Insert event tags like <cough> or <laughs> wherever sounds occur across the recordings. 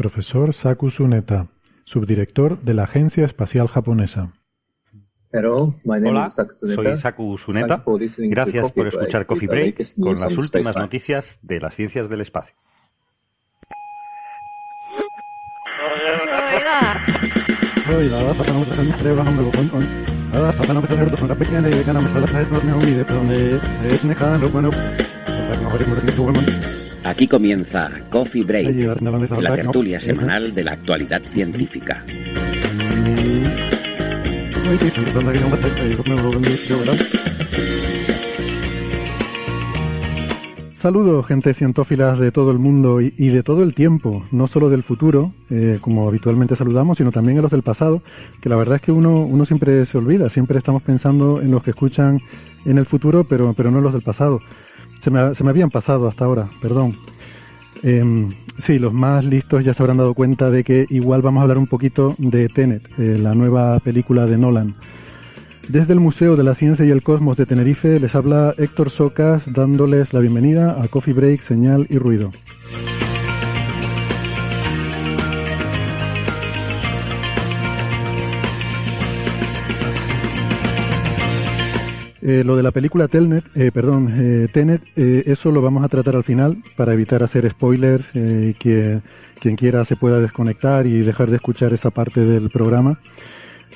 Profesor Saku Tsuneta, subdirector de la Agencia Espacial Japonesa. Hola, soy Saku Suneta. Gracias por escuchar Coffee Break con las últimas noticias de las ciencias del espacio. Aquí comienza Coffee Break, la tertulia semanal de la actualidad científica. Saludos, gente cientófilas de todo el mundo y, de todo el tiempo, no solo del futuro, eh, como habitualmente saludamos, sino también a los del pasado, que la verdad es que uno, uno siempre se olvida, siempre estamos pensando en los que escuchan en el futuro, pero, pero no en los del pasado. Se me, se me habían pasado hasta ahora, perdón. Em, sí, los más listos ya se habrán dado cuenta de que igual vamos a hablar un poquito de Tenet, eh, la nueva película de Nolan. Desde el Museo de la Ciencia y el Cosmos de Tenerife les habla Héctor Socas dándoles la bienvenida a Coffee Break, Señal y Ruido. Eh, lo de la película Telnet, eh, perdón, eh, Tenet, eso lo vamos a tratar al final para evitar hacer spoilers y que quien quiera se pueda desconectar y dejar de escuchar esa parte del programa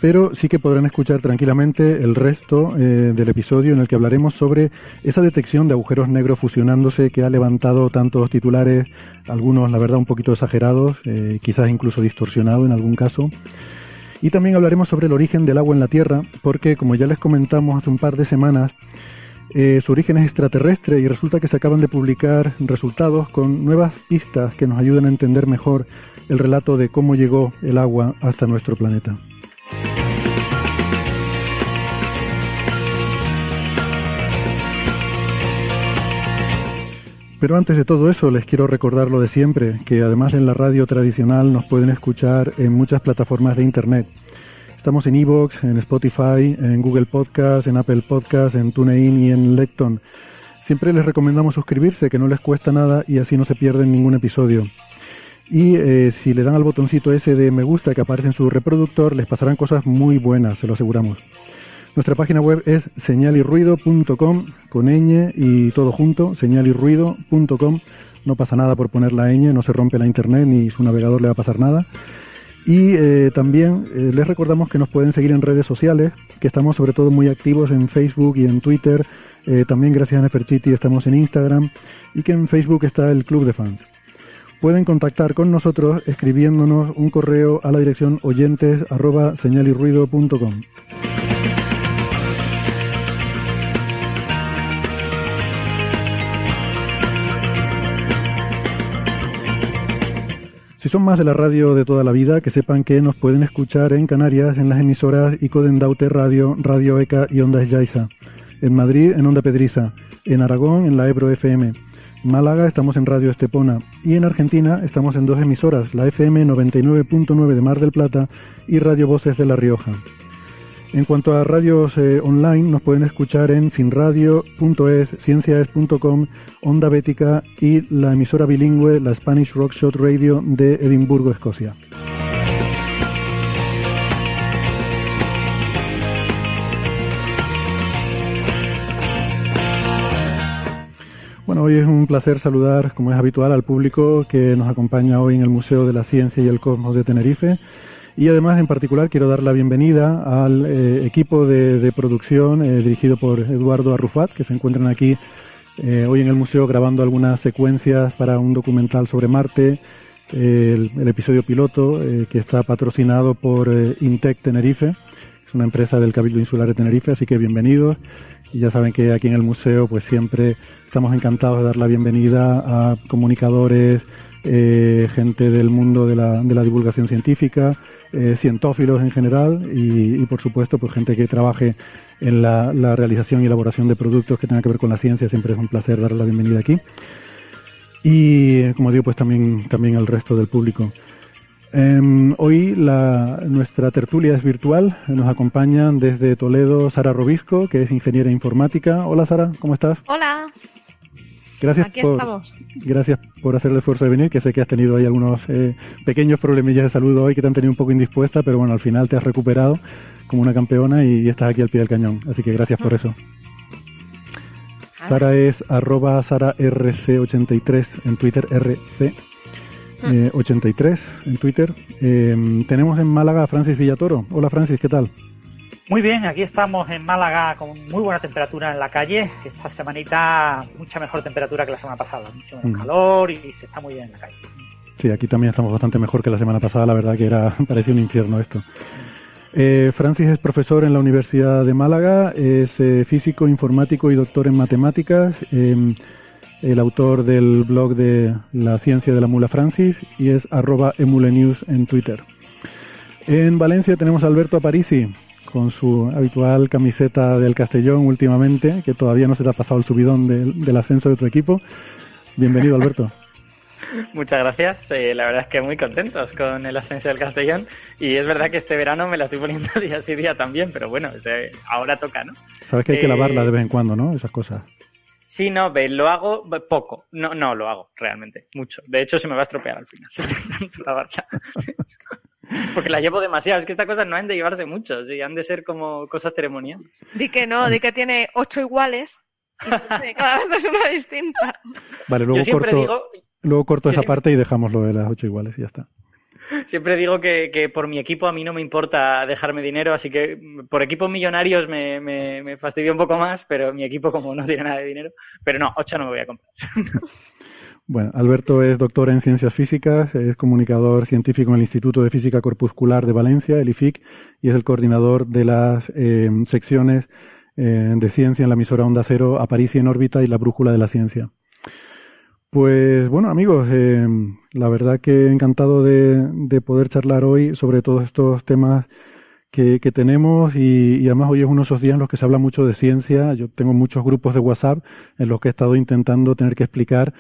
pero sí que podrán escuchar tranquilamente el resto eh, del episodio en el que hablaremos sobre esa detección de agujeros negros fusionándose que ha levantado tantos titulares, algunos la verdad un poquito exagerados, eh, quizás incluso distorsionado en algún caso. Y también hablaremos sobre el origen del agua en la Tierra, porque como ya les comentamos hace un par de semanas, eh, su origen es extraterrestre y resulta que se acaban de publicar resultados con nuevas pistas que nos ayudan a entender mejor el relato de cómo llegó el agua hasta nuestro planeta. Pero antes de todo eso, les quiero recordar lo de siempre, que además en la radio tradicional nos pueden escuchar en muchas plataformas de Internet. Estamos en Evox, en Spotify, en Google Podcast, en Apple Podcast, en TuneIn y en Lecton. Siempre les recomendamos suscribirse, que no les cuesta nada y así no se pierden ningún episodio. Y eh, si le dan al botoncito ese de me gusta que aparece en su reproductor, les pasarán cosas muy buenas, se lo aseguramos. Nuestra página web es señalirruido.com con ñ y todo junto, señalirruido.com. No pasa nada por poner la ñ, no se rompe la internet ni su navegador le va a pasar nada. Y eh, también eh, les recordamos que nos pueden seguir en redes sociales, que estamos sobre todo muy activos en Facebook y en Twitter. Eh, también gracias a Neferchiti estamos en Instagram y que en Facebook está el Club de Fans. Pueden contactar con nosotros escribiéndonos un correo a la dirección oyentes arroba señalirruido.com. Si son más de la radio de toda la vida, que sepan que nos pueden escuchar en Canarias en las emisoras Icodendaute Radio, Radio ECA y Ondas Yaiza. En Madrid en Onda Pedriza. En Aragón en la Ebro FM. Málaga estamos en Radio Estepona. Y en Argentina estamos en dos emisoras, la FM 99.9 de Mar del Plata y Radio Voces de La Rioja. En cuanto a radios eh, online, nos pueden escuchar en sinradio.es, ciencias.com, Onda Bética y la emisora bilingüe, la Spanish Rockshot Radio de Edimburgo, Escocia. Bueno, hoy es un placer saludar, como es habitual, al público que nos acompaña hoy en el Museo de la Ciencia y el Cosmos de Tenerife. Y además, en particular, quiero dar la bienvenida al eh, equipo de, producción eh, dirigido por Eduardo Arrufat, que se encuentran aquí eh, hoy en el museo grabando algunas secuencias para un documental sobre Marte, el, episodio piloto que está patrocinado por Intec Tenerife. Es una empresa del Cabildo Insular de Tenerife, así que bienvenidos. Y ya saben que aquí en el museo pues siempre estamos encantados de dar la bienvenida a comunicadores, gente del mundo de la, de la divulgación científica, eh, cientófilos en general y, por supuesto pues gente que trabaje en la, realización y elaboración de productos que tengan que ver con la ciencia. Siempre es un placer dar la bienvenida aquí. Y como digo pues también, también al resto del público. Em, hoy la, nuestra tertulia es virtual. Nos acompañan desde Toledo Sara Robisco, que es ingeniera informática. Hola Sara, ¿cómo estás? Hola. Gracias Aquí por, estamos. Gracias por hacer el esfuerzo de venir, que sé que has tenido ahí algunos eh, pequeños problemillas de salud hoy que te han tenido un poco indispuesta, pero bueno, al final te has recuperado como una campeona y, estás aquí al pie del cañón. Así que gracias por mm. eso. Sara es arroba SaraRC83 en Twitter, RC 83 eh, en Twitter. Eh, tenemos en Málaga a Francis Villatoro. Hola Francis, ¿qué tal? Muy bien, aquí estamos en Málaga con muy buena temperatura en la calle. Esta semanita mucha mejor temperatura que la semana pasada, mucho menos mm. calor y se está muy bien en la calle. Sí, aquí también estamos bastante mejor que la semana pasada, la verdad que era <laughs> parecía un infierno esto. Eh, Francis es profesor en la Universidad de Málaga, es físico, informático y doctor en matemáticas. Eh, el autor del blog de La Ciencia de la Mula Francis y es arroba emulenews en Twitter. En Valencia tenemos a Alberto Aparici con su habitual camiseta del Castellón últimamente, que todavía no se te ha pasado el subidón del, ascenso de tu equipo. Bienvenido, Alberto. <laughs> Muchas gracias. Eh, la verdad es que muy contentos con el ascenso del Castellón. Y es verdad que este verano me la estoy poniendo <laughs> día sí día también, pero bueno, ahora toca, ¿no? Sabes que hay que lavarla de vez en cuando, ¿no? Esas cosas. Sí, no, lo hago poco. No, no lo hago realmente, mucho. De hecho, se me va a estropear al final. <laughs> Porque la llevo demasiado. Es que estas cosas no han de llevarse mucho, han de ser como cosas ceremoniales. Di que no, di que tiene ocho iguales y cada vez es una distinta. Vale, luego corto, luego corto esa parte y dejamos lo de las ocho iguales y ya está. Siempre digo que, que, por mi equipo a mí no me importa dejarme dinero, así que por equipos millonarios me, me, me fastidio un poco más, pero mi equipo como no tiene nada de dinero, pero no, ocho no me voy a comprar. <laughs> Bueno, Alberto es doctor en ciencias físicas, es comunicador científico en el Instituto de Física Corpuscular de Valencia, el IFIC, y es el coordinador de las eh, secciones eh, de ciencia en la emisora Onda Cero, Aparicio en órbita y la Brújula de la Ciencia. Pues bueno, amigos, eh, la verdad que encantado de, poder charlar hoy sobre todos estos temas que, tenemos y, y, además hoy es uno de esos días en los que se habla mucho de ciencia. Yo tengo muchos grupos de WhatsApp en los que he estado intentando tener que explicar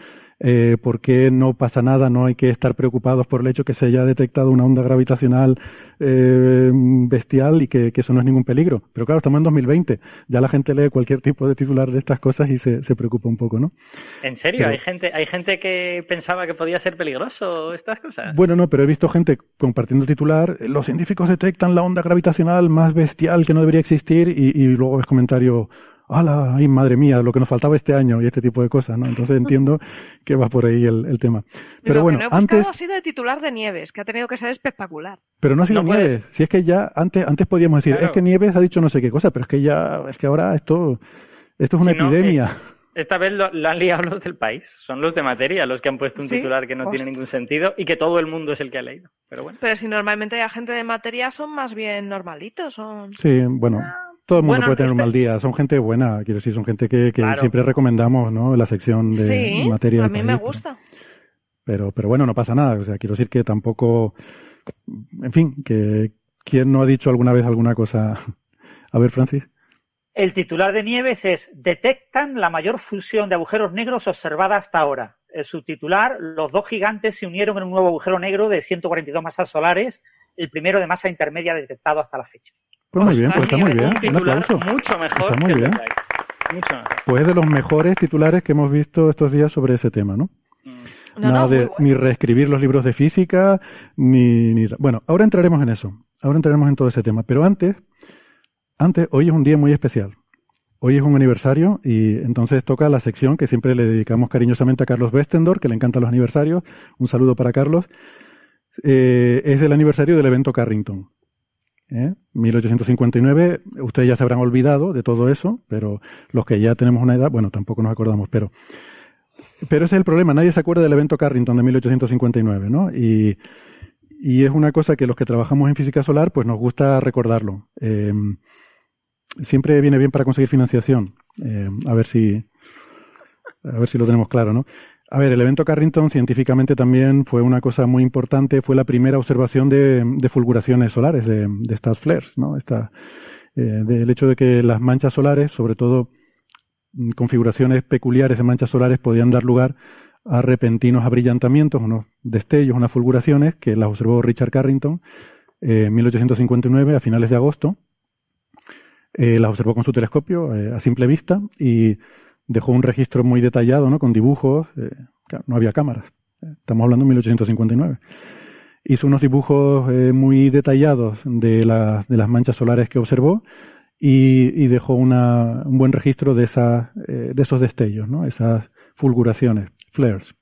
eh, por qué no pasa nada, no hay que estar preocupados por el hecho que se haya detectado una onda gravitacional eh, bestial y que, eso no es ningún peligro. Pero claro, estamos en 2020, ya la gente lee cualquier tipo de titular de estas cosas y se, preocupa un poco, ¿no? ¿En serio? ¿Hay, gente, ¿Hay gente que pensaba que podía ser peligroso estas cosas? Bueno, no, pero he visto gente compartiendo titular, los científicos detectan la onda gravitacional más bestial que no debería existir y, y luego es comentario ¡Hala! ¡Ay, madre mía! Lo que nos faltaba este año y este tipo de cosas, ¿no? Entonces entiendo <laughs> que va por ahí el, tema. Pero bueno, que no he antes... ha sido de titular de Nieves, que ha tenido que ser espectacular. Pero no ha sido Nieves. Si es que ya antes, antes podíamos decir, es que Nieves ha dicho no sé qué cosa, pero es que ya, es que ahora esto, esto es una epidemia. esta vez lo, han liado los del país. Son los de materia los que han puesto un titular que no tiene ningún sentido y que todo el mundo es el que ha leído. Pero bueno. Pero si normalmente hay gente de materia son más bien normalitos. Son... Sí, bueno. Ah. Todo el mundo puede tener un mal este día. Son gente buena, quiero decir, son gente que, siempre recomendamos, ¿no? La sección de sí, materia. A mí me gusta. Pero, pero bueno, no pasa nada. O sea, quiero decir que tampoco, en fin, que quién no ha dicho alguna vez alguna cosa. <laughs> A ver, Francis. El titular de Nieves es Detectan la mayor fusión de agujeros negros observada hasta ahora. El subtitular, los dos gigantes se unieron en un nuevo agujero negro de 142 masas solares, el primero de masa intermedia detectado hasta la fecha. Pues muy bien, pues está muy bien. Un mucho mejor. Está muy bien. Pues es de los mejores titulares que hemos visto estos días sobre ese tema, ¿no? Mm. Nada de ni reescribir los libros de física, ni, ni... Bueno, ahora entraremos en eso. Ahora entraremos en todo ese tema. Pero antes, antes, hoy es un día muy especial. Hoy es un aniversario y entonces toca la sección que siempre le dedicamos cariñosamente a Carlos Westendor, que le encantan los aniversarios. Un saludo para Carlos. Eh, es el aniversario del evento Carrington. ¿Eh? 1859, ustedes ya se habrán olvidado de todo eso, pero los que ya tenemos una edad, bueno, tampoco nos acordamos, pero, pero ese es el problema, nadie se acuerda del evento Carrington de 1859, ¿no? Y, y es una cosa que los que trabajamos en física solar, pues nos gusta recordarlo. Em, siempre viene bien para conseguir financiación. Em, a ver si, a ver si lo tenemos claro, ¿no? A ver, el evento Carrington científicamente también fue una cosa muy importante. Fue la primera observación de, fulguraciones solares, de, estas flares, ¿no? Esta, eh, del hecho de que las manchas solares, sobre todo mm, configuraciones peculiares de manchas solares, podían dar lugar a repentinos abrillantamientos, unos destellos, unas fulguraciones que las observó Richard Carrington eh, en 1859 a finales de agosto. Eh, las observó con su telescopio a simple vista y dejó un registro muy detallado, ¿no? Con dibujos, eh, no había cámaras. Estamos hablando de 1859. Hizo unos dibujos eh, muy detallados de, de, las manchas solares que observó y, dejó una, un buen registro de, esas, eh, de esos destellos, ¿no? Esas fulguraciones, flares.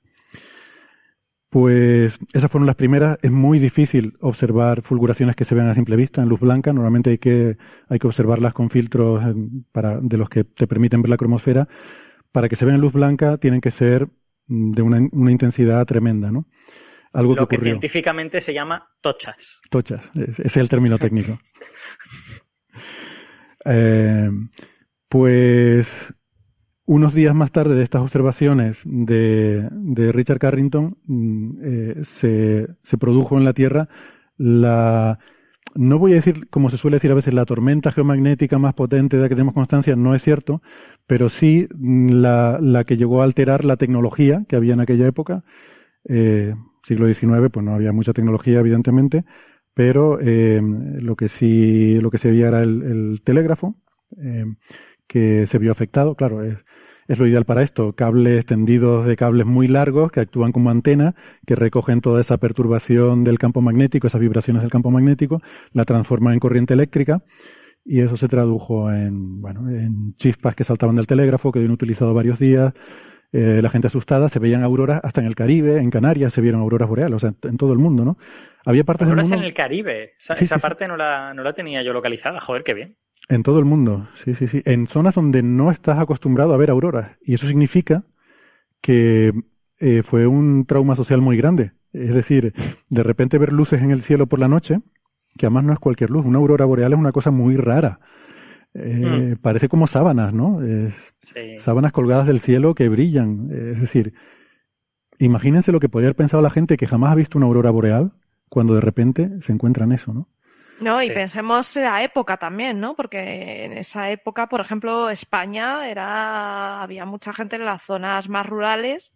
Pues esas fueron las primeras. Es muy difícil observar fulguraciones que se vean a simple vista en luz blanca. Normalmente hay que, hay que observarlas con filtros para, de los que te permiten ver la cromosfera. Para que se vean en luz blanca tienen que ser de una, intensidad tremenda, ¿no? Algo Lo que, científicamente se llama tochas. Tochas, ese es el término técnico. <laughs> Eh, pues unos días más tarde de estas observaciones de, Richard Carrington, mm, eh, se, se, produjo en la Tierra la, no voy a decir, como se suele decir a veces, la tormenta geomagnética más potente de la que tenemos constancia, no es cierto, pero sí mm, la, que llegó a alterar la tecnología que había en aquella época. Eh, siglo XIX, pues no había mucha tecnología, evidentemente, pero eh, lo que sí, lo que se veía era el, telégrafo, eh, que se vio afectado, claro, es, es lo ideal para esto. Cables tendidos de cables muy largos que actúan como antena, que recogen toda esa perturbación del campo magnético, esas vibraciones del campo magnético, la transforman en corriente eléctrica y eso se tradujo en, bueno, en chispas que saltaban del telégrafo, que habían utilizado varios días. Eh, la gente asustada, se veían auroras hasta en el Caribe, en Canarias se vieron auroras boreales, o sea, en todo el mundo, ¿no? Había partes del mundo... en el Caribe, esa, parte No, la, no la tenía yo localizada, joder, qué bien. En todo el mundo, sí, sí, sí. En zonas donde no estás acostumbrado a ver auroras. Y eso significa que eh, fue un trauma social muy grande. Es decir, de repente ver luces en el cielo por la noche, que además no es cualquier luz. Una aurora boreal es una cosa muy rara. Eh, mm. Parece como sábanas, ¿no? Sábanas colgadas del cielo que brillan. Es decir, imagínense lo que podría haber pensado la gente que jamás ha visto una aurora boreal cuando de repente se encuentran eso, ¿no? No, y pensemos en la época también, ¿no? Porque en esa época, por ejemplo, España era había mucha gente en las zonas más rurales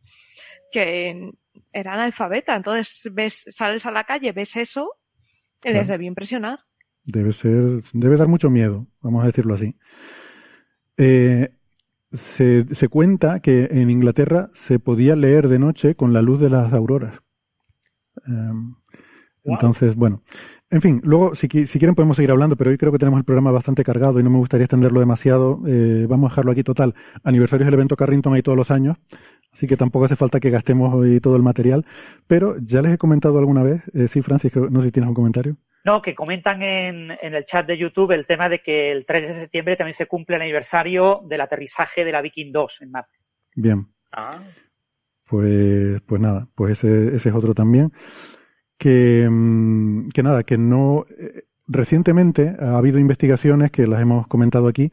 que eran alfabeta. Entonces ves, sales a la calle, ves eso, y les debe impresionar. Debe ser, debe dar mucho miedo, vamos a decirlo así. Eh, se, se cuenta que en Inglaterra se podía leer de noche con la luz de las auroras. Em, entonces, bueno, en fin, luego, si, si, quieren podemos seguir hablando, pero hoy creo que tenemos el programa bastante cargado y no me gustaría extenderlo demasiado. Eh, vamos a dejarlo aquí total. Aniversarios del evento Carrington hay todos los años, así que tampoco hace falta que gastemos hoy todo el material. Pero ya les he comentado alguna vez, eh, sí, Francis, no sé si tienes un comentario. No, que comentan en, en, el chat de YouTube el tema de que el 3 de septiembre también se cumple el aniversario del aterrizaje de la Viking 2 en Marte. Bien. Ah. Pues, pues nada, pues ese, ese es otro también que, mm, que nada, que no. Eh, recientemente ha habido investigaciones que las hemos comentado aquí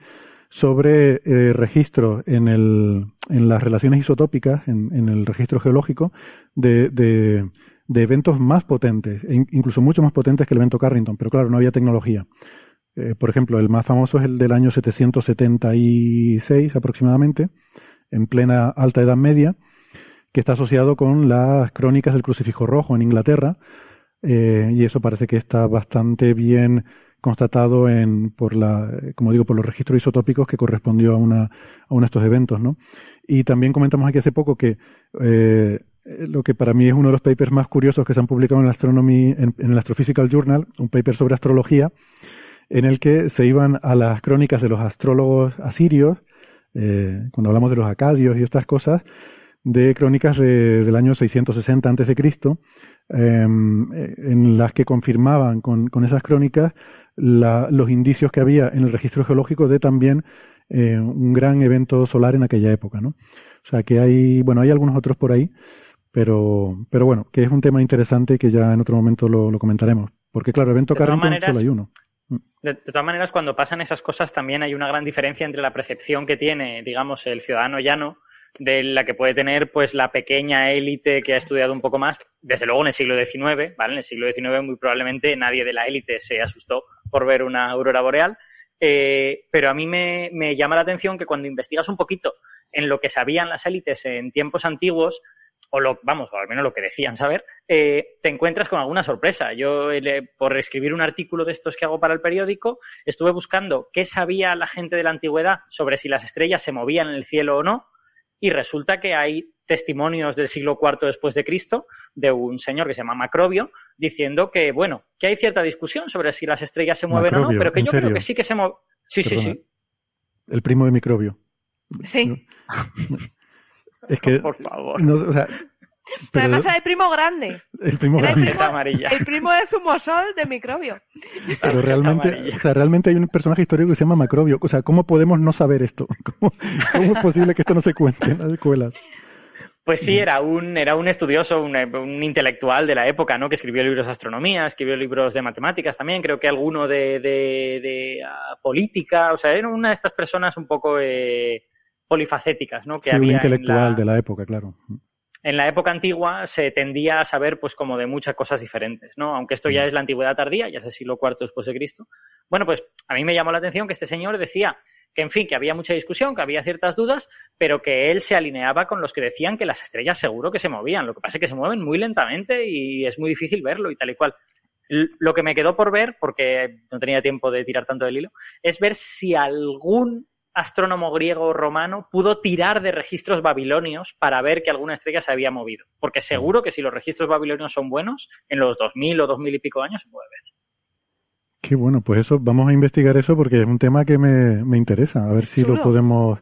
sobre eh, registros en, el, en las relaciones isotópicas, en, en el registro geológico, de, de, eventos más potentes, e incluso mucho más potentes que el evento Carrington, pero claro, no había tecnología. Eh, por ejemplo, el más famoso es el del año 776 aproximadamente, en plena alta Edad Media, que está asociado con las crónicas del crucifijo rojo en Inglaterra, eh, y eso parece que está bastante bien constatado en, por la, como digo, por los registros isotópicos que correspondió a una, a uno de estos eventos, ¿no? Y también comentamos aquí hace poco que eh, lo que para mí es uno de los papers más curiosos que se han publicado en la Astronomy, en, el Astrophysical Journal, un paper sobre astrología, en el que se iban a las crónicas de los astrólogos asirios, eh, cuando hablamos de los acadios y estas cosas, de crónicas del año 660 a.C., eh, en las que confirmaban con, con esas crónicas la, los indicios que había en el registro geológico de también eh, un gran evento solar en aquella época, ¿no? O sea que hay, bueno, hay algunos otros por ahí, Pero, pero bueno, que es un tema interesante que ya en otro momento lo, comentaremos. Porque claro, evento Carrington solo hay uno. Mm. De, todas maneras, cuando pasan esas cosas también hay una gran diferencia entre la percepción que tiene, digamos, el ciudadano llano de la que puede tener pues la pequeña élite que ha estudiado un poco más, desde luego en el siglo XIX, ¿vale? En el siglo XIX muy probablemente nadie de la élite se asustó por ver una aurora boreal, eh, pero a mí me, me, llama la atención que cuando investigas un poquito en lo que sabían las élites en tiempos antiguos, o lo, vamos, o al menos lo que decían saber, eh, te encuentras con alguna sorpresa. Yo, por escribir un artículo de estos que hago para el periódico, estuve buscando qué sabía la gente de la antigüedad sobre si las estrellas se movían en el cielo o no, y resulta que hay testimonios del siglo IV después de Cristo de un señor que se llama Macrobio diciendo que, bueno, que hay cierta discusión sobre si las estrellas se mueven o no, pero que yo creo que sí que se mueven. Sí, sí, sí. El primo de Microbio. Sí. <laughs> Es que. <laughs> Por favor. o sea, además era el primo grande. El primo grande. El primo, el primo de Zumosol de Microbio. Pero realmente, o sea, realmente hay un personaje histórico que se llama Macrobio. O sea, ¿cómo podemos no saber esto? <laughs> ¿Cómo, es posible que esto no se cuente en las escuelas? Pues sí, era un, era un estudioso, un, intelectual de la época, ¿no? Que escribió libros de astronomía, escribió libros de matemáticas también, creo que alguno de, de, ah, política, o sea, era una de estas personas un poco eh, polifacéticas, ¿no? Que sí, había un intelectual de la época, claro. En la época antigua se tendía a saber, pues, como de muchas cosas diferentes, ¿no? Aunque esto ya es la antigüedad tardía, ya es el siglo IV después de Cristo. Bueno, pues a mí me llamó la atención que este señor decía que, en fin, que había mucha discusión, que había ciertas dudas, pero que él se alineaba con los que decían que las estrellas seguro que se movían. Lo que pasa es que se mueven muy lentamente y es muy difícil verlo y tal y cual. Lo que me quedó por ver, porque no tenía tiempo de tirar tanto del hilo, es ver si algún astrónomo griego o romano pudo tirar de registros babilonios para ver que alguna estrella se había movido. Porque seguro que si los registros babilonios son buenos, en los 2000 o 2000 y pico años se puede ver. Qué bueno, pues eso, vamos a investigar eso porque es un tema que me, me interesa. A ver si lo podemos,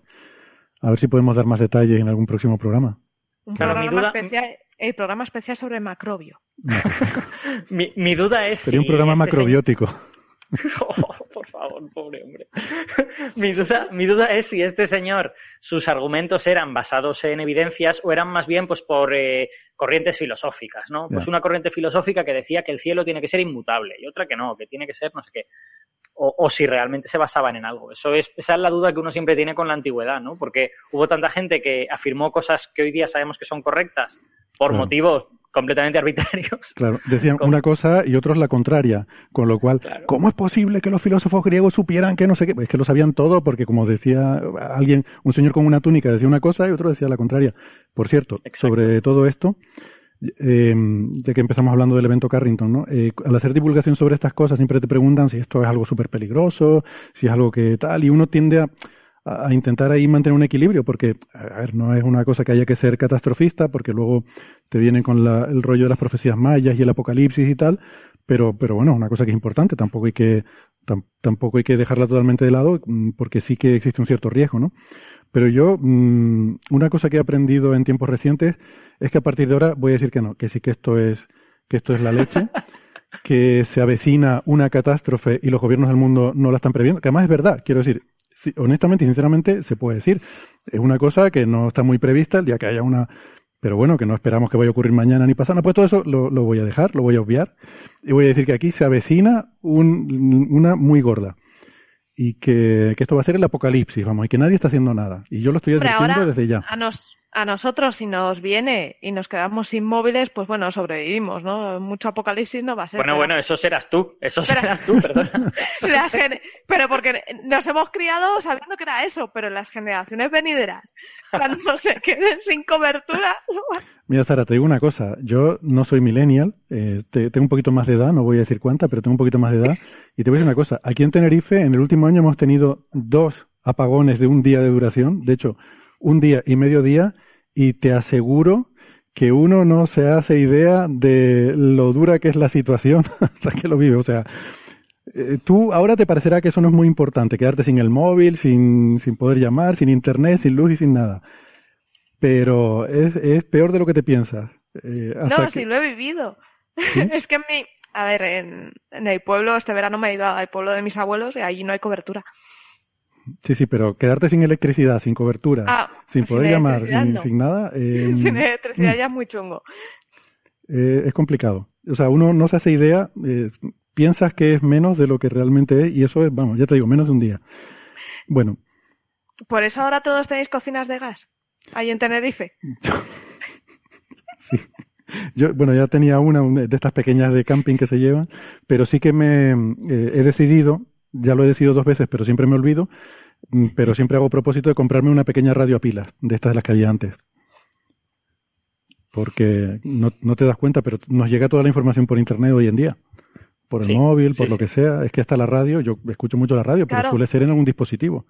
a ver si podemos dar más detalles en algún próximo programa. Un programa especial, el programa especial sobre macrobio. <laughs> mi, duda es. Sería un programa este macrobiótico. Oh, <laughs> <laughs> por favor, pobre hombre. <laughs> mi, duda, mi duda es si este señor, sus argumentos eran basados en evidencias o eran más bien pues por eh, corrientes filosóficas, ¿no? Pues una corriente filosófica que decía que el cielo tiene que ser inmutable y otra que no, que tiene que ser no sé qué. O, o, si realmente se basaban en algo. Eso es, esa es la duda que uno siempre tiene con la antigüedad, ¿no? Porque hubo tanta gente que afirmó cosas que hoy día sabemos que son correctas por motivos completamente arbitrarios. <laughs> Claro, decían una cosa y otros la contraria, con lo cual, ¿cómo es posible que los filósofos griegos supieran que no sé qué? Es que lo sabían todo porque como decía alguien, un señor con una túnica decía una cosa y otro decía la contraria. Por cierto, sobre todo esto, eh, de que empezamos hablando del evento Carrington, ¿no? Eh, al hacer divulgación sobre estas cosas siempre te preguntan si esto es algo súper peligroso, si es algo que tal, y uno tiende a a, intentar ahí mantener un equilibrio, porque, a ver, no es una cosa que haya que ser catastrofista, porque luego te vienen con el rollo de las profecías mayas y el apocalipsis y tal, pero, pero bueno, es una cosa que es importante, tampoco hay que, tampoco hay que dejarla totalmente de lado, mm, porque sí que existe un cierto riesgo, ¿no? Pero yo, mm, una cosa que he aprendido en tiempos recientes es que a partir de ahora voy a decir que no, que sí que esto es, que esto es la leche, <laughs> que se avecina una catástrofe y los gobiernos del mundo no la están previendo, que además es verdad, quiero decir, honestamente y sinceramente se puede decir. Es una cosa que no está muy prevista el día que haya una... Pero bueno, que no esperamos que vaya a ocurrir mañana ni pasado. Pues todo eso lo, voy a dejar, lo voy a obviar. Y voy a decir que aquí se avecina un, una muy gorda. Y que, que, esto va a ser el apocalipsis, vamos, y que nadie está haciendo nada. Y yo lo estoy advirtiendo desde ya. A nos, a nosotros si nos viene y nos quedamos inmóviles, pues bueno, sobrevivimos, ¿no? Mucho apocalipsis no va a ser. Bueno, bueno, eso serás tú, eso serás tú, perdona. <laughs> pero porque nos hemos criado sabiendo que era eso, pero en las generaciones venideras, cuando <laughs> se queden sin cobertura... <laughs> Mira, Sara, te digo una cosa, yo no soy millennial, eh, tengo un poquito más de edad, no voy a decir cuánta, pero tengo un poquito más de edad, y te voy a decir una cosa, aquí en Tenerife en el último año hemos tenido dos apagones de un día de duración, de hecho, un día y medio día y te aseguro que uno no se hace idea de lo dura que es la situación <laughs> hasta que lo vive. O sea, eh, tú ahora te parecerá que eso no es muy importante, quedarte sin el móvil, sin, sin poder llamar, sin internet, sin luz y sin nada. Pero es, es peor de lo que te piensas. Eh, no, si lo he vivido. <laughs> es que en mi, a ver, en, en, el pueblo, este verano me he ido al pueblo de mis abuelos y allí no hay cobertura. Sí, sí, pero quedarte sin electricidad, sin cobertura, ah, sin poder llamar, sin, nada. <laughs> Eh, sin electricidad ya es muy chungo. Eh, es complicado. O sea, uno no se hace idea, eh, piensas que es menos de lo que realmente es, y eso es, vamos, ya te digo, menos de un día. Bueno. ¿Por eso ahora todos tenéis cocinas de gas? Ahí en Tenerife. <laughs> sí. Yo, bueno, ya tenía una de estas pequeñas de camping que se llevan, pero sí que me he decidido ya lo he decidido dos veces, pero siempre me olvido, mm, pero siempre hago propósito de comprarme una pequeña radio a pilas, de estas de las que había antes. Porque no, no te das cuenta, pero nos llega toda la información por internet hoy en día. Por el móvil, por lo que sea. Es que hasta la radio, yo escucho mucho la radio, pero suele ser en algún dispositivo.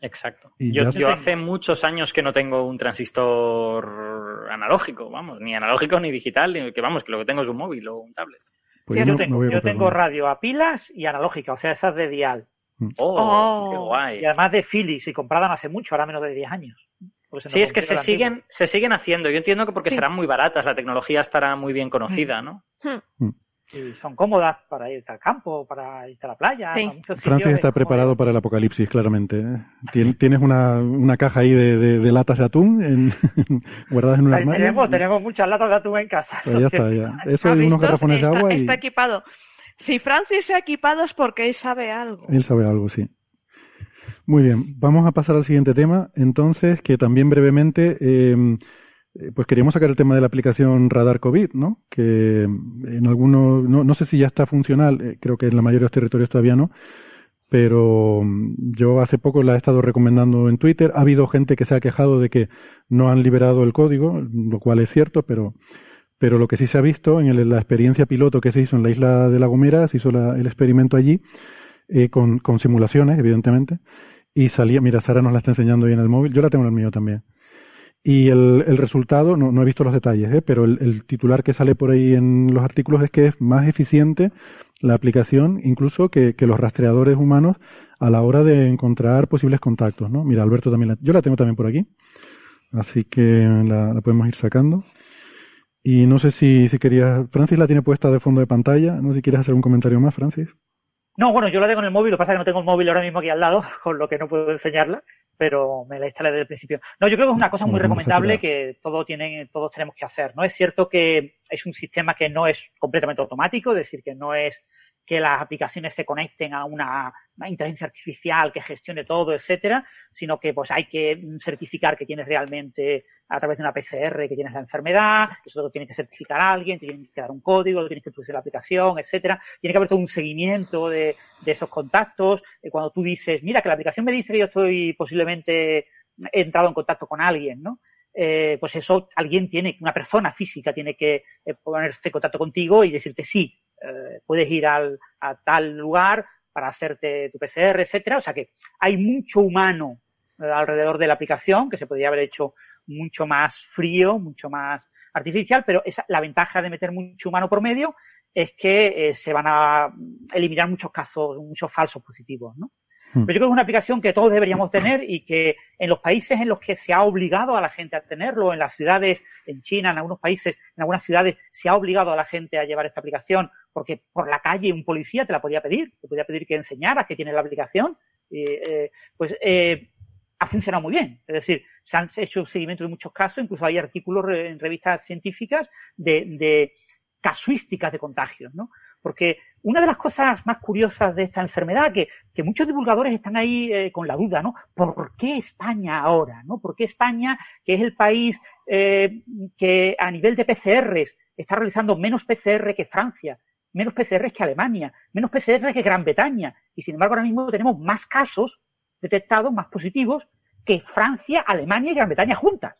Exacto. yo, yo hace muchos años que no tengo un transistor analógico, vamos, ni analógico ni digital, ni que vamos, que lo que tengo es un móvil o un tablet. Pues yo, tengo, radio a pilas y analógica, o sea, esas de dial. Mm. Oh, qué guay. Y además de Philips, y compradas hace mucho, ahora menos de 10 años. Sí, es que se siguen, se siguen haciendo. Yo entiendo que porque serán muy baratas, la tecnología estará muy bien conocida, ¿no? Hmm. Y son cómodas para ir al campo, para ir a la playa. Francis está preparado para el apocalipsis, claramente. ¿eh? Tienes una, una caja ahí de, de, latas de atún en, <laughs> guardadas en un armario. Tenemos, tenemos muchas latas de atún en casa. Pues <laughs> ya está, ya. Eso es unos garrafones de agua. Y... Está equipado. Si Francis se ha equipado es porque él sabe algo. Él sabe algo, sí. Muy bien, vamos a pasar al siguiente tema, entonces, que también brevemente eh, pues queríamos sacar el tema de la aplicación Radar COVID, ¿no? Que en algunos, no, no sé si ya está funcional, eh, creo que en la mayoría de los territorios todavía no, pero mm, yo hace poco la he estado recomendando en Twitter. Ha habido gente que se ha quejado de que no han liberado el código, lo cual es cierto, pero, pero lo que sí se ha visto en la experiencia piloto que se hizo en la isla de La Gomera, se hizo el experimento allí, eh, con, con simulaciones, evidentemente, y salía, mira, Sara nos la está enseñando ahí en el móvil, yo la tengo en el mío también. Y el, el resultado, no, no, he visto los detalles, ¿eh? pero el, el, titular que sale por ahí en los artículos es que es más eficiente la aplicación incluso que, que los rastreadores humanos a la hora de encontrar posibles contactos. ¿no? Mira, Alberto también, la, yo la tengo también por aquí, así que la, podemos ir sacando. Y no sé si, si querías, Francis la tiene puesta de fondo de pantalla, no sé si quieres hacer un comentario más, Francis. No, bueno, yo la tengo en el móvil, lo que pasa es que no tengo el móvil ahora mismo aquí al lado, <laughs> con lo que no puedo enseñarla, pero me la instalé desde el principio. No, yo creo que es una cosa muy recomendable que todos tienen, todos tenemos que hacer, ¿no? Es cierto que es un sistema que no es completamente automático, es decir, que no es que las aplicaciones se conecten a una, inteligencia artificial que gestione todo, etcétera, sino que pues hay que certificar que tienes realmente a través de una PCR que tienes la enfermedad, eso lo tiene que certificar alguien, te tiene que dar un código, tienes que introducir la aplicación, etcétera. Tiene que haber todo un seguimiento de, esos contactos. Eh, cuando tú dices, mira, que la aplicación me dice que yo estoy posiblemente entrado en contacto con alguien, ¿no? Eh, pues eso alguien tiene, una persona física tiene que eh, ponerse en contacto contigo y decirte sí, eh, puedes ir al, a tal lugar para hacerte tu PCR, etcétera. O sea que hay mucho humano eh, alrededor de la aplicación que se podría haber hecho mucho más frío, mucho más artificial, pero esa, la ventaja de meter mucho humano por medio es que eh, se van a eliminar muchos casos, muchos falsos positivos, ¿no? Hmm. Pero yo creo que es una aplicación que todos deberíamos tener y que en los países en los que se ha obligado a la gente a tenerlo, en las ciudades, en China, en algunos países, en algunas ciudades, se ha obligado a la gente a llevar esta aplicación porque por la calle un policía te la podía pedir, te podía pedir que enseñara que tienes la aplicación, eh, pues eh, ha funcionado muy bien. Es decir, se han hecho seguimiento de muchos casos, incluso hay artículos en revistas científicas de, casuísticas de contagios, ¿no? Porque una de las cosas más curiosas de esta enfermedad, que, que muchos divulgadores están ahí eh, con la duda, ¿no? ¿Por qué España ahora? ¿no? ¿Por qué España, que es el país que a nivel de PCRs está realizando menos PCR que Francia, menos PCR que Alemania, menos PCR que Gran Bretaña? Y sin embargo ahora mismo tenemos más casos detectados, más positivos, que Francia, Alemania y Gran Bretaña juntas.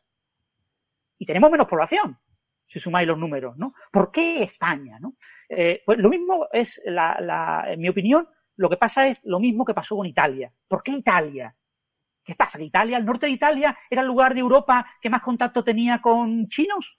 Y tenemos menos población, si sumáis los números, ¿no? ¿Por qué España? Eh, pues lo mismo es, en mi opinión, lo que pasa es lo mismo que pasó con Italia. ¿Por qué Italia? ¿Qué pasa? ¿Que Italia, el norte de Italia, era el lugar de Europa que más contacto tenía con chinos?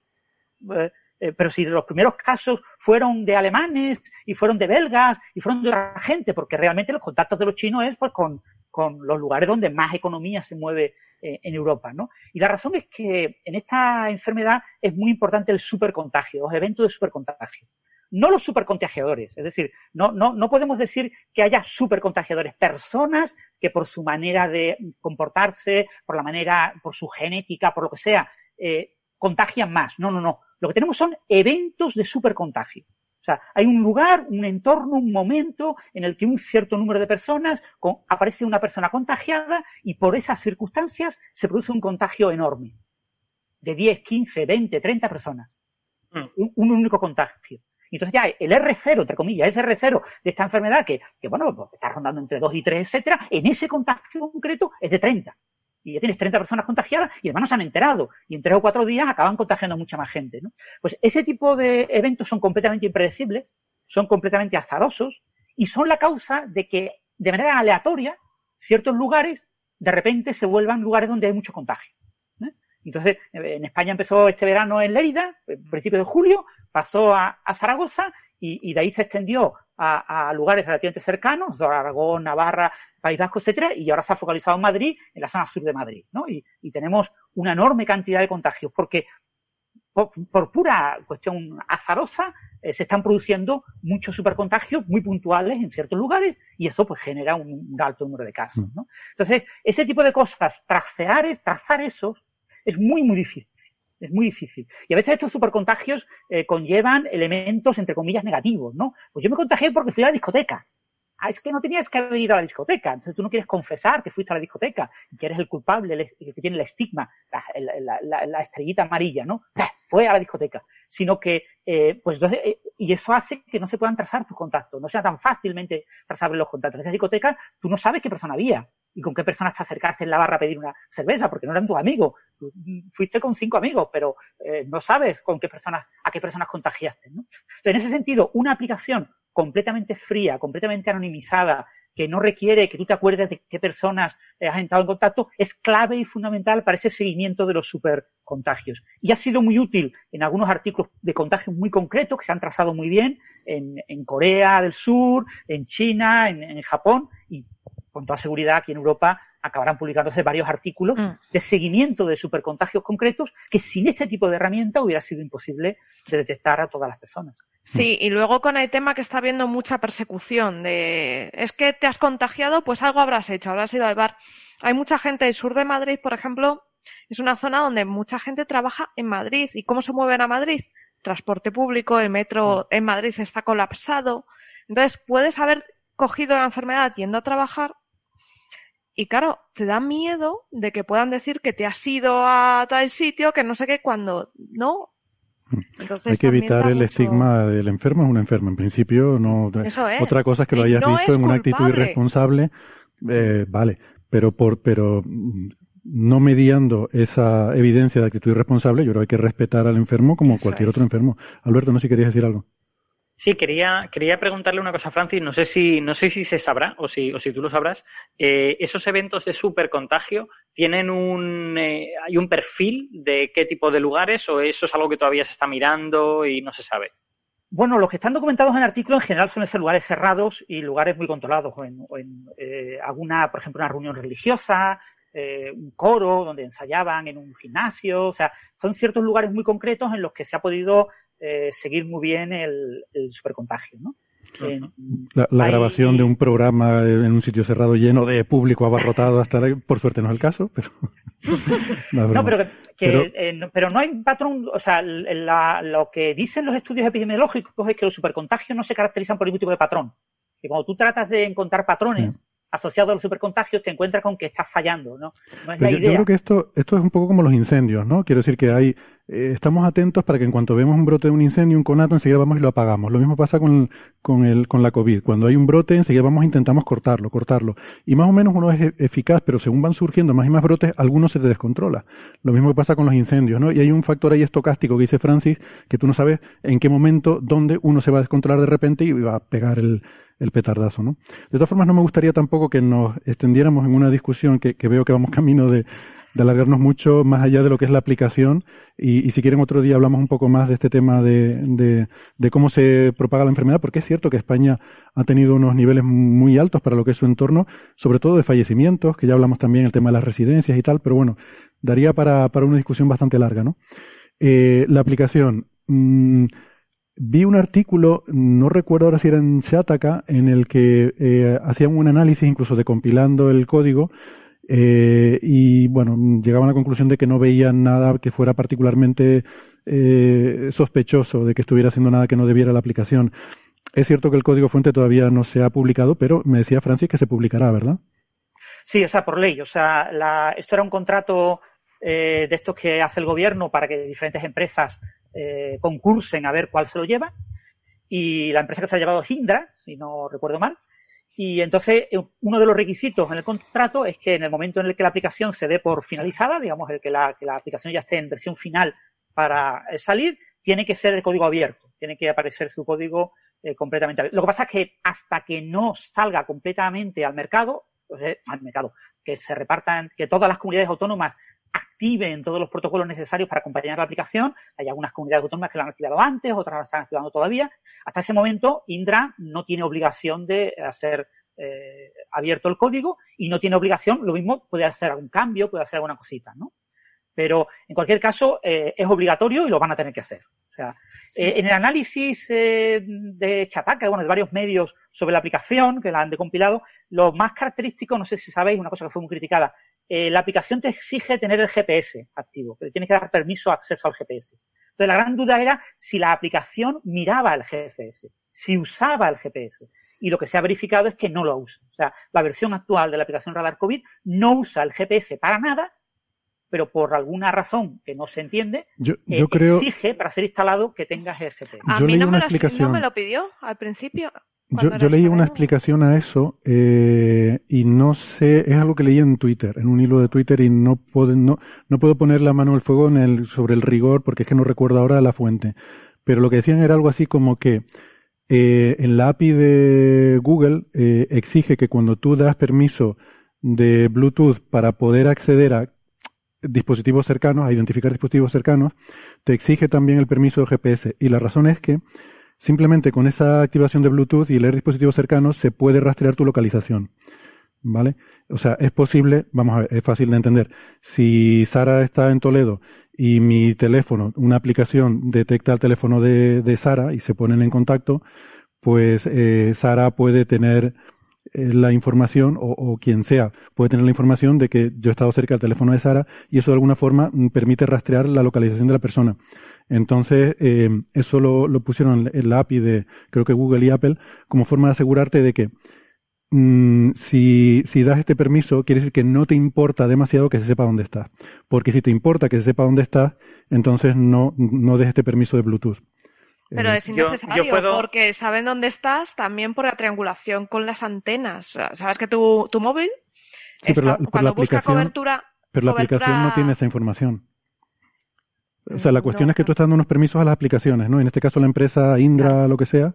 Eh, eh, pero si los primeros casos fueron de alemanes y fueron de belgas y fueron de otra gente, porque realmente los contactos de los chinos es pues con, con los lugares donde más economía se mueve eh, en Europa, ¿no? Y la razón es que en esta enfermedad es muy importante el supercontagio, los eventos de supercontagio. no los supercontagiadores. Es decir, no, no, no podemos decir que haya supercontagiadores, personas que por su manera de comportarse, por la manera, por su genética, por lo que sea, eh, contagian más. No, no, no. Lo que tenemos son eventos de supercontagio. O sea, hay un lugar, un entorno, un momento en el que un cierto número de personas aparece una persona contagiada y por esas circunstancias se produce un contagio enorme. De 10, 15, 20, 30 personas. Mm. Un, único contagio. Y entonces ya el R0, entre comillas, ese R0 de esta enfermedad que, que bueno, pues está rondando entre 2 y 3, etcétera, en ese contagio concreto es de 30 y ya tienes 30 personas contagiadas y además no se han enterado. Y en tres o cuatro días acaban contagiando mucha más gente. ¿no? Pues ese tipo de eventos son completamente impredecibles, son completamente azarosos y son la causa de que de manera aleatoria ciertos lugares de repente se vuelvan lugares donde hay mucho contagio. Entonces, en España empezó este verano en Lérida, principio de julio, pasó a, Zaragoza y, de ahí se extendió a, a, lugares relativamente cercanos, Aragón, Navarra, País Vasco, etcétera, y ahora se ha focalizado en Madrid, en la zona sur de Madrid, ¿no? Y, tenemos una enorme cantidad de contagios, porque por, pura cuestión azarosa eh, se están produciendo muchos supercontagios muy puntuales en ciertos lugares y eso pues genera un, alto número de casos, ¿no? Entonces, ese tipo de cosas, tracear, trazar esos, es muy, muy difícil. Es muy difícil. Y a veces estos supercontagios eh, conllevan elementos, entre comillas, negativos, ¿no? Pues yo me contagié porque fui a la discoteca ah, es que no tenías que haber ido a la discoteca, entonces tú no quieres confesar que fuiste a la discoteca que eres el culpable, el, que tiene el estigma, la, estrellita amarilla, ¿no? Fue a la discoteca, sino que, eh, pues entonces, eh, y eso hace que no se puedan trazar tus contactos, no sea tan fácilmente trazables los contactos. En esa discoteca tú no sabes qué persona había y con qué personas te acercaste en la barra a pedir una cerveza, porque no eran tus amigos. fuiste con cinco amigos, pero eh, no sabes con qué personas, a qué personas contagiaste, ¿no? Entonces, en ese sentido, una aplicación completamente fría, completamente anonimizada, que no requiere que tú te acuerdes de qué personas has entrado en contacto, es clave y fundamental para ese seguimiento de los supercontagios. Y ha sido muy útil en algunos artículos de contagios muy concretos que se han trazado muy bien en, Corea del Sur, en China, en, Japón y con toda seguridad aquí en Europa acabarán publicándose varios artículos mm. de seguimiento de supercontagios concretos que sin este tipo de herramienta hubiera sido imposible de detectar a todas las personas. Sí, y luego con el tema que está habiendo mucha persecución de es que te has contagiado, pues algo habrás hecho, habrás ido al bar. Hay mucha gente del sur de Madrid, por ejemplo, es una zona donde mucha gente trabaja en Madrid. ¿Y cómo se mueven a Madrid? Transporte público, el metro mm. en Madrid está colapsado. Entonces, puedes haber cogido la enfermedad yendo a trabajar y claro, te da miedo de que puedan decir que te has ido a tal sitio, que no sé qué, cuando no, hay que evitar el estigma del enfermo es un enfermo. En principio, no. Otra cosa es que lo hayas visto en una actitud irresponsable, eh, vale. Pero por, pero mm, no mediando esa evidencia de actitud irresponsable, yo creo que hay que respetar al enfermo como cualquier otro enfermo. Alberto, no sé si querías decir algo. Sí, quería, quería preguntarle una cosa a Francis, no sé si, no sé si se sabrá o si, o si tú lo sabrás. Eh, ¿Esos eventos de supercontagio tienen un, eh, hay un perfil de qué tipo de lugares o eso es algo que todavía se está mirando y no se sabe? Bueno, los que están documentados en el artículo en general suelen ser lugares cerrados y lugares muy controlados, o en, en eh, alguna, por ejemplo, una reunión religiosa, un coro donde ensayaban en un gimnasio, o sea, son ciertos lugares muy concretos en los que se ha podido eh, seguir muy bien el, supercontagio, ¿no? la, grabación de un programa en un sitio cerrado lleno de público abarrotado hasta por suerte no es el caso, pero <laughs> no, pero, eh, pero... no hay patrón, o sea, lo que dicen los estudios epidemiológicos es que los supercontagios no se caracterizan por ningún tipo de patrón. Que cuando tú tratas de encontrar patrones asociado a los supercontagios te encuentras con que estás fallando, ¿no? no es la idea. yo, creo que esto, esto es un poco como los incendios, ¿no? Quiero decir que hay, eh, estamos atentos para que en cuanto vemos un brote de un incendio, un conato, enseguida vamos y lo apagamos. Lo mismo pasa con, con, el, con la COVID. Cuando hay un brote, enseguida vamos e intentamos cortarlo, cortarlo. Y más o menos uno es e, eficaz, pero según van surgiendo más y más brotes, algunos se te descontrola. Lo mismo que pasa con los incendios, ¿no? Y hay un factor ahí estocástico que dice Francis, que tú no sabes en qué momento, dónde uno se va a descontrolar de repente y va a pegar el, el petardazo, ¿no? De todas formas, no me gustaría tampoco que nos extendiéramos en una discusión que, veo que vamos <laughs> camino de, alargarnos mucho más allá de lo que es la aplicación y, si quieren otro día hablamos un poco más de este tema de, de, cómo se propaga la enfermedad, porque es cierto que España ha tenido unos niveles muy altos para lo que es su entorno, sobre todo de fallecimientos, que ya hablamos también el tema de las residencias y tal, pero bueno, daría para, para una discusión bastante larga, ¿no? Eh, la aplicación. Mm, vi un artículo, no recuerdo ahora si era en Shataka, en el que eh, hacían un análisis incluso de compilando el código eh, y bueno, llegaban a la conclusión de que no veían nada que fuera particularmente eh, sospechoso de que estuviera haciendo nada que no debiera la aplicación. Es cierto que el código fuente todavía no se ha publicado, pero me decía Francis que se publicará, ¿verdad? Sí, o sea, por ley. O sea, la, esto era un contrato eh, de estos que hace el gobierno para que diferentes empresas eh, concursen a ver cuál se lo lleva. Y la empresa que se ha llevado es Indra, si no recuerdo mal. Y entonces, eh, uno de los requisitos en el contrato es que en el momento en el que la aplicación se dé por finalizada, digamos, el que la, que la aplicación ya esté en versión final para salir, tiene que ser de código abierto. Tiene que aparecer su código completamente abierto. Lo que pasa es que hasta que no salga completamente al mercado, al mercado, que se repartan, que todas las comunidades autónomas activen todos los protocolos necesarios para acompañar la aplicación. Hay algunas comunidades autónomas que lo han activado antes, otras lo están activando todavía. Hasta ese momento, Indra no tiene obligación de hacer eh, abierto el código y no tiene obligación, lo mismo puede hacer algún cambio, puede hacer alguna cosita, ¿no? Pero en cualquier caso eh, es obligatorio y lo van a tener que hacer. O sea, eh, en el análisis de Chataka, bueno, de varios medios sobre la aplicación que la han decompilado, lo más característico, no sé si sabéis, una cosa que fue muy criticada, eh, la aplicación te exige tener el GPS activo, pero tienes que dar permiso de acceso al GPS. Entonces, la gran duda era si la aplicación miraba el GPS, si usaba el GPS. Y lo que se ha verificado es que no lo usa. O sea, la versión actual de la aplicación Radar COVID no usa el GPS para nada, pero por alguna razón que no se entiende, yo, eh, creo... exige para ser instalado que tengas el GPS. A mí no me, no me, lo, pidió al principio. Yo, yo leí una explicación a eso eh, y no sé, es algo que leí en Twitter, en un hilo de Twitter y no puedo, no, no puedo poner la mano al fuego en el, sobre el rigor porque es que no recuerdo ahora la fuente. Pero lo que decían era algo así como que eh, en la API de Google eh, exige que cuando tú das permiso de Bluetooth para poder acceder a dispositivos cercanos, a identificar dispositivos cercanos, te exige también el permiso de GPS. Y la razón es que Simplemente con esa activación de Bluetooth y leer dispositivos cercanos se puede rastrear tu localización. ¿Vale? O sea, es posible, vamos a ver, es fácil de entender. Si Sara está en Toledo y mi teléfono, una aplicación detecta el teléfono de, Sara y se ponen en contacto, pues eh, Sara puede tener eh, la información, o, o, quien sea, puede tener la información de que yo he estado cerca del teléfono de Sara y eso de alguna forma mm, permite rastrear la localización de la persona. Entonces, eh, eso lo, pusieron en la API de, creo que Google y Apple, como forma de asegurarte de que mm, si, si das este permiso, quiere decir que no te importa demasiado que se sepa dónde estás. Porque si te importa que se sepa dónde estás, entonces no, no des este permiso de Bluetooth. Pero eh, es innecesario porque saben dónde estás también por la triangulación con las antenas. Sabes que tu, tu móvil, cuando busca cobertura. Pero la aplicación no tiene esa información. O sea, la cuestión es que tú estás dando unos permisos a las aplicaciones, ¿no? En este caso la empresa Indra, lo que sea,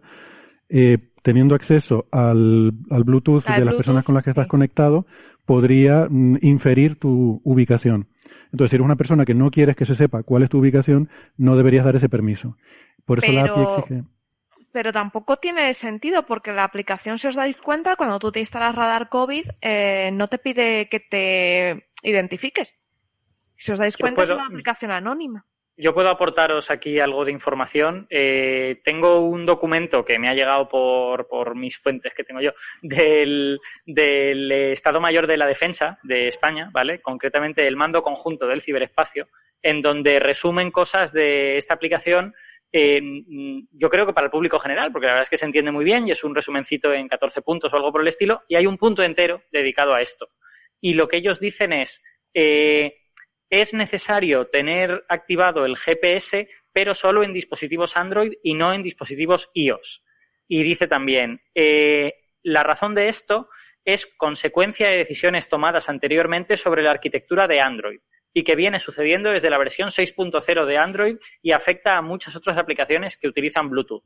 eh, teniendo acceso al, Bluetooth de las personas con las que estás conectado, podría mm, inferir tu ubicación. Entonces, si eres una persona que no quieres que se sepa cuál es tu ubicación, no deberías dar ese permiso. Por eso la API exige. Pero tampoco tiene sentido porque la aplicación, si os dais cuenta, cuando tú te instalas Radar COVID, eh, no te pide que te identifiques. Si os dais cuenta, es una aplicación anónima. Yo puedo aportaros aquí algo de información. Eh, tengo un documento que me ha llegado por, por mis fuentes que tengo yo del, del, Estado Mayor de la Defensa de España, ¿vale? Concretamente el mando conjunto del ciberespacio, en donde resumen cosas de esta aplicación. Eh, yo creo que para el público general, porque la verdad es que se entiende muy bien y es un resumencito en 14 puntos o algo por el estilo, y hay un punto entero dedicado a esto. Y lo que ellos dicen es, eh, es necesario tener activado el GPS, pero solo en dispositivos Android y no en dispositivos iOS. Y dice también, eh, la razón de esto es consecuencia de decisiones tomadas anteriormente sobre la arquitectura de Android y que viene sucediendo desde la versión 6.0 de Android y afecta a muchas otras aplicaciones que utilizan Bluetooth.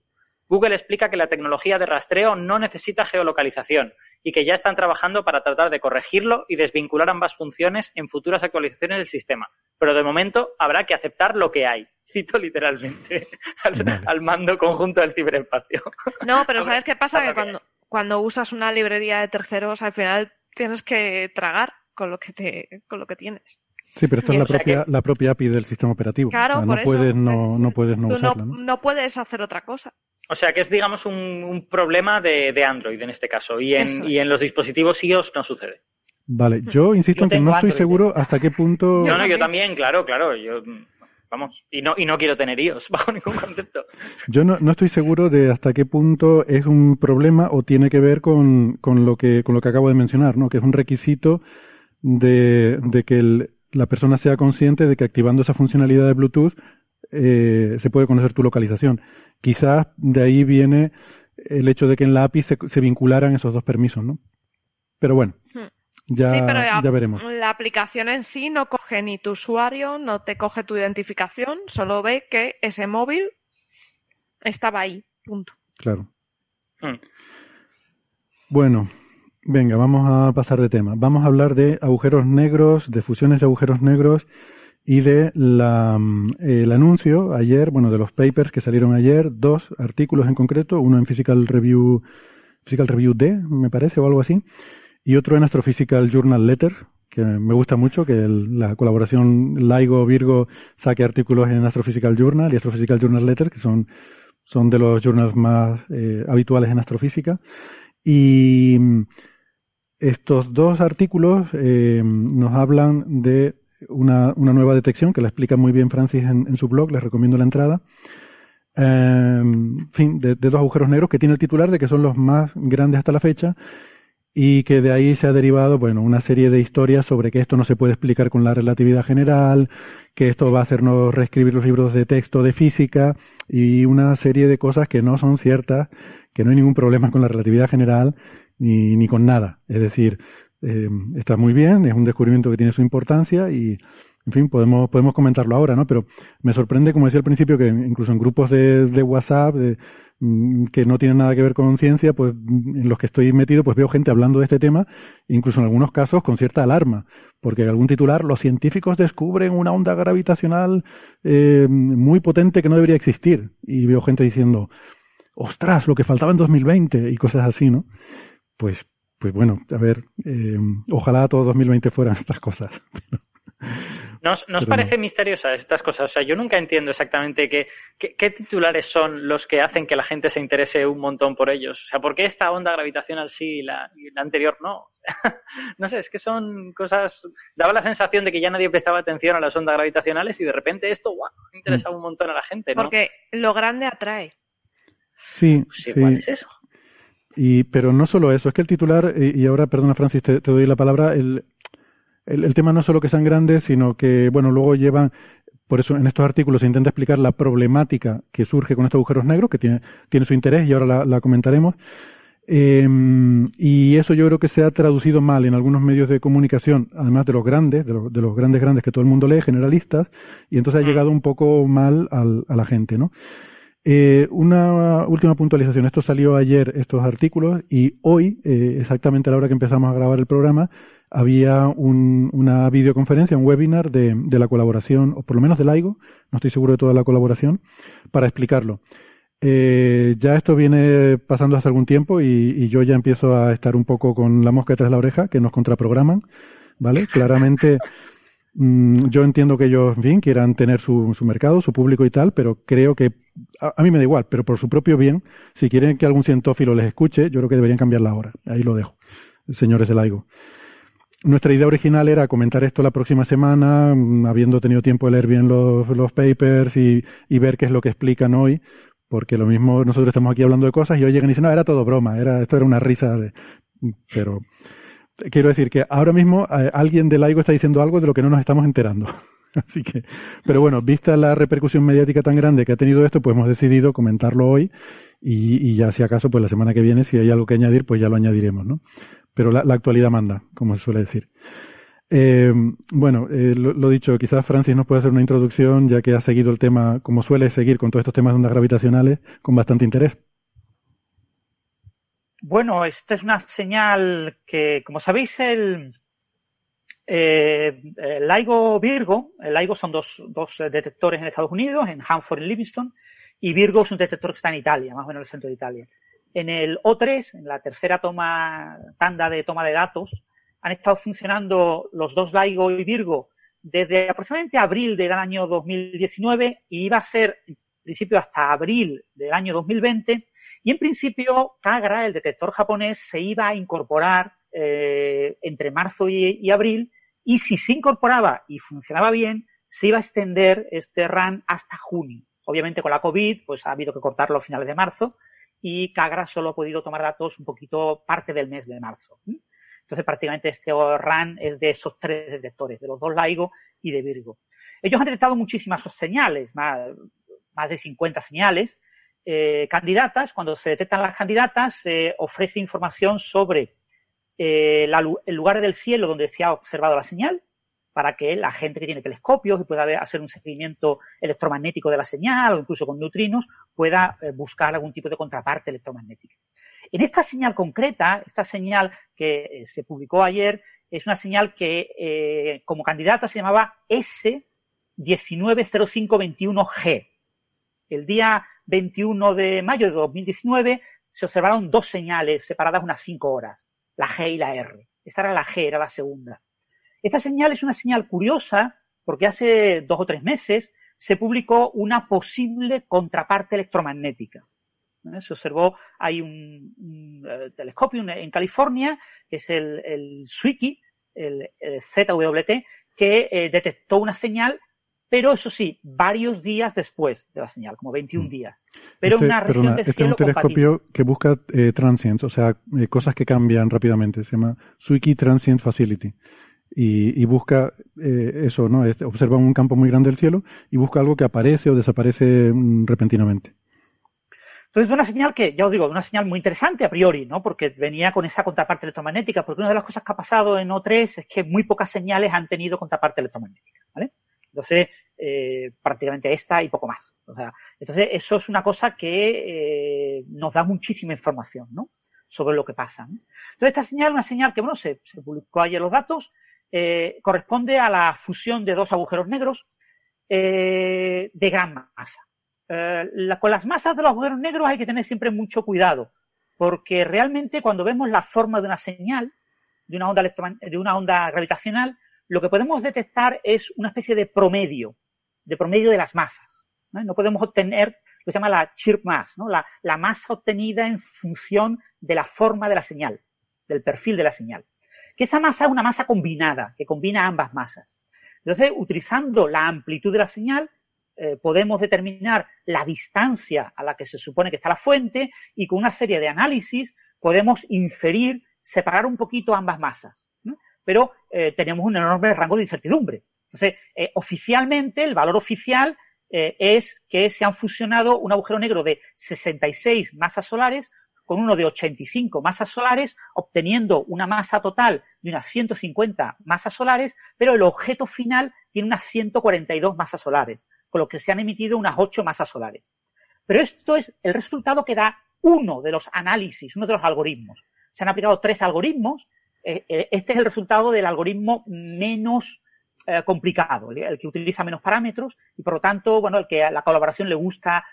Google explica que la tecnología de rastreo no necesita geolocalización y que ya están trabajando para tratar de corregirlo y desvincular ambas funciones en futuras actualizaciones del sistema. Pero de momento habrá que aceptar lo que hay. <laughs> Cito literalmente <laughs> al, mando conjunto del ciberespacio. No, pero <laughs> ¿sabes qué pasa? Que cuando, cuando usas una librería de terceros, al final tienes que tragar con lo que, te, con lo que tienes. Sí, pero esta es la propia, la propia API del sistema operativo. Claro, no, puedes no, no puedes no usarla. ¿no? puedes hacer otra cosa. O sea que es, digamos, un, problema de, Android en este caso. Y en, y en los dispositivos iOS no sucede. Vale, yo insisto en que no estoy seguro hasta qué punto. No, no, yo también, claro, claro. Yo, vamos, y no, y no quiero tener iOS <laughs> bajo ningún concepto. Yo no, no estoy seguro de hasta qué punto es un problema o tiene que ver con, con, lo, que, con lo que acabo de mencionar, ¿no? Que es un requisito de, de que la persona sea consciente de que activando esa funcionalidad de Bluetooth eh, se puede conocer tu localización. Quizás de ahí viene el hecho de que en la API se, se vincularan esos dos permisos, ¿no? Pero bueno. Hmm. Ya, sí, pero ya veremos. La aplicación en sí no coge ni tu usuario, no te coge tu identificación, solo ve que ese móvil estaba ahí. Punto. Claro. Hmm. Bueno, venga, vamos a pasar de tema. Vamos a hablar de agujeros negros, de fusiones de agujeros negros y de la, mm, el anuncio ayer, bueno, de los papers que salieron ayer, dos artículos en concreto, uno en Physical Review, Physical Review D, me parece, o algo así, y otro en Astrophysical Journal Letter, que me gusta mucho, que la colaboración LIGO-Virgo saque artículos en Astrophysical Journal y Astrophysical Journal Letter, que son, son de los journals más eh, habituales en astrofísica. Y mm, estos dos artículos eh, nos hablan de una, nueva detección que la explica muy bien Francis en, su blog, les recomiendo la entrada. Eh, fin, de, de, dos agujeros negros que tiene el titular de que son los más grandes hasta la fecha y que de ahí se ha derivado, bueno, una serie de historias sobre que esto no se puede explicar con la relatividad general, que esto va a hacernos reescribir los libros de texto de física y una serie de cosas que no son ciertas, que no hay ningún problema con la relatividad general ni, ni con nada. Es decir, eh, está muy bien, es un descubrimiento que tiene su importancia y, en fin, podemos, podemos comentarlo ahora, ¿no? Pero me sorprende, como decía al principio, que incluso en grupos de, de WhatsApp, Mm, que no tienen nada que ver con ciencia, pues mm, en los que estoy metido, pues veo gente hablando de este tema, incluso en algunos casos con cierta alarma, porque algún titular, los científicos descubren una onda gravitacional eh, muy potente que no debería existir, y veo gente diciendo, ostras, lo que faltaba en 2020 y cosas así, ¿no? Pues, pues bueno, a ver, eh, ojalá todo 2020 fueran estas cosas. <laughs> ¿No, os parece misteriosa estas cosas? O sea, yo nunca entiendo exactamente qué, qué, titulares son los que hacen que la gente se interese un montón por ellos. O sea, ¿por qué esta onda gravitacional sí y la, anterior no? <laughs> no sé, es que son cosas... Daba la sensación de que ya nadie prestaba atención a las ondas gravitacionales y de repente esto, guau, interesa mm. un montón a la gente, ¿no? Porque lo grande atrae. Sí, pues sí. ¿Cuál es eso? Y, pero no solo eso, es que el titular, y, ahora, perdona Francis, te, te doy la palabra, el, el, tema no es solo que sean grandes, sino que, bueno, luego llevan, por eso en estos artículos se intenta explicar la problemática que surge con estos agujeros negros, que tiene, tiene su interés y ahora la, comentaremos. Em, y eso yo creo que se ha traducido mal en algunos medios de comunicación, además de los grandes, de, los grandes grandes que todo el mundo lee, generalistas, y entonces ha llegado un poco mal al, a la gente, ¿no? Eh, una última puntualización. Esto salió ayer, estos artículos, y hoy, eh, exactamente a la hora que empezamos a grabar el programa, había una videoconferencia, un webinar de, la colaboración, o por lo menos del LIGO, no estoy seguro de toda la colaboración, para explicarlo. Eh, ya esto viene pasando hace algún tiempo y, yo ya empiezo a estar un poco con la mosca detrás de la oreja, que nos contraprograman, ¿vale? Claramente, <laughs> mm, yo entiendo que ellos, en fin, quieran tener su, mercado, su público y tal, pero creo que, a, mí me da igual, pero por su propio bien, si quieren que algún cientófilo les escuche, yo creo que deberían cambiarla ahora. Ahí lo dejo, señores del LIGO. Nuestra idea original era comentar esto la próxima semana, mm, habiendo tenido tiempo de leer bien los, los papers y, y, ver qué es lo que explican hoy, porque lo mismo nosotros estamos aquí hablando de cosas y hoy llegan y dicen, no, era todo broma, era, esto era una risa, de... pero quiero decir que ahora mismo eh, alguien del laigo está diciendo algo de lo que no nos estamos enterando. <laughs> Así que, pero bueno, vista la repercusión mediática tan grande que ha tenido esto, pues hemos decidido comentarlo hoy y, ya si acaso, pues la semana que viene, si hay algo que añadir, pues ya lo añadiremos, ¿no? pero la, actualidad manda, como se suele decir. Eh, bueno, eh, lo, dicho, quizás Francis nos puede hacer una introducción, ya que ha seguido el tema, como suele seguir con todos estos temas de ondas gravitacionales, con bastante interés. Bueno, esta es una señal que, como sabéis, el, eh, LIGO Virgo, el LIGO son dos, dos detectores en Estados Unidos, en Hanford y Livingston, y Virgo es un detector que está en Italia, más o menos en el centro de Italia. En el O3, en la tercera toma, tanda de toma de datos, han estado funcionando los dos LIGO y Virgo desde aproximadamente abril del año 2019 y iba a ser en principio hasta abril del año 2020 y en principio Kagra, el detector japonés, se iba a incorporar eh, entre marzo y, abril y si se incorporaba y funcionaba bien, se iba a extender este RAN hasta junio. Obviamente con la COVID, pues ha habido que cortarlo a finales de marzo y Kagra solo ha podido tomar datos un poquito parte del mes de marzo. Entonces prácticamente este RAN es de esos tres detectores, de los dos LIGO y de Virgo. Ellos han detectado muchísimas señales, más, más de 50 señales, eh, candidatas. Cuando se detectan las candidatas, se ofrece información sobre eh, el lugar del cielo donde se ha observado la señal, para que la gente que tiene telescopios y pueda hacer un seguimiento electromagnético de la señal o incluso con neutrinos pueda eh, buscar algún tipo de contraparte electromagnética. En esta señal concreta, esta señal que se publicó ayer, es una señal que como candidata se llamaba S190521G. El día 21 de mayo de 2019 se observaron dos señales separadas unas cinco horas, la G y la R. Esta era la G, era la segunda. Esta señal es una señal curiosa porque hace dos o tres meses se publicó una posible contraparte electromagnética. Se observó, hay un, eh, telescopio en California, que es el, SWIKI, el, ZWT, que eh, detectó una señal pero eso sí, varios días después de la señal, como 21 mm. días. Pero este, una región de este es un telescopio que busca eh, transients, o sea, eh, cosas que cambian rápidamente. Se llama Swiki Transient Facility. Y, busca eh, eso, ¿no? Este, observa un campo muy grande del cielo y busca algo que aparece o desaparece mm, repentinamente. Entonces, una señal que, ya os digo, una señal muy interesante a priori, ¿no? Porque venía con esa contraparte electromagnética, porque una de las cosas que ha pasado en O3 es que muy pocas señales han tenido contraparte electromagnética, ¿vale? Entonces, eh, prácticamente esta y poco más. O sea, entonces, eso es una cosa que eh, nos da muchísima información, ¿no? Sobre lo que pasa. Entonces, esta señal, una señal que, bueno, se, publicó ayer los datos, eh, corresponde a la fusión de dos agujeros negros de gran masa. Con las masas de los agujeros negros hay que tener siempre mucho cuidado, porque realmente cuando vemos la forma de una señal, de una onda, de una onda gravitacional, lo que podemos detectar es una especie de promedio, de promedio de las masas. No, podemos obtener lo que se llama la chirp mass, ¿no? La, masa obtenida en función de la forma de la señal, del perfil de la señal. Que esa masa es una masa combinada, que combina ambas masas. Entonces, utilizando la amplitud de la señal, eh, podemos determinar la distancia a la que se supone que está la fuente y con una serie de análisis podemos inferir, separar un poquito ambas masas pero eh, tenemos un enorme rango de incertidumbre. Entonces, eh, oficialmente, el valor oficial eh, es que se han fusionado un agujero negro de 66 masas solares con uno de 85 masas solares, obteniendo una masa total de unas 150 masas solares, pero el objeto final tiene unas 142 masas solares, con lo que se han emitido unas 8 masas solares. Pero esto es el resultado que da uno de los análisis, uno de los algoritmos. Se han aplicado tres algoritmos este es el resultado del algoritmo menos eh, complicado, el que utiliza menos parámetros y por lo tanto, bueno, el que a la colaboración le gusta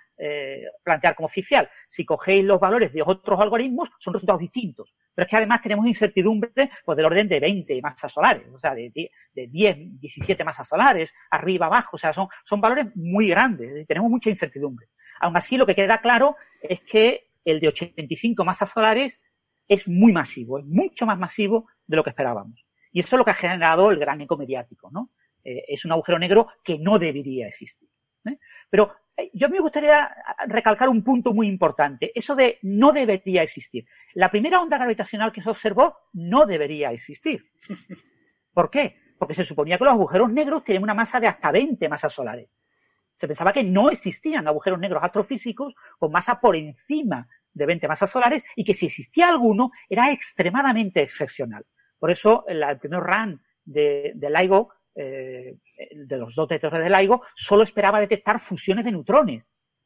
plantear como oficial. Si cogéis los valores de otros algoritmos, son resultados distintos. Pero es que además tenemos incertidumbre pues, del orden de 20 masas solares, o sea, de, de 10, 17 masas solares, arriba, abajo, o sea, son, son valores muy grandes, tenemos mucha incertidumbre. Aún así, lo que queda claro es que el de 85 masas solares es muy masivo, es mucho más masivo de lo que esperábamos. Y eso es lo que ha generado el gran eco mediático, ¿no? Eh, es un agujero negro que no debería existir. ¿eh? Pero eh, yo me gustaría recalcar un punto muy importante, eso de no debería existir. La primera onda gravitacional que se observó no debería existir. ¿Por qué? Porque se suponía que los agujeros negros tienen una masa de hasta 20 masas solares. Se pensaba que no existían agujeros negros astrofísicos con masa por encima de 20 masas solares y que si existía alguno era extremadamente excepcional. Por eso el, primer run de, LIGO, eh, de los dos detectores de LIGO, solo esperaba detectar fusiones de neutrones,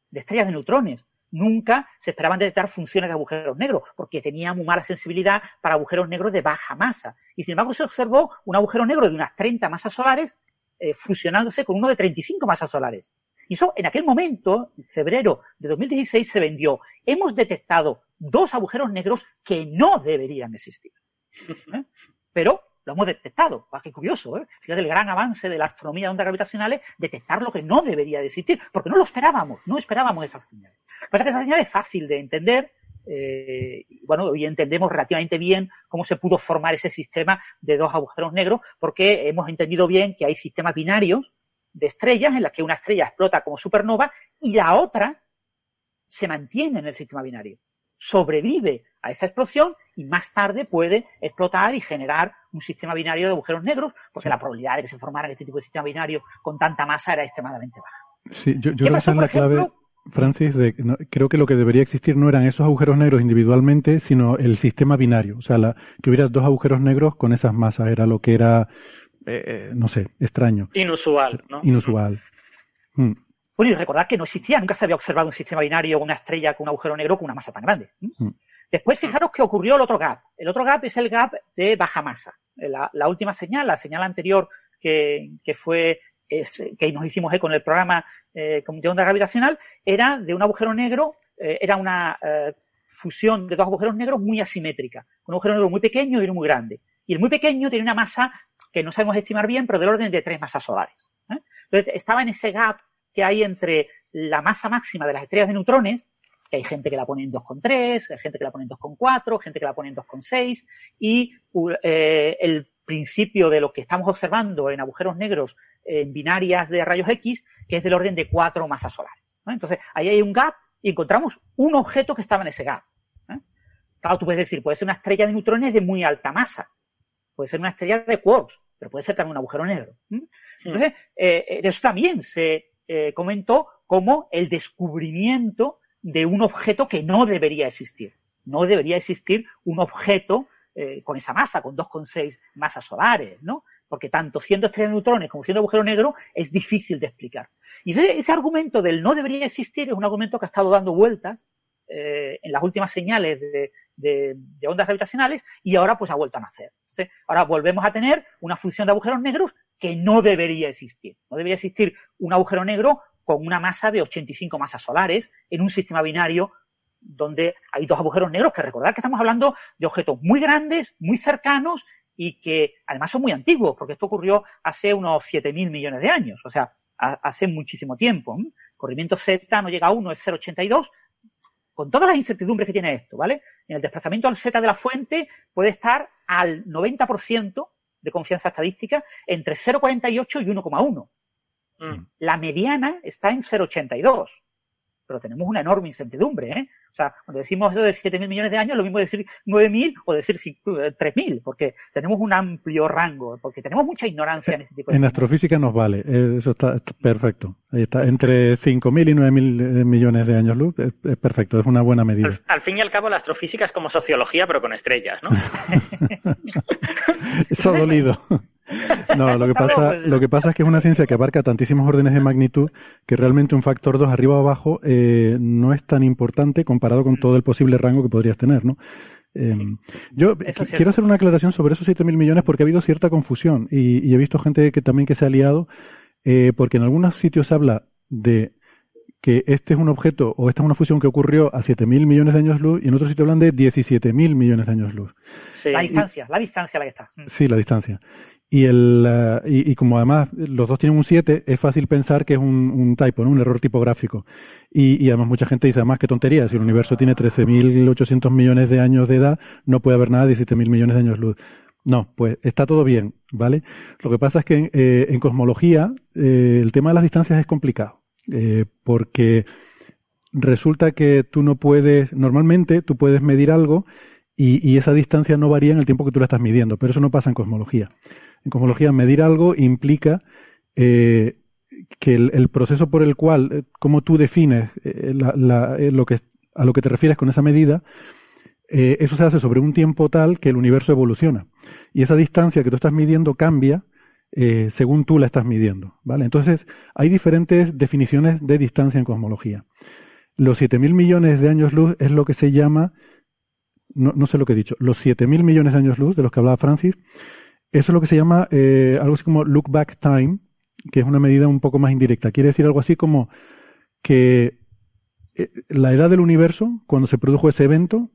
de estrellas de neutrones. Nunca se esperaban detectar funciones de agujeros negros, porque tenía muy mala sensibilidad para agujeros negros de baja masa. Y sin embargo se observó un agujero negro de unas 30 masas solares eh, fusionándose con uno de 35 masas solares. Y eso en aquel momento, en febrero de 2016, se vendió. Hemos detectado dos agujeros negros que no deberían existir. ¿Eh? Pero lo hemos detectado. Ah, qué curioso, ¿eh? Fíjate el gran avance de la astronomía de ondas gravitacionales, detectar lo que no debería de existir, porque no lo esperábamos, no esperábamos esas señales. Pasa que esa señal es fácil de entender, eh, bueno, hoy entendemos relativamente bien cómo se pudo formar ese sistema de dos agujeros negros, porque hemos entendido bien que hay sistemas binarios de estrellas en las que una estrella explota como supernova y la otra se mantiene en el sistema binario. Sobrevive a esa explosión y más tarde puede explotar y generar un sistema binario de agujeros negros, porque la probabilidad de que se formaran este tipo de sistema binario con tanta masa era extremadamente baja. Sí, yo, creo que la clave, Francis, de, creo que lo que debería existir no eran esos agujeros negros individualmente, sino el sistema binario. O sea, la, que hubiera dos agujeros negros con esas masas, era lo que era, eh, eh, no sé, extraño. Inusual, ¿no? Inusual. Mm. Bueno, y recordad que no existía, nunca se había observado un sistema binario, una estrella con un agujero negro con una masa tan grande. Mm. Después, fijaros que ocurrió el otro gap. El otro gap es el gap de baja masa. La, última señal, la señal anterior que, fue que nos hicimos eco en el programa eh, de onda gravitacional, era de un agujero negro, eh, era una eh, fusión de dos agujeros negros muy asimétrica. Un agujero negro muy pequeño y uno muy grande. Y el muy pequeño tiene una masa que no sabemos estimar bien, pero del orden de tres masas solares. ¿eh? Entonces, estaba en ese gap que hay entre la masa máxima de las estrellas de neutrones, que hay gente que la pone en 2,3, hay gente que la pone en 2,4, gente que la pone en 2,6, y eh, el principio de lo que estamos observando en agujeros negros en binarias de rayos X, que es del orden de 4 masas solares. Entonces, ahí hay un gap y encontramos un objeto que estaba en ese gap. ¿eh? Claro, tú puedes decir, puede ser una estrella de neutrones de muy alta masa, puede ser una estrella de quarks, pero puede ser también un agujero negro. Entonces, eh, de eso también se eh, comentó como el descubrimiento de un objeto que no debería existir. No debería existir un objeto eh, con esa masa, con 2,6 masas solares, ¿no? Porque tanto siendo estrella de neutrones como siendo agujero negro es difícil de explicar. Y ese, argumento del no debería existir es un argumento que ha estado dando vueltas eh, en las últimas señales de, ondas gravitacionales y ahora pues ha vuelto a nacer. Ahora volvemos a tener una función de agujeros negros que no debería existir. No debería existir un agujero negro con una masa de 85 masas solares en un sistema binario donde hay dos agujeros negros, que recordar que estamos hablando de objetos muy grandes, muy cercanos y que además son muy antiguos, porque esto ocurrió hace unos 7.000 millones de años, o sea, hace muchísimo tiempo. corrimiento Z no llega a 1, es 0,82, con todas las incertidumbres que tiene esto, ¿vale? En el desplazamiento al Z de la fuente puede estar al 90% de confianza estadística entre 0,48 y 1,1. Mm. La mediana está en 0,82. Pero tenemos una enorme incertidumbre, ¿eh? O sea, cuando decimos eso de 7.000 millones de años, lo mismo decir 9.000 o decir 3.000, eh, porque tenemos un amplio rango, porque tenemos mucha ignorancia en este tipo de En astrofísica nos vale, eh, eso está, perfecto. Ahí está, entre 5.000 y 9.000 millones de años luz, es, perfecto, es una buena medida. Al, fin y al cabo, la astrofísica es como sociología, pero con estrellas, ¿no? <laughs> eso ha dolido. No, lo que pasa, lo que pasa es que es una ciencia que abarca tantísimos órdenes de magnitud que realmente un factor 2 arriba o abajo eh, no es tan importante comparado con todo el posible rango que podrías tener, ¿no? Em, yo quiero hacer una aclaración sobre esos 7.000 millones porque ha habido cierta confusión y, he visto gente que también que se ha liado eh, porque en algunos sitios se habla de que este es un objeto o esta es una fusión que ocurrió a 7.000 millones de años luz y en otros sitios hablan de 17.000 millones de años luz. La distancia, la distancia la que está. Sí, la distancia. Y, el, eh, y, como además los dos tienen un 7, es fácil pensar que es un, un typo, un error tipográfico. Y, y, además mucha gente dice, además, qué tontería, si el universo tiene 13.800 millones de años de edad, no puede haber nada de 17.000 millones de años luz. No, pues está todo bien, ¿vale? Lo que pasa es que en, eh, en cosmología eh, el tema de las distancias es complicado, porque resulta que tú no puedes, normalmente tú puedes medir algo y, y, esa distancia no varía en el tiempo que tú la estás midiendo, pero eso no pasa en cosmología. En cosmología, medir algo implica eh, que el, proceso por el cual, eh, como tú defines eh, lo que, a lo que te refieres con esa medida, eso se hace sobre un tiempo tal que el universo evoluciona. Y esa distancia que tú estás midiendo cambia según tú la estás midiendo. ¿vale? Entonces, hay diferentes definiciones de distancia en cosmología. Los 7.000 millones de años luz es lo que se llama, no, sé lo que he dicho, los 7.000 millones de años luz de los que hablaba Francis, eso es lo que se llama eh, algo así como look back time, que es una medida un poco más indirecta. Quiere decir algo así como que eh, la edad del universo, cuando se produjo ese evento,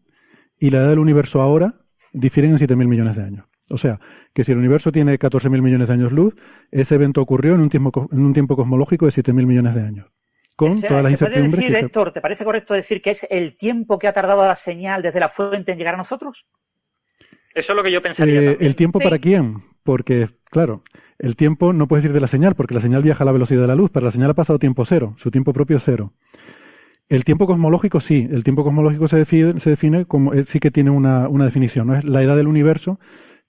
y la edad del universo ahora, difieren en 7.000 millones de años. O sea, que si el universo tiene 14.000 millones de años luz, ese evento ocurrió en un tiempo, en un tiempo cosmológico de 7.000 millones de años. Con todas las incertidumbres. Puede decir, Héctor, ¿te parece correcto decir que es el tiempo que ha tardado la señal desde la fuente en llegar a nosotros? Eso es lo que yo pensaría. Eh, ¿El tiempo para quién? Porque, claro, el tiempo no puede decir de la señal, porque la señal viaja a la velocidad de la luz. Para la señal ha pasado tiempo cero, su tiempo propio cero. El tiempo cosmológico sí, el tiempo cosmológico se define, se define como, eh, sí que tiene una, una definición, ¿no? Es la edad del universo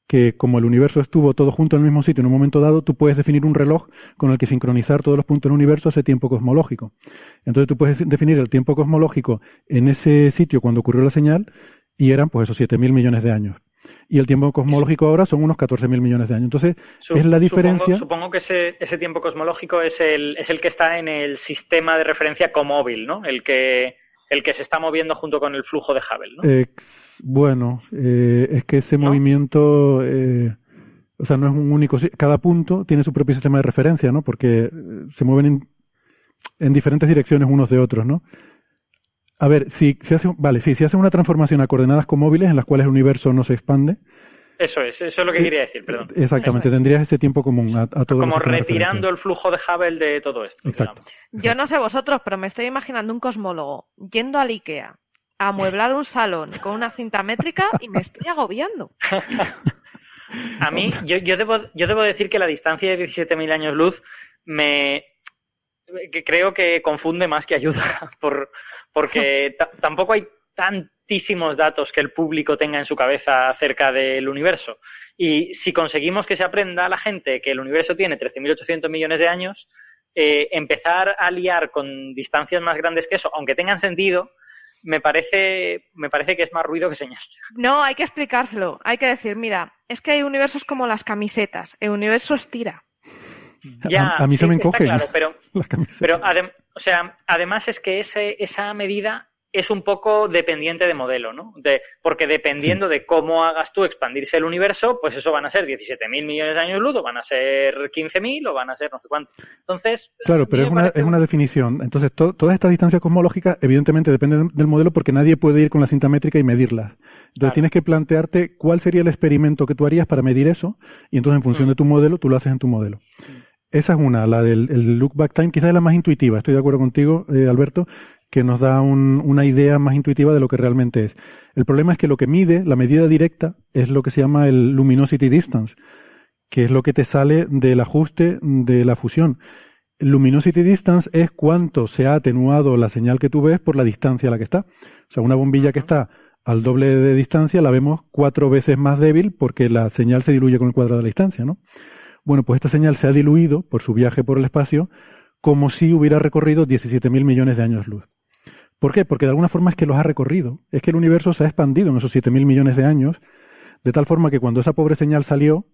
que como el universo estuvo todo junto en el mismo sitio en un momento dado, tú puedes definir un reloj con el que sincronizar todos los puntos del universo a ese tiempo cosmológico. Entonces tú puedes definir el tiempo cosmológico en ese sitio cuando ocurrió la señal y eran pues esos 7.000 millones de años. Y el tiempo cosmológico ahora son unos 14.000 millones de años. Entonces, es la diferencia. Supongo, que ese, ese tiempo cosmológico es el, es el que está en el sistema de referencia comóvil, ¿no? El que, el que se está moviendo junto con el flujo de Hubble, ¿no? Bueno, eh, es que ese movimiento, eh, o sea, no es un único, cada punto tiene su propio sistema de referencia, ¿no? Porque eh, se mueven en, en diferentes direcciones unos de otros, ¿no? A ver, si se hace, vale, sí, si hace una transformación a coordenadas comóviles en las cuales el universo no se expande, eso es, eso es lo que quería decir, perdón. Exactamente, tendrías ese tiempo común a, a todo Como retirando el flujo de Hubble de todo esto. Exacto. Yo no sé vosotros, pero me estoy imaginando un cosmólogo yendo al IKEA amueblar un salón con una cinta métrica y me estoy agobiando. <laughs> a mí, yo, yo, debo, yo debo decir que la distancia de 17.000 años luz me, que creo que confunde más que ayuda, <laughs> por, porque tampoco hay tantísimos datos que el público tenga en su cabeza acerca del universo. Y si conseguimos que se aprenda a la gente que el universo tiene 13.800 millones de años, eh, empezar a liar con distancias más grandes que eso, aunque tengan sentido, me parece, me parece que es más ruido que señal. <laughs> No, hay que explicárselo. Hay que decir, mira, es que hay universos como las camisetas. El universo estira. Ya, a, mí se me encoge. Claro, pero, <laughs> pero o sea, además es que ese, esa medida es un poco dependiente de modelo, ¿no? De, porque dependiendo de cómo hagas tú expandirse el universo, pues eso van a ser 17.000 millones de años luz, o van a ser 15.000, o van a ser no sé cuánto. Entonces. Claro, pero es una, es una definición. Entonces, todas estas distancias cosmológicas, evidentemente, dependen del modelo porque nadie puede ir con la cinta métrica y medirlas. Entonces, tienes que plantearte cuál sería el experimento que tú harías para medir eso, y entonces, en función mm. de tu modelo, tú lo haces en tu modelo. Mm. Esa es una, la del look back time, quizás es la más intuitiva, estoy de acuerdo contigo, eh, Alberto, que nos da una idea más intuitiva de lo que realmente es. El problema es que lo que mide, la medida directa, es lo que se llama el luminosity distance, que es lo que te sale del ajuste de la fusión. luminosity distance es cuánto se ha atenuado la señal que tú ves por la distancia a la que está. O sea, una bombilla que está al doble de distancia la vemos cuatro veces más débil porque la señal se diluye con el cuadrado de la distancia, ¿no? Bueno, pues esta señal se ha diluido por su viaje por el espacio como si hubiera recorrido 17.000 millones de años luz. ¿Por qué? Porque de alguna forma es que los ha recorrido. Es que el universo se ha expandido en esos 7.000 millones de años, de tal forma que cuando esa pobre señal salió,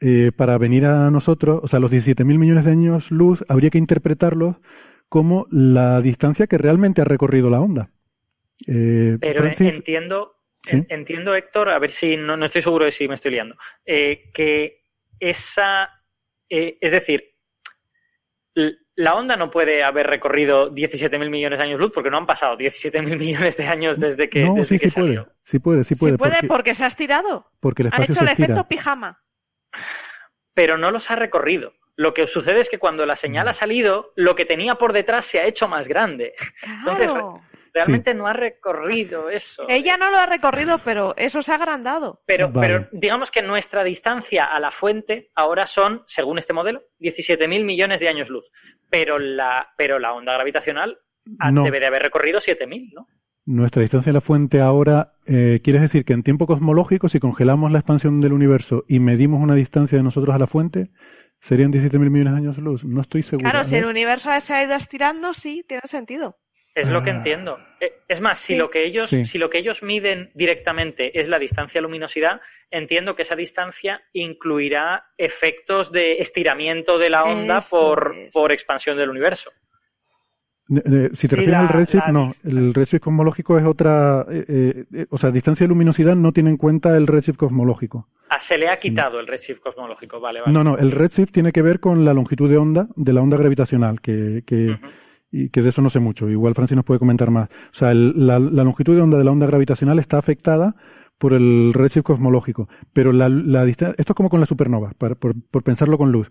eh, para venir a nosotros, o sea, los 17.000 millones de años luz, habría que interpretarlos como la distancia que realmente ha recorrido la onda. Eh, Pero entiendo, entiendo, Héctor, a ver si no, estoy seguro de si me estoy liando, eh, que esa, es decir, la onda no puede haber recorrido 17.000 millones de años luz porque no han pasado 17.000 <laughs> millones de años desde que, no, sí, sí Puede, sí puede, sí puede. Sí puede porque, se ha estirado. Porque el Han hecho el efecto pijama. Pero no los ha recorrido. Lo que sucede es que cuando la señal ha salido, lo que tenía por detrás se ha hecho más grande. Claro. Realmente no ha recorrido eso. Ella no lo ha recorrido, pero eso se ha agrandado. Pero, pero digamos que nuestra distancia a la fuente ahora son, según este modelo, 17.000 millones de años luz. Pero la, pero la onda gravitacional debe de haber recorrido 7.000, ¿no? Nuestra distancia a la fuente ahora, eh, ¿quieres decir que en tiempo cosmológico, si congelamos la expansión del universo y medimos una distancia de nosotros a la fuente, serían 17.000 millones de años luz? No estoy seguro. Claro, si el universo se ha ido estirando, sí, tiene sentido. Es lo que ah. entiendo. Eh, es más, si lo que ellos, si lo que ellos miden directamente es la distancia luminosidad, entiendo que esa distancia incluirá efectos de estiramiento de la onda por, por expansión del universo. Si te refieres al redshift, no. El redshift cosmológico es otra. Eh, eh, o sea, distancia de luminosidad no tiene en cuenta el redshift cosmológico. Ah, se le ha quitado el redshift cosmológico, vale, vale. No, no, el redshift tiene que ver con la longitud de onda de la onda gravitacional, que, que y que de eso no sé mucho. Igual Francis nos puede comentar más. O sea, la, longitud de onda de la onda gravitacional está afectada por el redshift cosmológico. Pero la, la esto es como con la supernova, por, por, pensarlo con luz.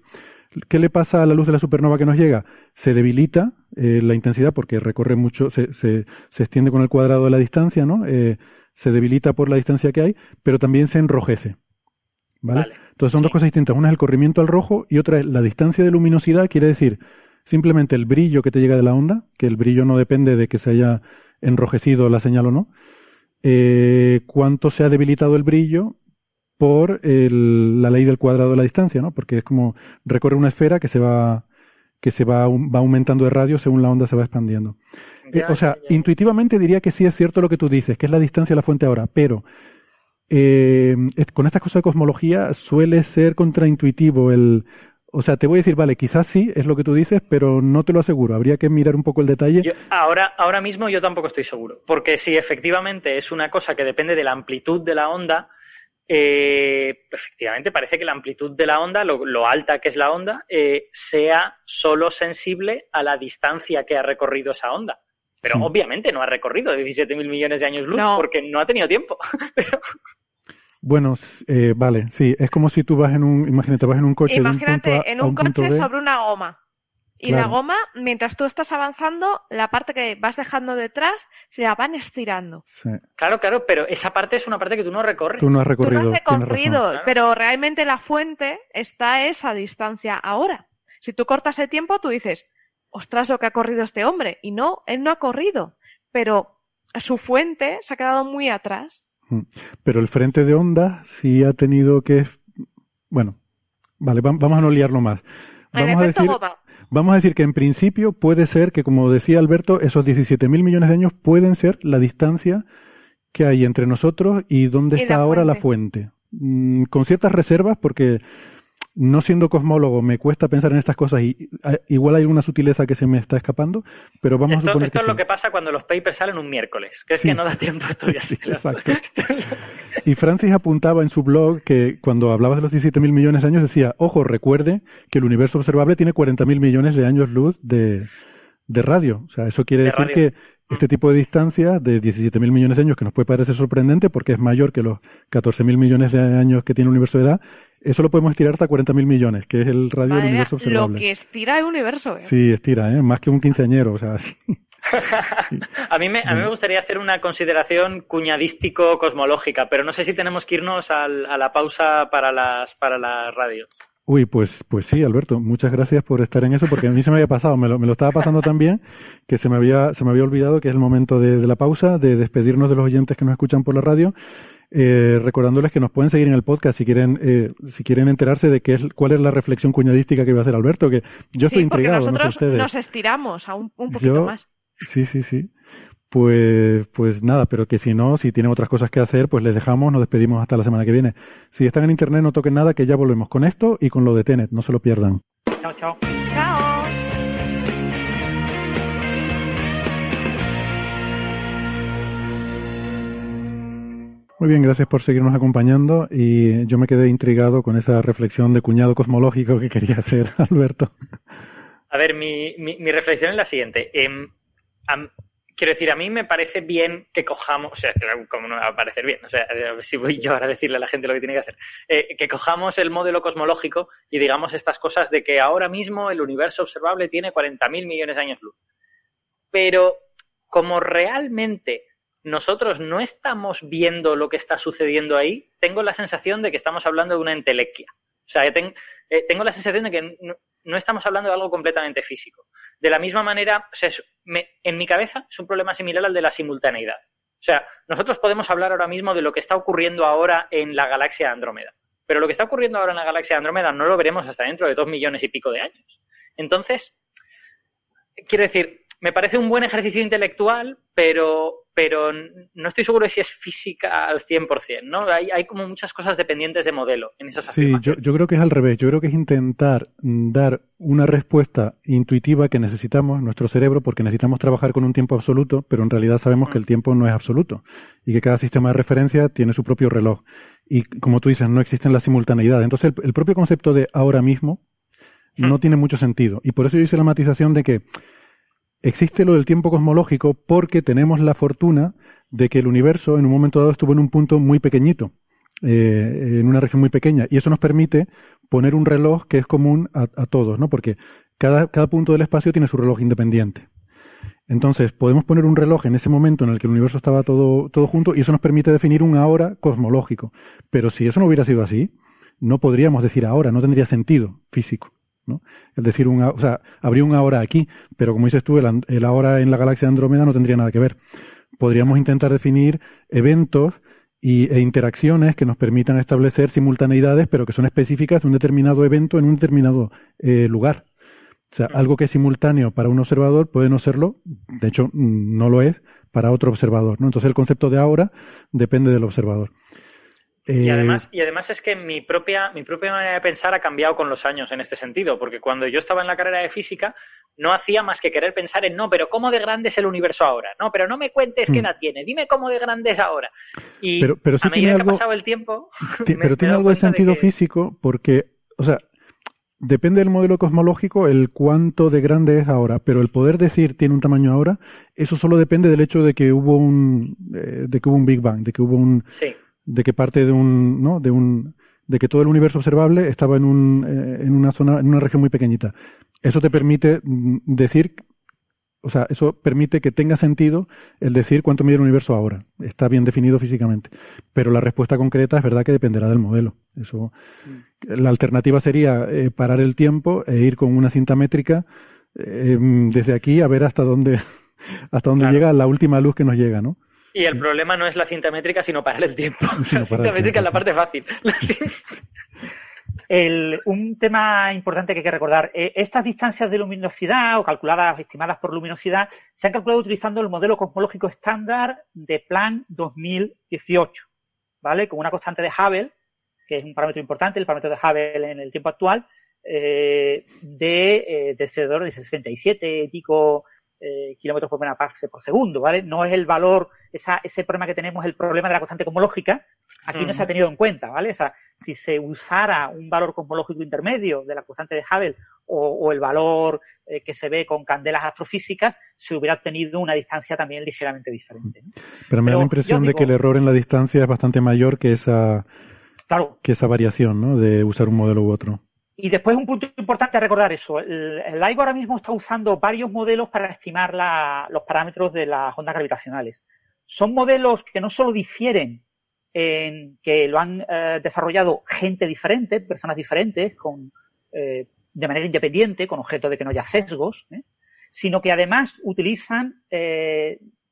¿Qué le pasa a la luz de la supernova que nos llega? Se debilita eh, la intensidad porque recorre mucho, se, se, se, extiende con el cuadrado de la distancia, ¿no? Eh, se debilita por la distancia que hay, pero también se enrojece. ¿Vale? Entonces son dos cosas distintas. Una es el corrimiento al rojo y otra es la distancia de luminosidad, quiere decir simplemente el brillo que te llega de la onda, que el brillo no depende de que se haya enrojecido la señal o no, eh, cuánto se ha debilitado el brillo por la ley del cuadrado de la distancia, ¿no? Porque es como recorre una esfera que se va que se va, va aumentando de radio según la onda se va expandiendo. Eh, o sea, intuitivamente diría que sí es cierto lo que tú dices, que es la distancia a la fuente ahora, pero eh, con estas cosas de cosmología suele ser contraintuitivo el, o sea, te voy a decir, vale, quizás sí, es lo que tú dices, pero no te lo aseguro. Habría que mirar un poco el detalle. ahora, ahora mismo yo tampoco estoy seguro. Porque si efectivamente es una cosa que depende de la amplitud de la onda, eh, efectivamente parece que la amplitud de la onda, lo, alta que es la onda, eh, sea solo sensible a la distancia que ha recorrido esa onda. Pero obviamente no ha recorrido 17.000 millones de años luz porque no ha tenido tiempo. <laughs> Bueno, eh, vale, sí, es como si tú vas en un, imagínate, vas en un coche. Imagínate, en un, coche sobre una goma. Y la goma, mientras tú estás avanzando, la parte que vas dejando detrás se la van estirando. Sí. Claro, claro, pero esa parte es una parte que tú no recorres. Tú no has recorrido. Tú no has recorrido, pero realmente la fuente está a esa distancia ahora. Si tú cortas el tiempo, tú dices, ostras, lo que ha corrido este hombre. Y no, él no ha corrido, pero su fuente se ha quedado muy atrás. Mm. Pero el frente de onda sí ha tenido que. Bueno, vale, vamos a no liarlo más. Vamos a, decir, vamos a decir que en principio puede ser que, como decía Alberto, esos 17.000 millones de años pueden ser la distancia que hay entre nosotros y dónde está ahora la fuente. Mm, con ciertas reservas, porque no siendo cosmólogo me cuesta pensar en estas cosas y igual hay una sutileza que se me está escapando, pero vamos esto, a suponer Esto es lo que pasa cuando los papers salen un miércoles, que es que no da tiempo a <laughs> estudiar. exacto. <laughs> <laughs> y Francis apuntaba en su blog que cuando hablabas de los 17.000 millones de años decía, ojo, recuerde que el universo observable tiene 40.000 millones de años luz de, de radio. O sea, eso quiere decir que este tipo de distancia de 17.000 millones de años, que nos puede parecer sorprendente porque es mayor que los 14.000 millones de años que tiene el universo de edad, eso lo podemos estirar hasta 40.000 millones, que es el radio del universo observable. Lo que estira el universo. ¿eh? Sí, estira, ¿eh? más que un quinceañero. O sea, <laughs> a, mí me, a mí me gustaría hacer una consideración cuñadístico-cosmológica, pero no sé si tenemos que irnos a la pausa para, las, para la radio. Uy, pues, pues sí, Alberto, muchas gracias por estar en eso, porque a mí se me había pasado, me lo, me lo estaba pasando tan bien que se me había, se me había olvidado que es el momento de, la pausa, de despedirnos de los oyentes que nos escuchan por la radio, eh, recordándoles que nos pueden seguir en el podcast si quieren, eh, si quieren enterarse de qué es, cuál es la reflexión cuñadística que va a hacer Alberto, que yo estoy intrigado. Nosotros nos estiramos a un, poquito más. Sí, sí, sí. Pues, pues nada, pero que si no, si tienen otras cosas que hacer, pues les dejamos, nos despedimos hasta la semana que viene. Si están en internet, no toquen nada, que ya volvemos con esto y con lo de Tenet, no se lo pierdan. Chao, chao. Chao. Muy bien, gracias por seguirnos acompañando y yo me quedé intrigado con esa reflexión de cuñado cosmológico que quería <laughs> hacer Alberto. A ver, mi, mi, reflexión es la siguiente. Eh, quiero decir, a mí me parece bien que cojamos, o sea, como no me va a parecer bien, o sea, a <laughs> ver si voy yo ahora a decirle a la gente lo que tiene que hacer, eh, que cojamos el modelo cosmológico y digamos estas cosas de que ahora mismo el universo observable tiene 40.000 millones de años luz. Pero como realmente nosotros no estamos viendo lo que está sucediendo ahí, tengo la sensación de que estamos hablando de una entelequia. O sea, eh, tengo la sensación de que no estamos hablando de algo completamente físico. De la misma manera, en mi cabeza es un problema similar al de la simultaneidad. O sea, nosotros podemos hablar ahora mismo de lo que está ocurriendo ahora en la galaxia Andrómeda, pero lo que está ocurriendo ahora en la galaxia Andrómeda no lo veremos hasta dentro de dos millones y pico de años. Entonces, quiero decir, me parece un buen ejercicio intelectual, pero pero no estoy seguro de si es física al 100%, ¿no? Hay, hay como muchas cosas dependientes de modelo en esas. Sí, yo, yo, creo que es al revés. Yo creo que es intentar dar una respuesta intuitiva que necesitamos en nuestro cerebro porque necesitamos trabajar con un tiempo absoluto, pero en realidad sabemos que el tiempo no es absoluto y que cada sistema de referencia tiene su propio reloj. Y como tú dices, no existen las simultaneidades. Entonces, el, propio concepto de ahora mismo no tiene mucho sentido. Y por eso yo hice la matización de que existe lo del tiempo cosmológico porque tenemos la fortuna de que el universo en un momento dado estuvo en un punto muy pequeñito, eh, en una región muy pequeña, y eso nos permite poner un reloj que es común a, todos, ¿no? Porque cada, punto del espacio tiene su reloj independiente. Entonces, podemos poner un reloj en ese momento en el que el universo estaba todo, todo junto y eso nos permite definir un ahora cosmológico. Pero si eso no hubiera sido así, no podríamos decir ahora, no tendría sentido físico. ¿No? Es decir, un, o sea, habría un ahora aquí, pero como dices tú, el, el ahora en la galaxia de Andrómeda no tendría nada que ver. Podríamos intentar definir eventos y, e interacciones que nos permitan establecer simultaneidades, pero que son específicas de un determinado evento en un determinado eh, lugar. O sea, algo que es simultáneo para un observador puede no serlo, de hecho no lo es para otro observador, ¿no? Entonces el concepto de ahora depende del observador. Y, además, y además es que mi propia, mi propia manera de pensar ha cambiado con los años en este sentido, porque cuando yo estaba en la carrera de física no hacía más que querer pensar en no, pero ¿cómo de grande es el universo ahora? No, pero no me cuentes qué mm. edad tiene, dime cómo de grande es ahora. Y pero, pero a medida que ha pasado el tiempo... <laughs> pero tiene algo de sentido físico porque, o sea, Depende del modelo cosmológico el cuánto de grande es ahora, pero el poder decir tiene un tamaño ahora, eso solo depende del hecho de que hubo un eh, de que hubo un Big Bang, de que hubo un de que parte de un no de un de que todo el universo observable estaba en un eh, en una zona en una región muy pequeñita. Eso te permite mm, decir o sea, eso permite que tenga sentido el decir cuánto mide el universo ahora. Está bien definido físicamente. Pero la respuesta concreta es verdad que dependerá del modelo. Eso, mm. la alternativa sería eh, parar el tiempo e ir con una cinta métrica eh, desde aquí a ver hasta dónde, <laughs> hasta dónde llega la última luz que nos llega, ¿no? Y el problema no es la cinta métrica, sino parar el tiempo. <laughs> la cinta métrica es la parte fácil. <laughs> un tema importante que hay que recordar, eh, estas distancias de luminosidad o calculadas, estimadas por luminosidad, se han calculado utilizando el modelo cosmológico estándar de Plan 2018, ¿vale? Con una constante de Hubble, que es un parámetro importante, el parámetro de Hubble en el tiempo actual, eh, de, eh, de alrededor de 67 y pico eh, kilómetros por megapascal por segundo, ¿vale? No es el valor, esa, ese problema que tenemos, el problema de la constante cosmológica, aquí no se ha tenido en cuenta, ¿vale? O sea, si se usara un valor cosmológico intermedio de la constante de Hubble o, el valor eh, que se ve con candelas astrofísicas, se hubiera obtenido una distancia también ligeramente diferente. Pero me da la impresión de que el error en la distancia es bastante mayor que esa, que esa variación, ¿no? De usar un modelo u otro. Y después un punto importante a recordar eso. El, LIGO ahora mismo está usando varios modelos para estimar los parámetros de las ondas gravitacionales. Son modelos que no solo difieren en que lo han eh, desarrollado gente diferente, personas diferentes, con, eh, de manera independiente, con objeto de que no haya sesgos, ¿eh? sino que además utilizan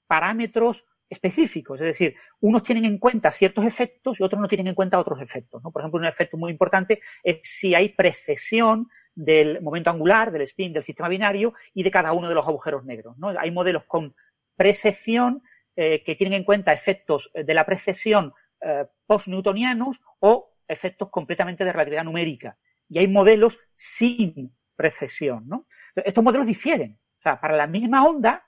parámetros específicos, es decir, unos tienen en cuenta ciertos efectos y otros no tienen en cuenta otros efectos. Por ejemplo, un efecto muy importante es si hay precesión del momento angular, del spin del sistema binario y de cada uno de los agujeros negros. ¿no? Hay modelos con precesión eh, que tienen en cuenta efectos de la precesión eh, post-newtonianos o efectos completamente de relatividad numérica. Y hay modelos sin precesión. ¿no? Estos modelos difieren. O sea, para la misma onda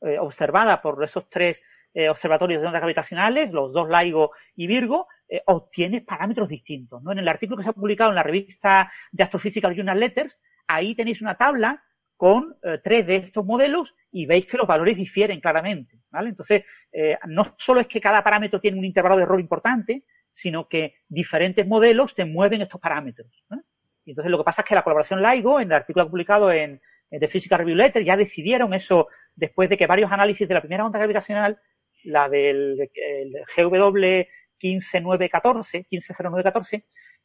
eh, observada por esos tres eh, observatorios de ondas gravitacionales, los dos LIGO y Virgo, eh, obtienes parámetros distintos. ¿no? En el artículo que se ha publicado en la revista de Astrophysical Journal Letters, ahí tenéis una tabla con eh, tres de estos modelos y veis que los valores difieren claramente. ¿vale? Entonces, no solo es que cada parámetro tiene un intervalo de error importante, sino que diferentes modelos te mueven estos parámetros. Y entonces lo que pasa es que la colaboración LIGO, en el artículo publicado en, en The Physical Review Letter, ya decidieron eso después de que varios análisis de la primera onda gravitacional la del GW 15914, 150914,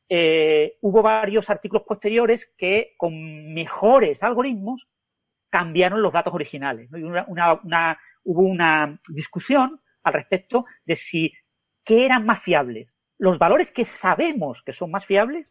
eh, hubo varios artículos posteriores que con mejores algoritmos cambiaron los datos originales. hubo una discusión al respecto de si qué eran más fiables, los valores que sabemos que son más fiables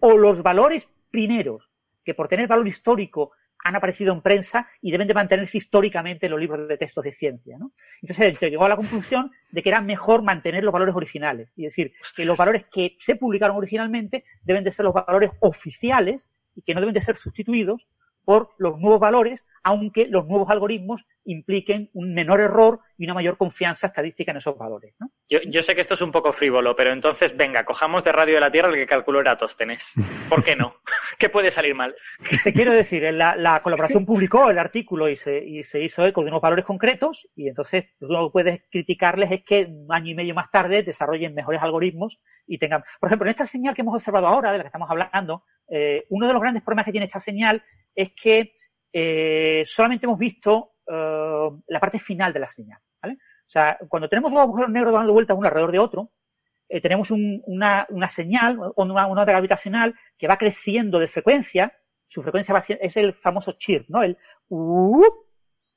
o los valores primeros, que por tener valor histórico han aparecido en prensa y deben de mantenerse históricamente en los libros de textos de ciencia. ¿no? Entonces llegó a la conclusión de que era mejor mantener los valores originales. Es decir, que los valores que se publicaron originalmente deben de ser los valores oficiales y que no deben de ser sustituidos por los nuevos valores, aunque los nuevos algoritmos impliquen un menor error y una mayor confianza estadística en esos valores. ¿no? Yo, sé que esto es un poco frívolo, pero entonces, venga, cojamos de radio de la Tierra el que calculó Eratosthenes. ¿Por qué no? <laughs> ¿Qué puede salir mal? Te quiero decir, la, colaboración publicó el artículo y se, y se hizo eco de unos valores concretos y entonces lo que puedes criticarles es que un año y medio más tarde desarrollen mejores algoritmos y tengan... Por ejemplo, en esta señal que hemos observado ahora, de la que estamos hablando, eh, uno de los grandes problemas que tiene esta señal es que eh, solamente hemos visto eh, la parte final de la señal. O sea, cuando tenemos dos agujeros negros dando vueltas uno alrededor de otro, eh, tenemos una, señal o una, onda gravitacional que va creciendo de frecuencia. Su frecuencia va es el famoso chirp, ¿no? El uh,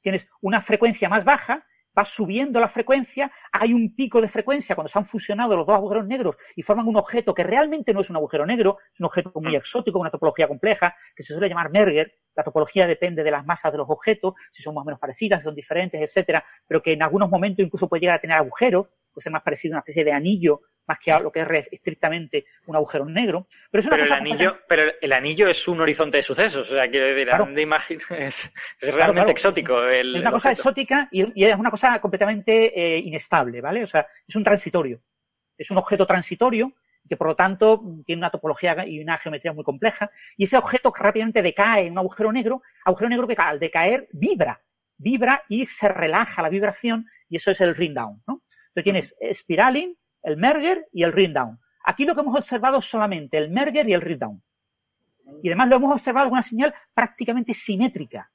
tienes una frecuencia más baja va subiendo la frecuencia, hay un pico de frecuencia cuando se han fusionado los dos agujeros negros y forman un objeto que realmente no es un agujero negro, es un objeto muy exótico, una topología compleja, que se suele llamar Merger. La topología depende de las masas de los objetos, si son más o menos parecidas, si son diferentes, etcétera, pero que en algunos momentos incluso puede llegar a tener agujeros, puede ser más parecido a una especie de anillo más que a lo que es estrictamente un agujero negro. Pero, es una el anillo, pero el anillo es un horizonte de sucesos, o sea, quiero decir, <laughs> es, realmente exótico. es una cosa exótica y, es una cosa completamente eh, inestable, ¿vale? O sea, es un transitorio. Es un objeto transitorio que por lo tanto tiene una topología y una geometría muy compleja, y ese objeto rápidamente decae en un agujero negro, agujero negro que al decaer vibra, vibra y se relaja la vibración, y eso es el ring down, ¿no? Entonces tienes spiraling, el merger y el ring down. Aquí lo que hemos observado es solamente el merger y el ring down. Y además lo hemos observado con una señal prácticamente simétrica.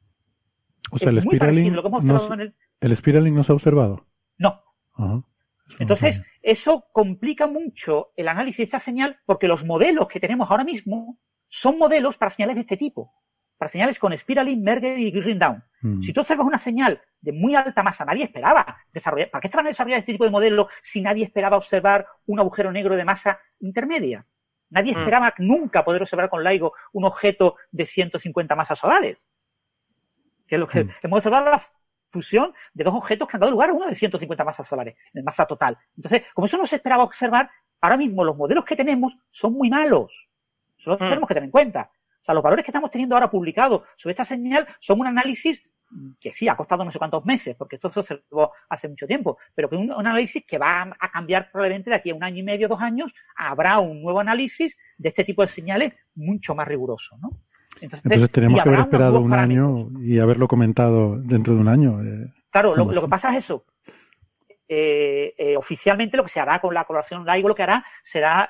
O sea, el spiraling, no, el... spiraling no se ha observado. No. Entonces, eso complica mucho el análisis de esta señal porque los modelos que tenemos ahora mismo son modelos para señales de este tipo para señales con spiraling, merger y ring down. Mm. Si tú observas una señal de muy alta masa, nadie esperaba desarrollar. ¿Para qué a desarrollar este tipo de modelo si nadie esperaba observar un agujero negro de masa intermedia? Nadie mm. esperaba nunca poder observar con LIGO un objeto de 150 masas solares. Que es lo que mm. hemos observado la fusión de dos objetos que han dado lugar a uno de 150 masas solares, en masa total. Entonces, como eso no se esperaba observar, ahora mismo los modelos que tenemos son muy malos. Eso lo tenemos que tener en cuenta. O sea, los valores que estamos teniendo ahora publicados sobre esta señal son un análisis que sí, ha costado no sé cuántos meses, porque esto se observó hace mucho tiempo, pero que un, un, análisis que va a cambiar probablemente de aquí a un año y medio, dos años, habrá un nuevo análisis de este tipo de señales mucho más riguroso, ¿no? Entonces, tenemos que haber esperado un año y haberlo comentado dentro de un año. Eh, claro, lo, que pasa es eso. Eh, eh, oficialmente lo que se hará con la colaboración LIGO lo que hará será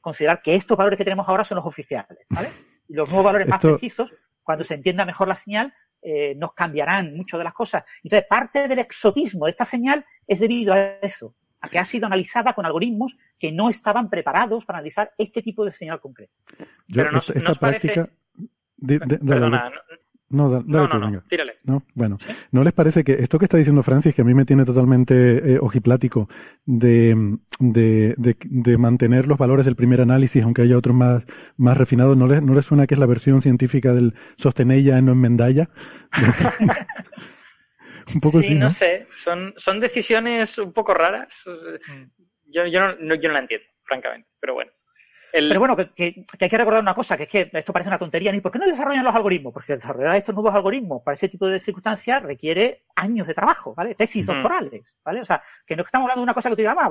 considerar que estos valores que tenemos ahora son los oficiales, ¿vale? y los nuevos valores más precisos, cuando se entienda mejor la señal, eh, nos cambiarán mucho de las cosas. Entonces, parte del exotismo de esta señal es debido a eso, a que ha sido analizada con algoritmos que no estaban preparados para analizar este tipo de señal concreto. Pero nos, parece... Perdona, no, dale no, no, tírale. No, bueno, ¿no les parece que esto que está diciendo Francis, que a mí me tiene totalmente eh, ojiplático, de, de, de, mantener los valores del primer análisis, aunque haya otros más, más refinados, ¿no les, ¿no les suena que es la versión científica del sostenella no enmendalla? <laughs> un poco sí, ¿no? sé, son, son decisiones un poco raras. Mm. Yo, yo, no, yo no la entiendo, francamente, pero bueno. Pero bueno, que, hay que recordar una cosa, que es que esto parece una tontería, ni por qué no desarrollan los algoritmos, porque desarrollar estos nuevos algoritmos para ese tipo de circunstancias requiere años de trabajo, ¿vale? Tesis doctorales, ¿vale? O sea, que no estamos hablando de una cosa que tú digas, ah,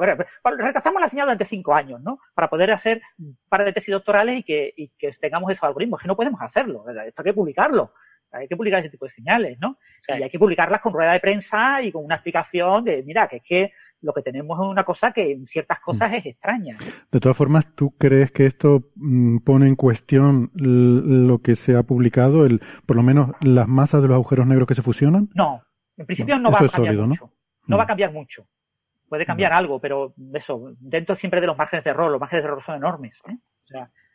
retrasamos la señal durante cinco años, ¿no? Para poder hacer un par de tesis doctorales y que, y que tengamos esos algoritmos, que no podemos hacerlo, esto hay que publicarlo. Hay que publicar ese tipo de señales, ¿no? Y hay que publicarlas con rueda de prensa y con una explicación de, mira, que es que lo que tenemos es una cosa que en ciertas cosas mm. es extraña. De todas formas, ¿tú crees que esto mm, pone en cuestión lo que se ha publicado, el, por lo menos las masas de los agujeros negros que se fusionan? No, en principio no, va a cambiar mucho. ¿no? va a mm. cambiar mucho. Puede cambiar algo, pero eso, dentro siempre de los márgenes de error, los márgenes de error son enormes. ¿eh?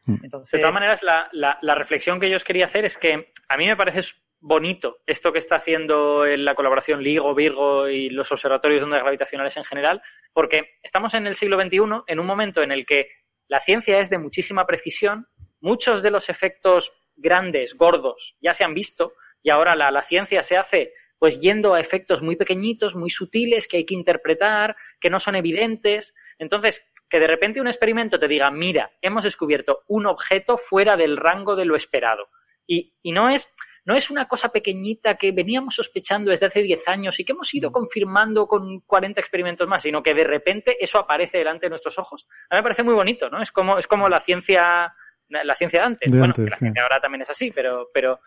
entonces... De todas maneras, la, la, la reflexión que yo os quería hacer es que a mí me parece bonito esto que está haciendo en la colaboración LIGO, Virgo y los observatorios de ondas gravitacionales en general, porque estamos en el siglo XXI en un momento en el que la ciencia es de muchísima precisión, muchos de los efectos grandes, gordos, ya se han visto y ahora la, la ciencia se hace pues yendo a efectos muy pequeñitos, muy sutiles, que hay que interpretar, que no son evidentes. Entonces, que de repente un experimento te diga, mira, hemos descubierto un objeto fuera del rango de lo esperado. Y, y no es no es una cosa pequeñita que veníamos sospechando desde hace 10 años y que hemos ido confirmando con 40 experimentos más, sino que de repente eso aparece delante de nuestros ojos. A mí me parece muy bonito, ¿no? Es como, es como la ciencia, la ciencia de antes. bueno, la ciencia ahora también es así, pero, pero,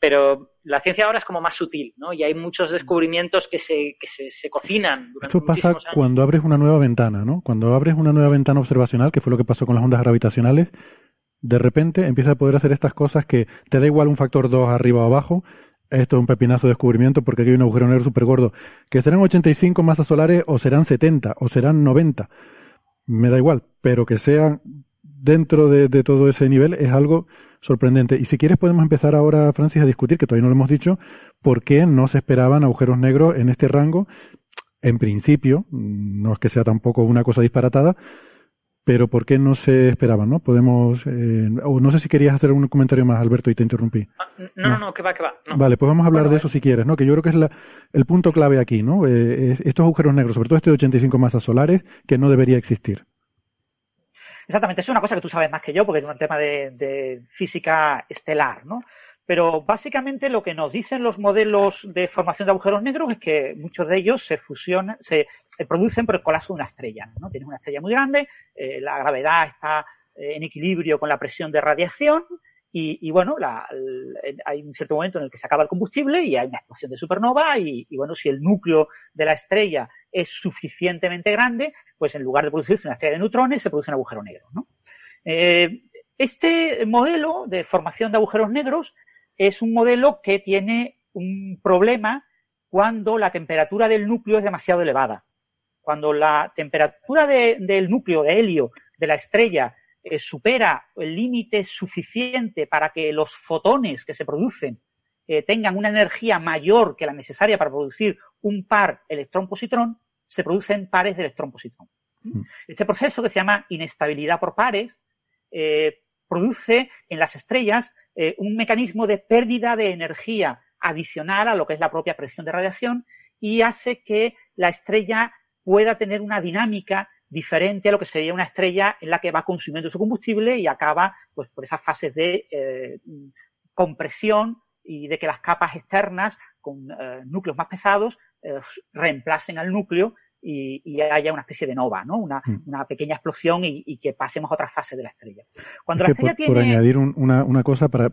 pero la ciencia ahora es como más sutil, ¿no? Y hay muchos descubrimientos que se, que se, se cocinan. Esto pasa cuando abres una nueva ventana, ¿no? Cuando abres una nueva ventana observacional, que fue lo que pasó con las ondas gravitacionales, de repente empieza a poder hacer estas cosas que te da igual un factor 2 arriba o abajo. Esto es un pepinazo de descubrimiento porque aquí hay un agujero negro súper gordo. Que serán 85 masas solares o serán 70 o serán 90. Me da igual, pero que sean dentro de, todo ese nivel es algo sorprendente. Y si quieres podemos empezar ahora, Francis, a discutir, que todavía no lo hemos dicho, por qué no se esperaban agujeros negros en este rango. En principio, no es que sea tampoco una cosa disparatada, pero ¿por qué no se esperaban? ¿no? Podemos, eh, o no sé si querías hacer un comentario más, Alberto, y te interrumpí. Ah, no, no, no, que va, que va. Vale, pues vamos a hablar de eso si quieres, ¿no? Que yo creo que es el punto clave aquí, ¿no? Eh, estos agujeros negros, sobre todo este de 85 masas solares, que no debería existir. Exactamente, es una cosa que tú sabes más que yo, porque es un tema de, de física estelar, ¿no? Pero básicamente lo que nos dicen los modelos de formación de agujeros negros es que muchos de ellos se fusionan, se producen por el colapso de una estrella. ¿no? Tienes una estrella muy grande, eh, la gravedad está eh, en equilibrio con la presión de radiación y, bueno, hay un cierto momento en el que se acaba el combustible y hay una explosión de supernova y, bueno, si el núcleo de la estrella es suficientemente grande, pues en lugar de producirse una estrella de neutrones, se produce un agujero negro. Eh, este modelo de formación de agujeros negros es un modelo que tiene un problema cuando la temperatura del núcleo es demasiado elevada. Cuando la temperatura del núcleo de helio de la estrella eh, supera el límite suficiente para que los fotones que se producen eh, tengan una energía mayor que la necesaria para producir un par electrón-positrón, se producen pares de electrón-positrón. Mm. Este proceso que se llama inestabilidad por pares eh, produce en las estrellas eh, un mecanismo de pérdida de energía adicional a lo que es la propia presión de radiación y hace que la estrella pueda tener una dinámica diferente a lo que sería una estrella en la que va consumiendo su combustible y acaba pues por esas fases de eh, compresión y de que las capas externas con eh, núcleos más pesados reemplacen al núcleo y, haya una especie de nova, ¿no? Una, mm. pequeña explosión y, que pasemos a otra fase de la estrella. Cuando la estrella por, tiene... por añadir una, una, cosa, para,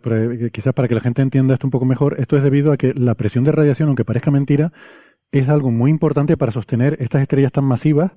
quizás para que la gente entienda esto un poco mejor, esto es debido a que la presión de radiación, aunque parezca mentira, es algo muy importante para sostener estas estrellas tan masivas.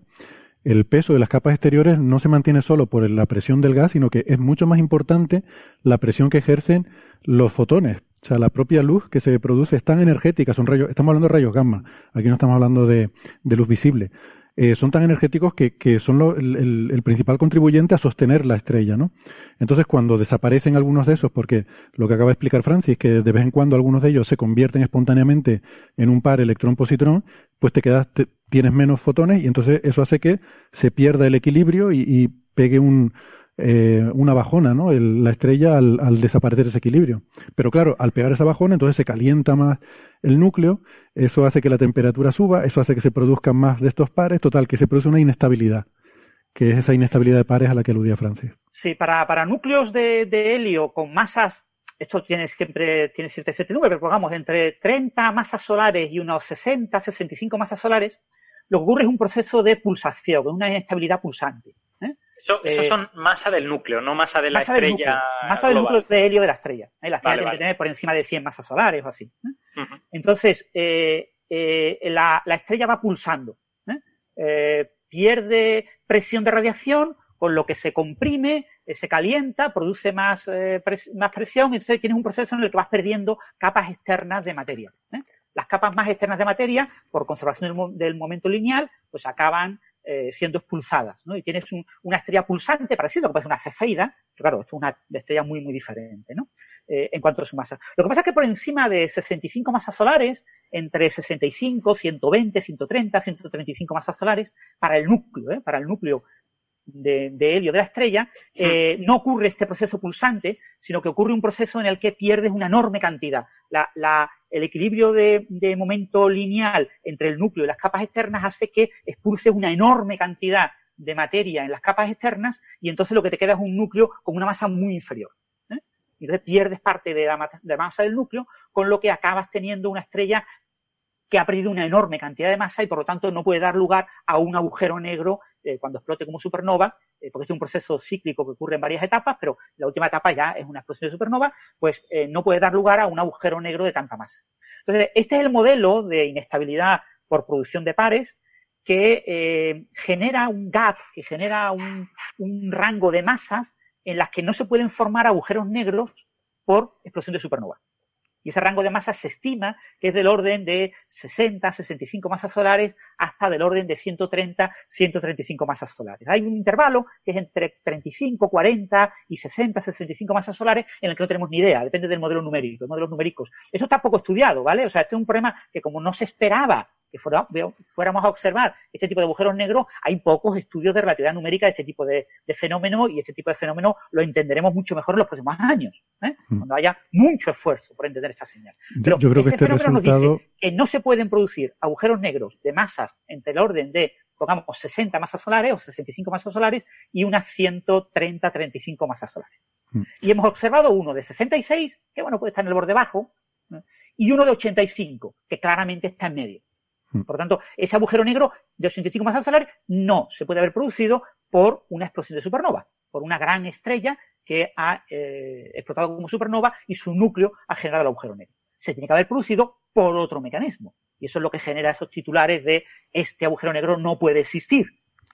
El peso de las capas exteriores no se mantiene solo por la presión del gas, sino que es mucho más importante la presión que ejercen los fotones. O sea, la propia luz que se produce es tan energética, son rayos, estamos hablando de rayos gamma, aquí no estamos hablando de, luz visible. Eh, son tan energéticos que, son el, principal contribuyente a sostener la estrella, ¿no? Entonces, cuando desaparecen algunos de esos, porque lo que acaba de explicar Francis, que de vez en cuando algunos de ellos se convierten espontáneamente en un par electrón-positrón, pues te quedas, tienes menos fotones y entonces eso hace que se pierda el equilibrio y pegue un, eh, una bajona, ¿no? la estrella al, desaparecer ese equilibrio. Pero claro, al pegar esa bajona, entonces se calienta más el núcleo, eso hace que la temperatura suba, eso hace que se produzcan más de estos pares, total, que se produce una inestabilidad, que es esa inestabilidad de pares a la que aludía Francis. Sí, para, núcleos de, helio con masas esto tiene siempre tiene cierta incertidumbre, pero pongamos entre 30 masas solares y unos 60, 65 masas solares, lo que ocurre es un proceso de pulsación, una inestabilidad pulsante. Eso, eh, son masa del núcleo, no masa de la estrella. Masa del núcleo de helio de la estrella. ¿eh? La estrella tiene que tener por encima de 100 masas solares o así. ¿eh? Entonces, la, estrella va pulsando. pierde presión de radiación, con lo que se comprime, se calienta, produce más, más presión, entonces tienes un proceso en el que vas perdiendo capas externas de materia. Las capas más externas de materia, por conservación del, del momento lineal, pues acaban eh, siendo expulsadas, ¿no? Y tienes una estrella pulsante parecido a lo que puede una cefeida, pero claro, esto es una estrella muy, muy diferente, ¿no? Eh, en cuanto a su masa. Lo que pasa es que por encima de 65 masas solares, entre 65, 120, 130, 135 masas solares, para el núcleo, ¿eh? para el núcleo de, helio de la estrella, eh, no ocurre este proceso pulsante, sino que ocurre un proceso en el que pierdes una enorme cantidad. el equilibrio de, momento lineal entre el núcleo y las capas externas hace que expulses una enorme cantidad de materia en las capas externas y entonces lo que te queda es un núcleo con una masa muy inferior. ¿eh? y entonces pierdes parte de la, de masa del núcleo, con lo que acabas teniendo una estrella que ha perdido una enorme cantidad de masa y por lo tanto no puede dar lugar a un agujero negro eh, cuando explote como supernova, eh, porque es un proceso cíclico que ocurre en varias etapas, pero la última etapa ya es una explosión de supernova, pues eh, no puede dar lugar a un agujero negro de tanta masa. Entonces, este es el modelo de inestabilidad por producción de pares que genera un gap, que genera un rango de masas en las que no se pueden formar agujeros negros por explosión de supernova. Y ese rango de masa se estima que es del orden de 60, 65 masas solares hasta del orden de 130, 135 masas solares. Hay un intervalo que es entre 35, 40 y 60, 65 masas solares en el que no tenemos ni idea, depende del modelo numérico, de modelos numéricos. Eso está poco estudiado, ¿vale? O sea, este es un problema que como no se esperaba que fuéramos a observar este tipo de agujeros negros, hay pocos estudios de relatividad numérica de este tipo de, fenómeno y este tipo de fenómeno lo entenderemos mucho mejor en los próximos años, ¿eh? mm. cuando haya mucho esfuerzo por entender esta señal. Pero yo, creo que este fenómeno nos dice que no se pueden producir agujeros negros de masas entre el orden de, pongamos, 60 masas solares o 65 masas solares y unas 130, 35 masas solares. Mm. Y hemos observado uno de 66, que bueno, puede estar en el borde bajo, y uno de 85, que claramente está en medio. Mm. Por lo tanto, ese agujero negro de 85 masas solares no se puede haber producido por una explosión de supernova, por una gran estrella que ha eh, explotado como supernova y su núcleo ha generado el agujero negro. Se tiene que haber producido por otro mecanismo. Y eso es lo que genera esos titulares de este agujero negro no puede existir.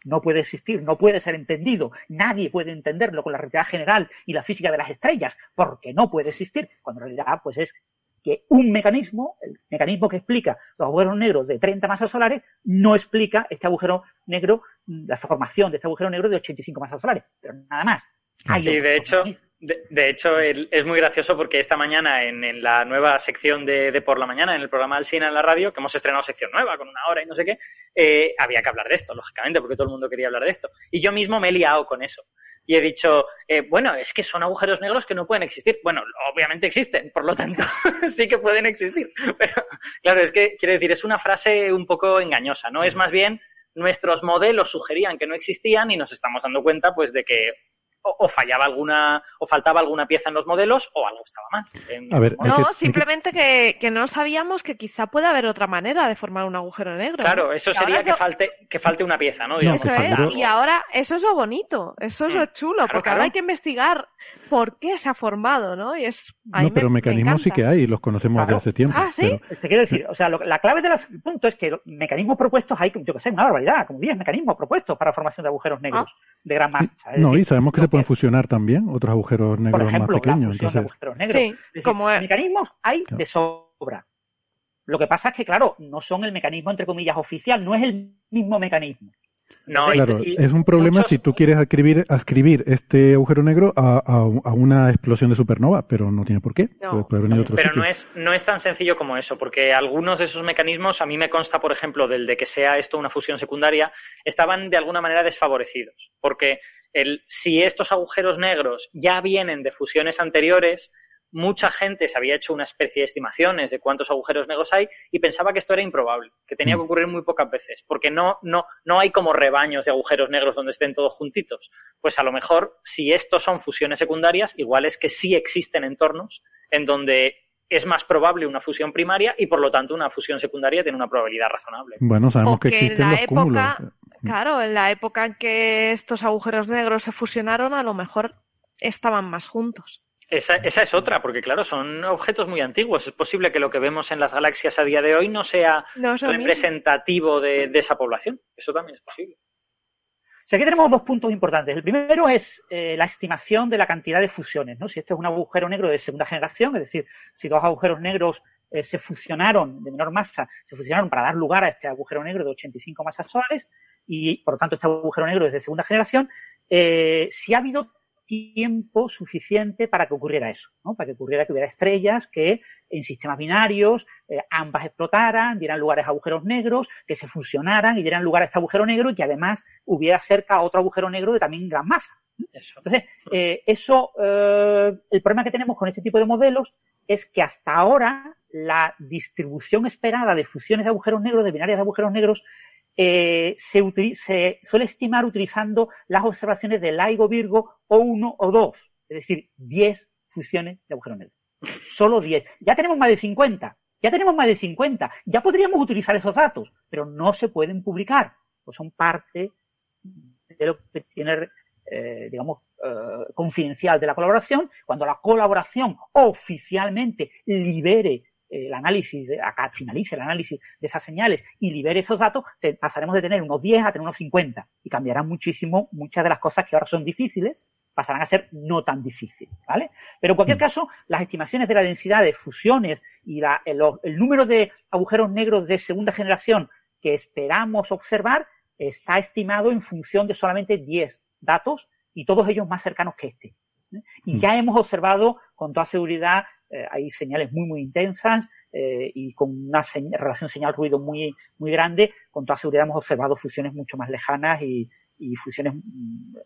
No puede existir, no puede ser entendido. Nadie puede entenderlo con la realidad general y la física de las estrellas, porque no puede existir, cuando en realidad pues es que un mecanismo, el mecanismo que explica los agujeros negros de 30 masas solares, no explica este agujero negro, la formación de este agujero negro de 85 masas solares, pero nada más. sí, de hecho, de, hecho es muy gracioso porque esta mañana en, la nueva sección de, Por la Mañana, en el programa Alcina en la radio, que hemos estrenado sección nueva con una hora y no sé qué, eh, había que hablar de esto, lógicamente, porque todo el mundo quería hablar de esto. Y yo mismo me he liado con eso y he dicho, eh, bueno, es que son agujeros negros que no pueden existir. Bueno, obviamente existen, por lo tanto, <laughs> sí que pueden existir. Pero, claro, es que, quiero decir, es una frase un poco engañosa, ¿no? Es más bien, nuestros modelos sugerían que no existían y nos estamos dando cuenta, pues, de que o, fallaba alguna, o faltaba alguna pieza en los modelos, o algo estaba mal. no, simplemente que, no sabíamos que quizá puede haber otra manera de formar un agujero negro. Claro, eso sería que, falte, que falte una pieza, ¿no? eso es, y ahora eso es lo bonito, eso es lo mm, chulo, porque ahora hay que investigar por qué se ha formado, ¿no? Y es, no, pero mecanismos sí que hay, los conocemos desde hace tiempo. Ah, ¿sí? Te quiero decir, o sea, la clave del punto es que mecanismos propuestos hay, yo que sé, una barbaridad, como 10 mecanismos propuestos para formación de agujeros negros ah. de gran masa. no, y sabemos que se pueden fusionar también otros agujeros negros más pequeños. La agujeros negros. Sí, como mecanismos hay de sobra. Lo que pasa es que, claro, no son el mecanismo, entre comillas, oficial, no es el mismo mecanismo. No, claro, es un problema si tú quieres ascribir, ascribir este agujero negro a, a, una explosión de supernova, pero no tiene por qué. pero no es, no es tan sencillo como eso, porque algunos de esos mecanismos, a mí me consta, por ejemplo, del de que sea esto una fusión secundaria, estaban de alguna manera desfavorecidos, porque el, si estos agujeros negros ya vienen de fusiones anteriores, mucha gente se había hecho una especie de estimaciones de cuántos agujeros negros hay y pensaba que esto era improbable, que tenía que mm. ocurrir muy pocas veces, porque no, no, no hay como rebaños de agujeros negros donde estén todos juntitos. Pues a lo mejor, si estos son fusiones secundarias, igual es que sí existen entornos en donde es más probable una fusión primaria y por lo tanto una fusión secundaria tiene una probabilidad razonable. Bueno, sabemos que existen los época, Claro, en la época en que estos agujeros negros se fusionaron, a lo mejor estaban más juntos. Esa, esa, es otra, porque claro, son objetos muy antiguos. Es posible que lo que vemos en las galaxias a día de hoy no sea representativo de, esa población. Eso también es posible. O aquí tenemos dos puntos importantes. El primero es eh, la estimación de la cantidad de fusiones, ¿no? Si esto es un agujero negro de segunda generación, es decir, si dos agujeros negros eh, se fusionaron de menor masa, se fusionaron para dar lugar a este agujero negro de 85 masas solares y, por lo tanto, este agujero negro es de segunda generación, eh, si ha habido tiempo suficiente para que ocurriera eso, ¿no? Para que ocurriera que hubiera estrellas que en sistemas binarios eh, ambas explotaran, dieran lugar a agujeros negros, que se fusionaran y dieran lugar a este agujero negro y que además hubiera cerca otro agujero negro de también gran masa. Eso. Entonces, eh, eso, eh, el problema que tenemos con este tipo de modelos es que hasta ahora la distribución esperada de fusiones de agujeros negros, de binarias de agujeros negros, eh, se, se, suele estimar utilizando las observaciones de LIGO Virgo O1 o 2, es decir, 10 fusiones de agujeros negros. Solo 10. Ya tenemos más de 50. Ya tenemos más de 50. Ya podríamos utilizar esos datos, pero no se pueden publicar. Pues son parte de lo que tiene, eh, digamos, eh, confidencial de la colaboración. Cuando la colaboración oficialmente libere el análisis, acá finalice el análisis de esas señales y libere esos datos, pasaremos de tener unos 10 a tener unos 50 y cambiarán muchísimo muchas de las cosas que ahora son difíciles pasarán a ser no tan difíciles, ¿vale? Pero en cualquier mm. caso, las estimaciones de la densidad de fusiones y la, el, el, número de agujeros negros de segunda generación que esperamos observar está estimado en función de solamente 10 datos y todos ellos más cercanos que este. ¿eh? Y mm. ya hemos observado con toda seguridad eh, hay señales muy, muy intensas eh, y con una relación señal-ruido muy, muy grande. Con toda seguridad hemos observado fusiones mucho más lejanas y, y fusiones mm,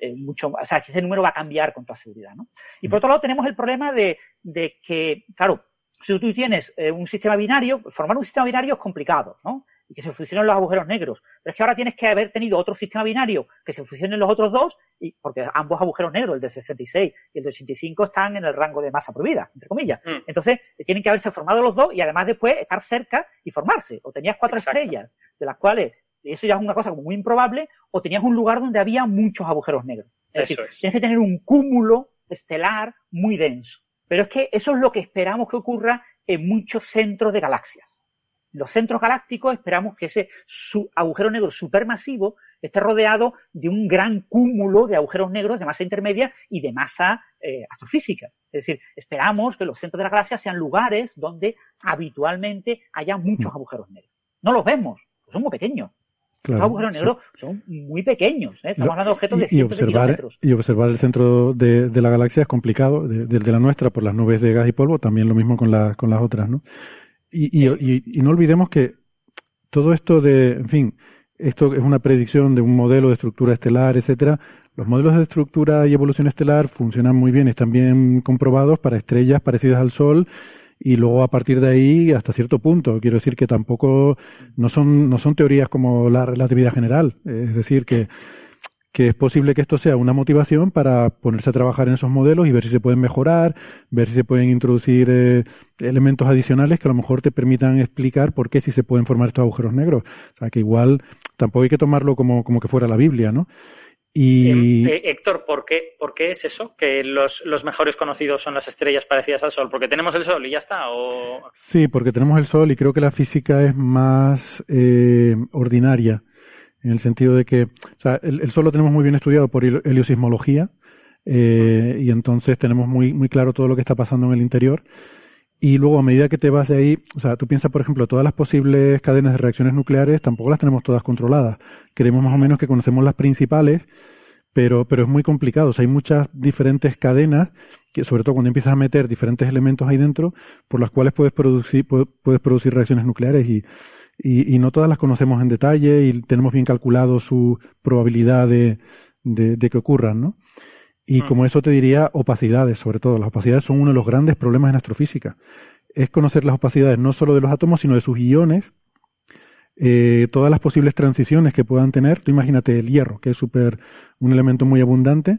eh, mucho, o sea, que ese número va a cambiar con toda seguridad, ¿no? Y por otro lado tenemos el problema de, de que, claro, si tú tienes un sistema binario, formar un sistema binario es complicado, ¿no? Y que se fusionen los agujeros negros. Pero es que ahora tienes que haber tenido otro sistema binario que se fusionen los otros dos, y porque ambos agujeros negros, el de 66 y el de 85, están en el rango de masa prohibida, entre comillas. Mm. Entonces, tienen que haberse formado los dos y además después estar cerca y formarse. O tenías cuatro estrellas, de las cuales eso ya es una cosa como muy improbable, o tenías un lugar donde había muchos agujeros negros. Es decir, tienes que tener un cúmulo estelar muy denso. Pero es que eso es lo que esperamos que ocurra en muchos centros de galaxias los centros galácticos esperamos que ese agujero negro supermasivo esté rodeado de un gran cúmulo de agujeros negros de masa intermedia y de masa eh, astrofísica. Es decir, esperamos que los centros de la galaxia sean lugares donde habitualmente haya muchos mm. agujeros negros. No los vemos, son muy pequeños. los agujeros negros son muy pequeños, ¿eh? estamos hablando de objetos de cientos y observar, kilómetros. Y observar el centro de, la galaxia es complicado, desde de, la nuestra por las nubes de gas y polvo, también lo mismo con, con las otras, ¿no? Y, y, no olvidemos que todo esto de, en fin, esto es una predicción de un modelo de estructura estelar, etcétera. Los modelos de estructura y evolución estelar funcionan muy bien, están bien comprobados para estrellas parecidas al Sol y luego a partir de ahí hasta cierto punto. Quiero decir que tampoco no son no son teorías como la relatividad general, es decir que que es posible que esto sea una motivación para ponerse a trabajar en esos modelos y ver si se pueden mejorar, ver si se pueden introducir eh, elementos adicionales que a lo mejor te permitan explicar por qué si se pueden formar estos agujeros negros. O sea, que igual tampoco hay que tomarlo como, como que fuera la Biblia, ¿no? Y... Eh, Héctor, ¿por qué, ¿por qué es eso? Que los, los, mejores conocidos son las estrellas parecidas al Sol. ¿Porque tenemos el Sol y ya está? ¿O... Sí, porque tenemos el Sol y creo que la física es más eh, ordinaria en el sentido de que o sea, el, Sol lo tenemos muy bien estudiado por heliosismología eh, y entonces tenemos muy, muy claro todo lo que está pasando en el interior. Y luego, a medida que te vas de ahí, o sea, tú piensas, por ejemplo, todas las posibles cadenas de reacciones nucleares tampoco las tenemos todas controladas. Creemos más o menos que conocemos las principales, pero, pero es muy complicado. O sea, hay muchas diferentes cadenas, que sobre todo cuando empiezas a meter diferentes elementos ahí dentro, por las cuales puedes producir, puedes producir reacciones nucleares y y, y, no todas las conocemos en detalle y tenemos bien calculado su probabilidad de, de, que ocurran, ¿no? Y mm. como eso te diría opacidades, sobre todo. Las opacidades son uno de los grandes problemas en astrofísica. Es conocer las opacidades no solo de los átomos, sino de sus iones, eh, todas las posibles transiciones que puedan tener. Tú imagínate el hierro, que es super, un elemento muy abundante,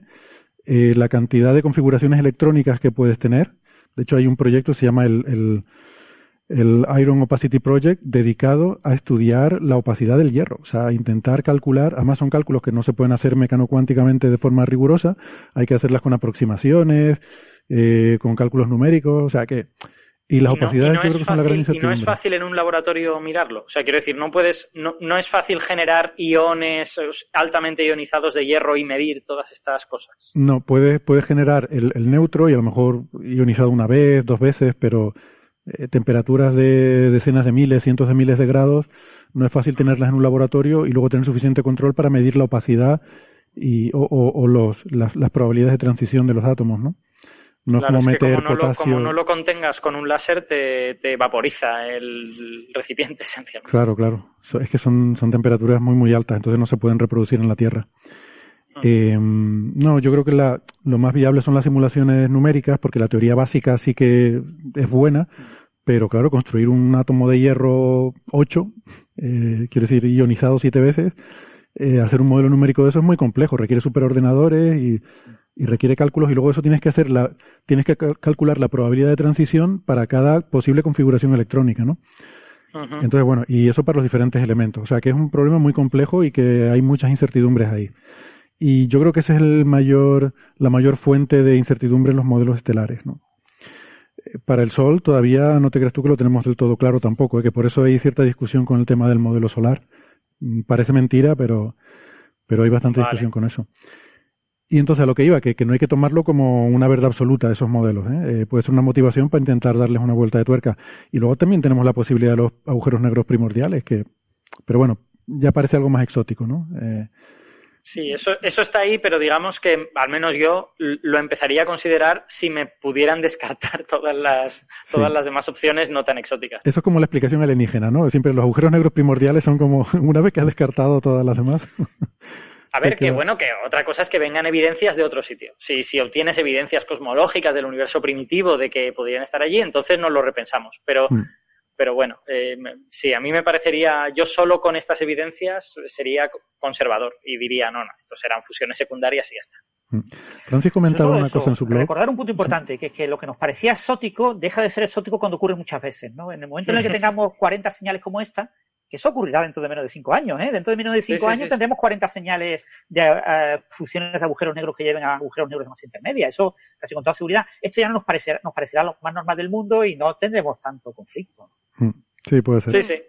eh, la cantidad de configuraciones electrónicas que puedes tener. De hecho, hay un proyecto que se llama el, el el Iron Opacity Project dedicado a estudiar la opacidad del hierro, o sea, intentar calcular, además son cálculos que no se pueden hacer mecanocuánticamente de forma rigurosa, hay que hacerlas con aproximaciones, eh, con cálculos numéricos, o sea que y las opacidades yo creo que son la gran Y no es fácil en un laboratorio mirarlo. O sea, quiero decir, no puedes, no, no es fácil generar iones altamente ionizados de hierro y medir todas estas cosas. No, puedes, puedes generar el, el neutro y a lo mejor ionizado una vez, dos veces, pero eh, temperaturas de decenas de miles, cientos de miles de grados, no es fácil tenerlas en un laboratorio y luego tener suficiente control para medir la opacidad y, o, o, los, las, probabilidades de transición de los átomos, ¿no? No es como meter como no, potasio... lo, como no lo contengas con un láser, te, te vaporiza el recipiente <laughs> esencialmente. Claro, claro. Es que son, son temperaturas muy, muy altas, entonces no se pueden reproducir en la Tierra. Eh, no, yo creo que la, lo más viable son las simulaciones numéricas, porque la teoría básica sí que es buena, pero claro, construir un átomo de hierro 8, eh, quiere decir ionizado siete veces, eh, hacer un modelo numérico de eso es muy complejo, requiere superordenadores y, y requiere cálculos y luego eso tienes que hacer la, tienes que calcular la probabilidad de transición para cada posible configuración electrónica, ¿no? Entonces, bueno, y eso para los diferentes elementos. O sea, que es un problema muy complejo y que hay muchas incertidumbres ahí. Y yo creo que esa es el mayor, la mayor fuente de incertidumbre en los modelos estelares, ¿no? Eh, para el Sol todavía no te creas tú que lo tenemos del todo claro tampoco, ¿eh? que por eso hay cierta discusión con el tema del modelo solar. Mm, parece mentira, pero, pero hay bastante discusión con eso. Y entonces a lo que iba, que, que, no hay que tomarlo como una verdad absoluta esos modelos. ¿eh? ¿eh? puede ser una motivación para intentar darles una vuelta de tuerca. Y luego también tenemos la posibilidad de los agujeros negros primordiales, que, pero bueno, ya parece algo más exótico, ¿no? Eh, sí, eso, eso está ahí, pero digamos que al menos yo lo empezaría a considerar si me pudieran descartar <laughs> todas las, todas las demás opciones no tan exóticas. Eso es como la explicación alienígena, ¿no? Siempre los agujeros negros primordiales son como <laughs> una vez que has descartado todas las demás. A ver, <laughs> que bueno, que otra cosa es que vengan evidencias de otro sitio. Si, si obtienes evidencias cosmológicas del universo primitivo de que podrían estar allí, entonces nos lo repensamos. Pero, mm. Pero bueno, eh, sí, a mí me parecería, yo solo con estas evidencias sería conservador y diría, no, no, esto serán fusiones secundarias y ya está. Mm. Francis comentaba una cosa en su blog. Recordar un punto importante, que es que lo que nos parecía exótico deja de ser exótico cuando ocurre muchas veces, ¿no? En el momento en el que tengamos 40 señales como esta, que eso ocurrirá dentro de menos de cinco años, ¿eh? Dentro de menos de cinco años tendremos 40 señales de uh, fusiones de agujeros negros que lleven a agujeros negros de masa intermedia. Eso, casi con toda seguridad. Esto ya no nos parecerá, nos parecerá lo más normal del mundo y no tendremos tanto conflicto. Hmm. Sí, puede ser. Sí, sí.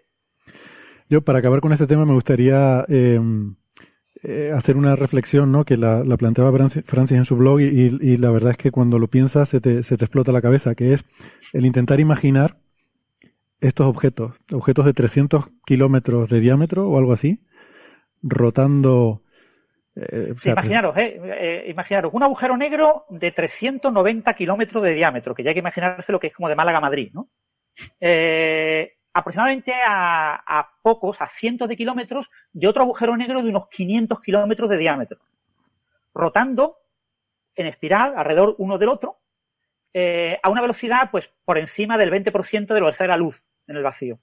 Yo, para acabar con este tema, me gustaría em, eh, hacer una reflexión, ¿no? Que la, planteaba Francis en su blog y, y, la verdad es que cuando lo piensas se te, se te explota la cabeza, que es el intentar imaginar estos objetos, objetos de 300 kilómetros de diámetro o algo así, rotando. Eh, imaginaros, eh, eh, imaginaros, un agujero negro de 390 kilómetros de diámetro, que ya hay que imaginarse lo que es como de Málaga a Madrid, ¿no? Eh, aproximadamente a, pocos, a cientos de kilómetros de otro agujero negro de unos 500 kilómetros de diámetro, rotando en espiral alrededor uno del otro, eh, a una velocidad pues por encima del 20% de la velocidad de la luz en el vacío.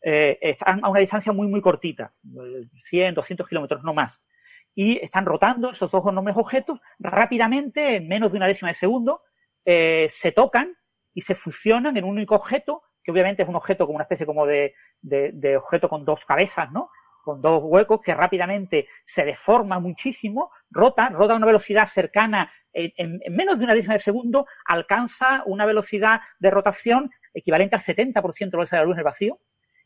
Eh, están a una distancia muy, muy cortita, 100, 200 kilómetros, no más. Y están rotando esos dos enormes objetos rápidamente, en menos de una décima de segundo, se tocan y se fusionan en un único objeto, que obviamente es un objeto como una especie como de, de, de objeto con dos cabezas, ¿no? Con dos huecos que rápidamente se deforma muchísimo, rota, rota a una velocidad cercana en, en, menos de una décima de segundo, alcanza una velocidad de rotación equivalente al 70% de la velocidad de la luz en el vacío,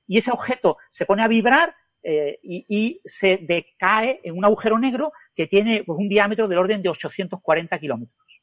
y ese objeto se pone a vibrar eh, y, y, se decae en un agujero negro que tiene pues, un diámetro del orden de 840 kilómetros.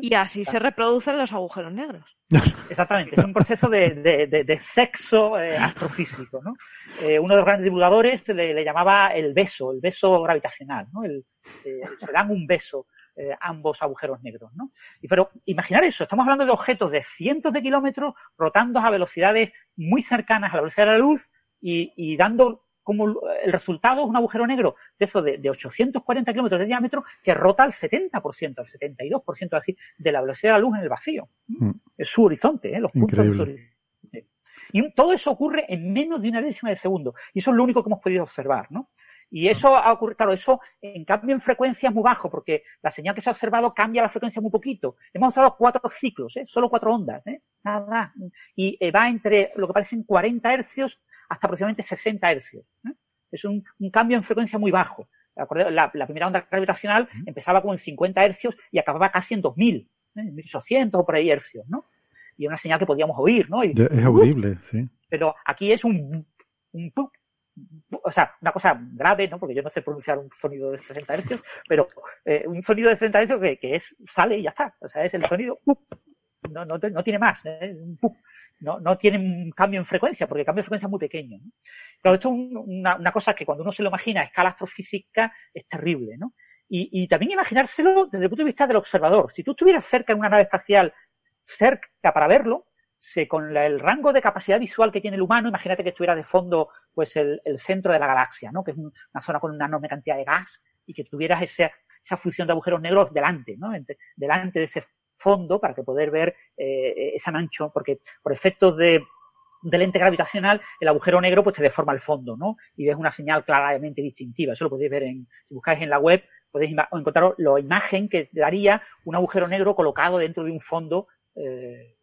Y así se reproducen los agujeros negros. <laughs> Exactamente, es un proceso de, de, de, sexo eh, astrofísico. ¿no? Eh, uno de los grandes divulgadores le, le, llamaba el beso, el beso gravitacional. ¿no? El, eh, se dan un beso eh, ambos agujeros negros, ¿no? Y, pero imaginar eso, estamos hablando de objetos de cientos de kilómetros rotando a velocidades muy cercanas a la velocidad de la luz y, y dando como el resultado es un agujero negro de eso de, de 840 kilómetros de diámetro que rota al 70%, al 72% así de la velocidad de la luz en el vacío. Mm. Es su horizonte, ¿eh? los puntos de su horizonte. Y todo eso ocurre en menos de una décima de segundo. Y eso es lo único que hemos podido observar, ¿no? Y eso ha ocurrido, claro, eso en cambio en frecuencia es muy bajo, porque la señal que se ha observado cambia la frecuencia muy poquito. Hemos observado cuatro ciclos, ¿eh? solo cuatro ondas, ¿eh? nada, Y eh, va entre lo que parecen 40 hercios hasta aproximadamente 60 hercios. ¿eh? Es un, un, cambio en frecuencia muy bajo. La, la, primera onda gravitacional empezaba con 50 hercios y acababa casi en 2000, ¿eh? en 1800 o por ahí hercios, ¿no? Y una señal que podíamos oír, ¿no? Y, es audible, sí. Pero aquí es un, un o sea, una cosa grave, ¿no? Porque yo no sé pronunciar un sonido de 60 Hz, pero eh, un sonido de 60 Hz que, que, es, sale y ya está. O sea, es el sonido, no, no, no tiene más, ¿eh? No, no tiene un cambio en frecuencia, porque el cambio de frecuencia es muy pequeño. ¿no? Pero esto es una, una, cosa que cuando uno se lo imagina a escala astrofísica es terrible, ¿no? Y, y también imaginárselo desde el punto de vista del observador. Si tú estuvieras cerca de una nave espacial, cerca para verlo, se, con la, el rango de capacidad visual que tiene el humano, imagínate que estuviera de fondo pues el, el centro de la galaxia, ¿no? que es una zona con una enorme cantidad de gas y que tuvieras esa, esa fusión de agujeros negros delante, ¿no? delante de ese fondo para que poder ver eh, esa mancha, porque por efectos de, de lente gravitacional, el agujero negro pues te deforma el fondo, ¿no? Y ves una señal claramente distintiva. Eso lo podéis ver en, si buscáis en la web, podéis encontrar la imagen que daría un agujero negro colocado dentro de un fondo, eh,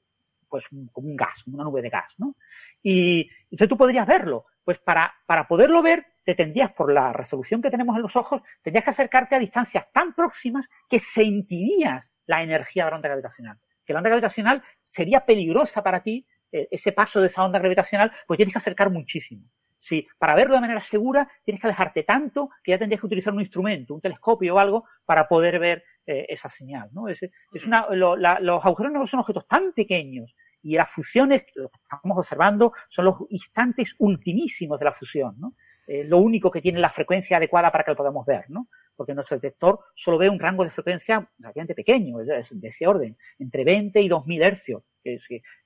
pues como un gas, una nube de gas, ¿no? Y entonces tú podrías verlo. Pues para, para poderlo ver, te tendrías, por la resolución que tenemos en los ojos, tendrías que acercarte a distancias tan próximas que sentirías la energía de la onda gravitacional. Que la onda gravitacional sería peligrosa para ti, eh, ese paso de esa onda gravitacional, pues tienes que acercar muchísimo. Si para verlo de manera segura tienes que alejarte tanto que ya tendrías que utilizar un instrumento, un telescopio o algo para poder ver eh, esa señal. ¿no? Es, es una, los agujeros negros son objetos tan pequeños y las fusiones, lo que estamos observando, son los instantes ultimísimos de la fusión. ¿no? Eh, lo único que tiene la frecuencia adecuada para que lo podamos ver, ¿no? Porque nuestro detector solo ve un rango de frecuencia relativamente pequeño, de ese orden, entre 20 y 2000 hercios, que,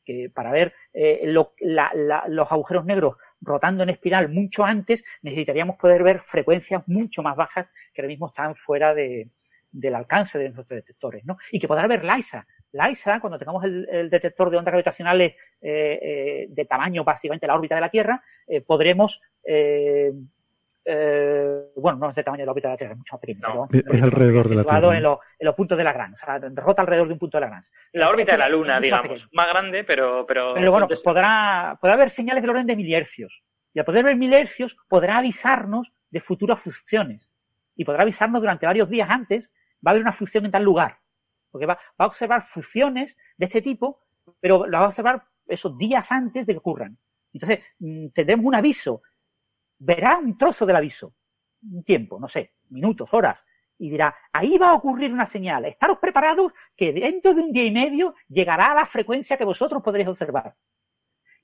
que, para ver eh, los agujeros negros rotando en espiral mucho antes, necesitaríamos poder ver frecuencias mucho más bajas que ahora mismo están fuera de, del alcance de nuestros detectores, ¿no? Y que podrá ver LISA. LISA, cuando tengamos el, detector de ondas gravitacionales eh, eh, de tamaño básicamente la órbita de la Tierra, eh, podremos bueno, no es de tamaño de la órbita de la Tierra, es mucho más pequeño. es alrededor de la Tierra. En, en, los puntos de la Gran, o sea, rota alrededor de un punto de la Gran. La órbita de la Luna, digamos, más, grande, pero... Pero, pero bueno, pues podrá, podrá haber señales del orden de milihercios. Y al poder ver milihercios, podrá avisarnos de futuras fusiones. Y podrá avisarnos durante varios días antes, va a haber una fusión en tal lugar porque va, a observar fusiones de este tipo, pero las va a observar esos días antes de que ocurran. Entonces, mm, tendremos un aviso, verá un trozo del aviso, un tiempo, no sé, minutos, horas, y dirá, ahí va a ocurrir una señal, estaros preparados que dentro de un día y medio llegará a la frecuencia que vosotros podréis observar.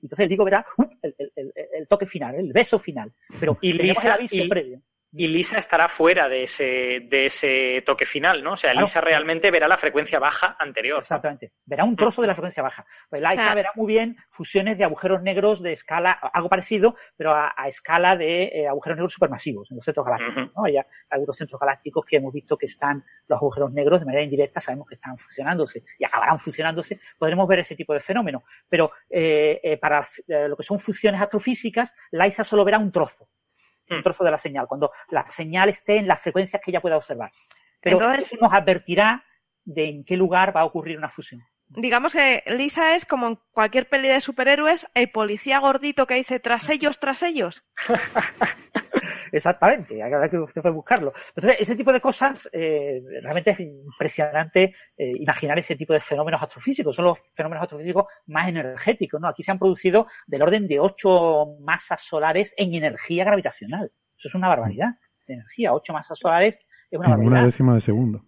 Entonces el digo verá uh, el, toque final, el beso final. Pero y el aviso previo y Lisa estará fuera de ese, de ese toque final, ¿no? O sea, Lisa realmente verá la frecuencia baja anterior. Exactamente. Verá un trozo de la frecuencia baja. Pues Lisa verá muy bien fusiones de agujeros negros de escala, algo parecido, pero a, escala de eh, agujeros negros supermasivos en los centros galácticos, ¿no? Hay algunos centros galácticos que hemos visto que están los agujeros negros de manera indirecta, sabemos que están fusionándose y acabarán fusionándose, podremos ver ese tipo de fenómeno. Pero eh, eh, para lo que son fusiones astrofísicas, Lisa solo verá un trozo un hmm. trozo de la señal, cuando la señal esté en las frecuencias que ella pueda observar. Pero eso nos advertirá de en qué lugar va a ocurrir una fusión. Digamos que Lisa es como en cualquier peli de superhéroes, el policía gordito que dice tras ellos, tras ellos. <laughs> Exactamente, hay que usted puede buscarlo. Entonces, ese tipo de cosas, eh, realmente es impresionante eh, imaginar ese tipo de fenómenos astrofísicos. Son los fenómenos astrofísicos más energéticos, ¿no? Aquí se han producido del orden de ocho masas solares en energía gravitacional. Eso es una barbaridad de energía. Ocho masas solares es una barbaridad. Una décima de segundo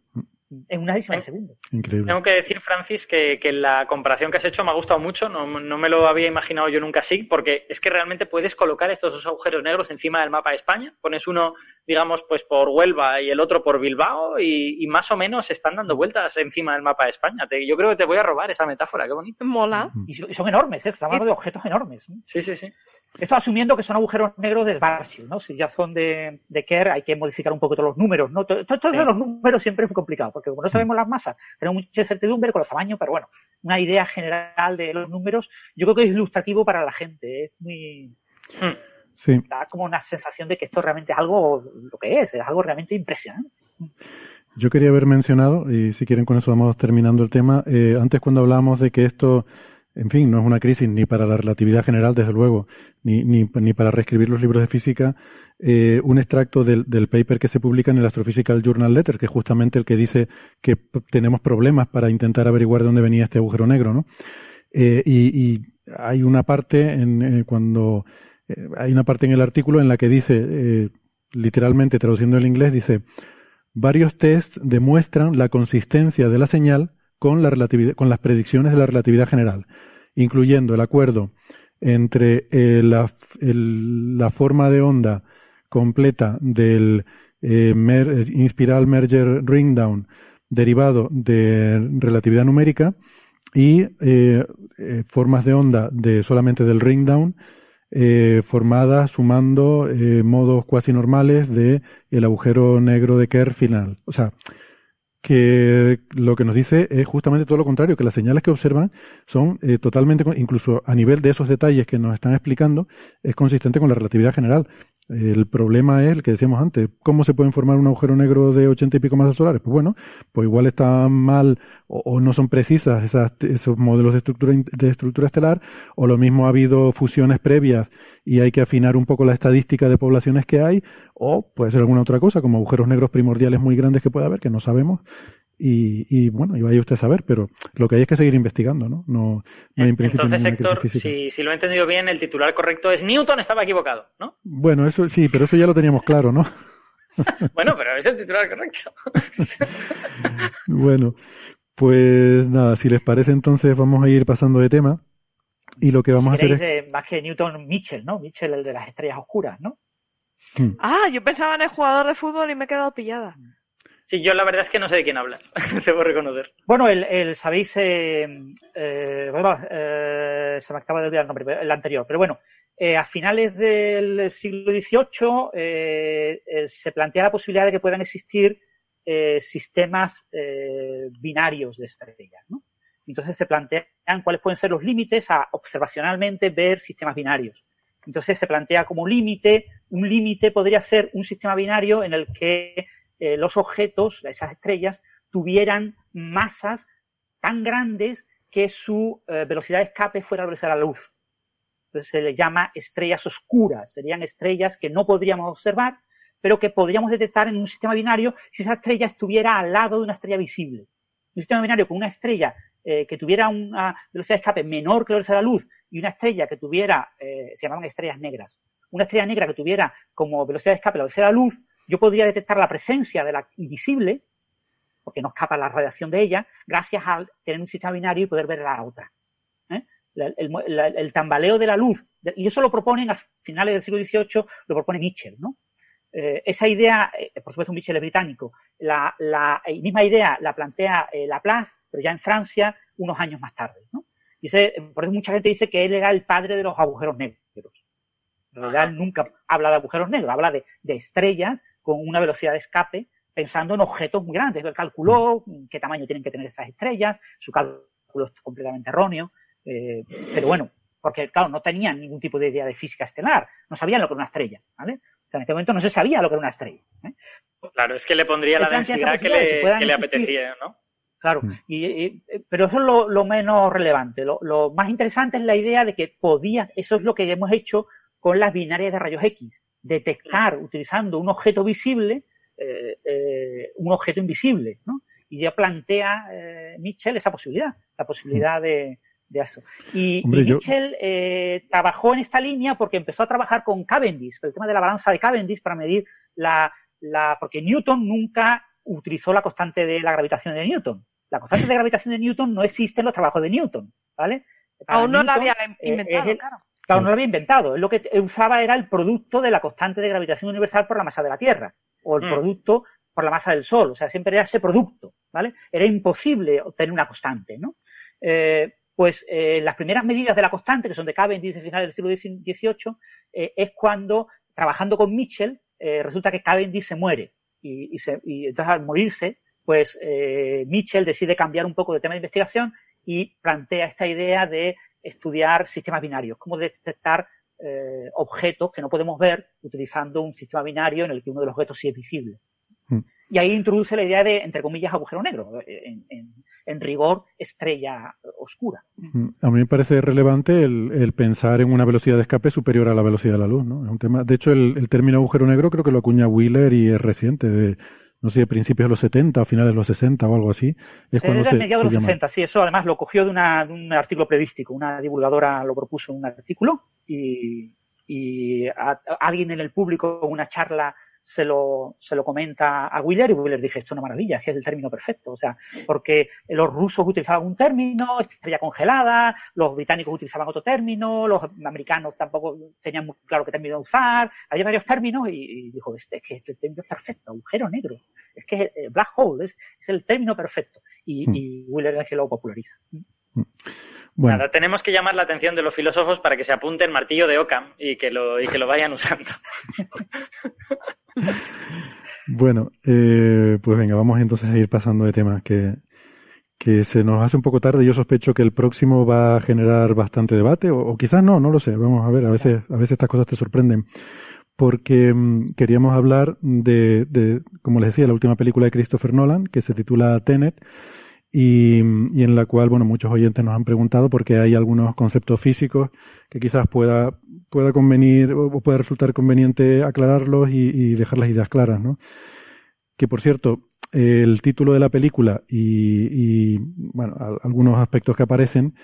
en una décima de segundo. Increíble. Tengo que decir, Francis, que, la comparación que has hecho me ha gustado mucho. No, me lo había imaginado yo nunca así, porque es que realmente puedes colocar estos dos agujeros negros encima del mapa de España. Pones uno, digamos, pues por Huelva y el otro por Bilbao y, más o menos están dando vueltas encima del mapa de España. yo creo que te voy a robar esa metáfora, qué bonito. Mola. Y son enormes, ¿eh? estamos hablando de objetos enormes. Sí, sí, sí. Esto asumiendo que son agujeros negros de Schwarzschild, ¿no? Si ya son de, de Kerr, hay que modificar un poco todos los números, ¿no? Todo, esto de los números siempre es muy complicado, porque como no sabemos las masas, tenemos mucha incertidumbre con los tamaños, pero bueno, una idea general de los números, yo creo que es ilustrativo para la gente, es muy... Hmm. Sí. Da como una sensación de que esto realmente es algo, lo que es, es algo realmente impresionante. Yo quería haber mencionado, y si quieren con eso vamos terminando el tema, eh, antes cuando hablábamos de que esto en fin, no es una crisis ni para la relatividad general, desde luego, ni, ni, ni para reescribir los libros de física, eh, un extracto del, del, paper que se publica en el Astrophysical Journal Letter, que es justamente el que dice que tenemos problemas para intentar averiguar de dónde venía este agujero negro, ¿no? Eh, y, hay una parte en eh, cuando hay una parte en el artículo en la que dice, literalmente traduciendo el inglés, dice varios tests demuestran la consistencia de la señal con, la relatividad, con las predicciones de la relatividad general, incluyendo el acuerdo entre eh, la, la, forma de onda completa del eh, Inspiral Merger Ringdown derivado de relatividad numérica y eh, eh formas de onda de solamente del Ringdown eh, formadas sumando modos cuasi normales de el agujero negro de Kerr final. O sea, que lo que nos dice es justamente todo lo contrario, que las señales que observan son eh, totalmente, incluso a nivel de esos detalles que nos están explicando, es consistente con la relatividad general. El problema es el que decíamos antes, ¿cómo se puede formar un agujero negro de ochenta y pico masas solares? Pues bueno, pues igual están mal o, no son precisas esas, esos modelos de estructura, de estructura estelar, o lo mismo ha habido fusiones previas y hay que afinar un poco la estadística de poblaciones que hay, o puede ser alguna otra cosa, como agujeros negros primordiales muy grandes que puede haber, que no sabemos, y, y, bueno, y vaya usted a saber, pero lo que hay es que seguir investigando, ¿no? No, no hay Entonces, Héctor, si, si, lo he entendido bien, el titular correcto es Newton estaba equivocado, ¿no? Bueno, eso sí, pero eso ya lo teníamos claro, ¿no? <laughs> <laughs> bueno, pero es el titular correcto. <laughs> bueno, pues nada, si les parece, entonces vamos a ir pasando de tema. Y lo que vamos a hacer es. más que Newton, Mitchell, ¿no? Mitchell, el de las estrellas oscuras, ¿no? Hmm. Ah, yo pensaba en el jugador de fútbol y me he quedado pillada. Sí, yo la verdad es que no sé de quién hablas, <laughs> debo reconocer. Bueno, el, sabéis, eh, eh, eh, se me acaba de olvidar el nombre, el anterior, pero bueno, a finales del siglo XVIII se plantea la posibilidad de que puedan existir sistemas binarios de estrellas, ¿no? Entonces se plantean cuáles pueden ser los límites a observacionalmente ver sistemas binarios. Entonces se plantea como límite, un límite podría ser un sistema binario en el que eh, los objetos, esas estrellas, tuvieran masas tan grandes que su eh, velocidad de escape fuera la velocidad la luz. Entonces se les llama estrellas oscuras. Serían estrellas que no podríamos observar, pero que podríamos detectar en un sistema binario si esa estrella estuviera al lado de una estrella visible. Un sistema binario con una estrella eh, que tuviera una velocidad de escape menor que la velocidad de la luz y una estrella que tuviera, se llamaban estrellas negras, una estrella negra que tuviera como velocidad de escape la velocidad de la luz, yo podría detectar la presencia de la invisible, porque no escapa la radiación de ella, gracias a tener un sistema binario y poder ver la otra. ¿eh? El, tambaleo de la luz, y eso lo proponen a finales del siglo XVIII, lo propone Mitchell, ¿no? Eh, esa idea, eh, por supuesto Mitchell es británico, la, misma idea la plantea Laplace, pero ya en Francia, unos años más tarde, ¿no? Por eso mucha gente dice que él era el padre de los agujeros negros. En realidad nunca habla de agujeros negros, habla de estrellas con una velocidad de escape pensando en objetos muy grandes. Él calculó qué tamaño tienen que tener estas estrellas, su cálculo es completamente erróneo, eh, pero bueno, porque claro, no tenían ningún tipo de idea de física estelar, no sabían lo que era una estrella, ¿vale? O sea, en este momento no se sabía lo que era una estrella. ¿eh? Claro, es que le pondría la densidad que le, apetecía, ¿no? Claro, mm. y, pero eso es lo, menos relevante. Lo, lo, más interesante es la idea de que podía, eso es lo que hemos hecho con las binarias de rayos X detectar utilizando un objeto visible eh, eh, un objeto invisible, ¿no? Y ya plantea eh, Mitchell esa posibilidad, la posibilidad de, eso. Y, Mitchell trabajó en esta línea porque empezó a trabajar con Cavendish, el tema de la balanza de Cavendish para medir la, la, porque Newton nunca utilizó la constante de la gravitación de Newton. La constante de gravitación de Newton no existe en los trabajos de Newton, ¿vale? Aún no la había inventado, claro. Claro, no lo había inventado. lo que usaba era el producto de la constante de gravitación universal por la masa de la Tierra, o el mm. producto por la masa del Sol. O sea, siempre era ese producto, ¿vale? Era imposible obtener una constante, ¿no? Eh, pues eh, las primeras medidas de la constante, que son de Cavendish de finales del siglo XVIII, eh, es cuando, trabajando con Mitchell, resulta que Cavendish se muere. Y, y entonces al morirse, pues Mitchell decide cambiar un poco de tema de investigación y plantea esta idea de estudiar sistemas binarios, cómo detectar eh, objetos que no podemos ver utilizando un sistema binario en el que uno de los objetos sí es visible. Mm. Y ahí introduce la idea de, entre comillas, agujero negro, en, rigor, estrella oscura. Mm. A mí me parece relevante el, pensar en una velocidad de escape superior a la velocidad de la luz. ¿no? Es un tema, de hecho, el, el término agujero negro creo que lo acuña Wheeler y es reciente. De, no sé, principios de los 70 o finales de los 60 o algo así. Es cuando se, mediados de los 60, sí, eso además lo cogió de, una, de, un artículo periodístico, una divulgadora lo propuso en un artículo y, y alguien en el público una charla se lo, se lo comenta a Wheeler y Wheeler dice, esto es una maravilla, es el término perfecto. O sea, porque los rusos utilizaban un término, estrella congelada, los británicos utilizaban otro término, los americanos tampoco tenían muy claro qué término usar, había varios términos y, dijo, este, es que este término es perfecto, agujero negro, es que eh, black hole es, el término perfecto. Y, mm. y Wheeler es que lo populariza. Mm. Bueno. tenemos que llamar la atención de los filósofos para que se apunten martillo de Ockham y que lo, y que lo vayan usando. <laughs> Bueno, eh, pues venga, vamos entonces a ir pasando de temas que, que se nos hace un poco tarde. Yo sospecho que el próximo va a generar bastante debate, o, quizás no, no lo sé. Vamos a ver, a veces, a veces estas cosas te sorprenden. Porque mm, queríamos hablar de, de, como les decía, la última película de Christopher Nolan, que se titula Tenet, y, en la cual, bueno, muchos oyentes nos han preguntado porque hay algunos conceptos físicos que quizás pueda, pueda convenir o pueda resultar conveniente aclararlos y, y dejar las ideas claras, ¿no? Que por cierto, el título de la película y, bueno, algunos aspectos que aparecen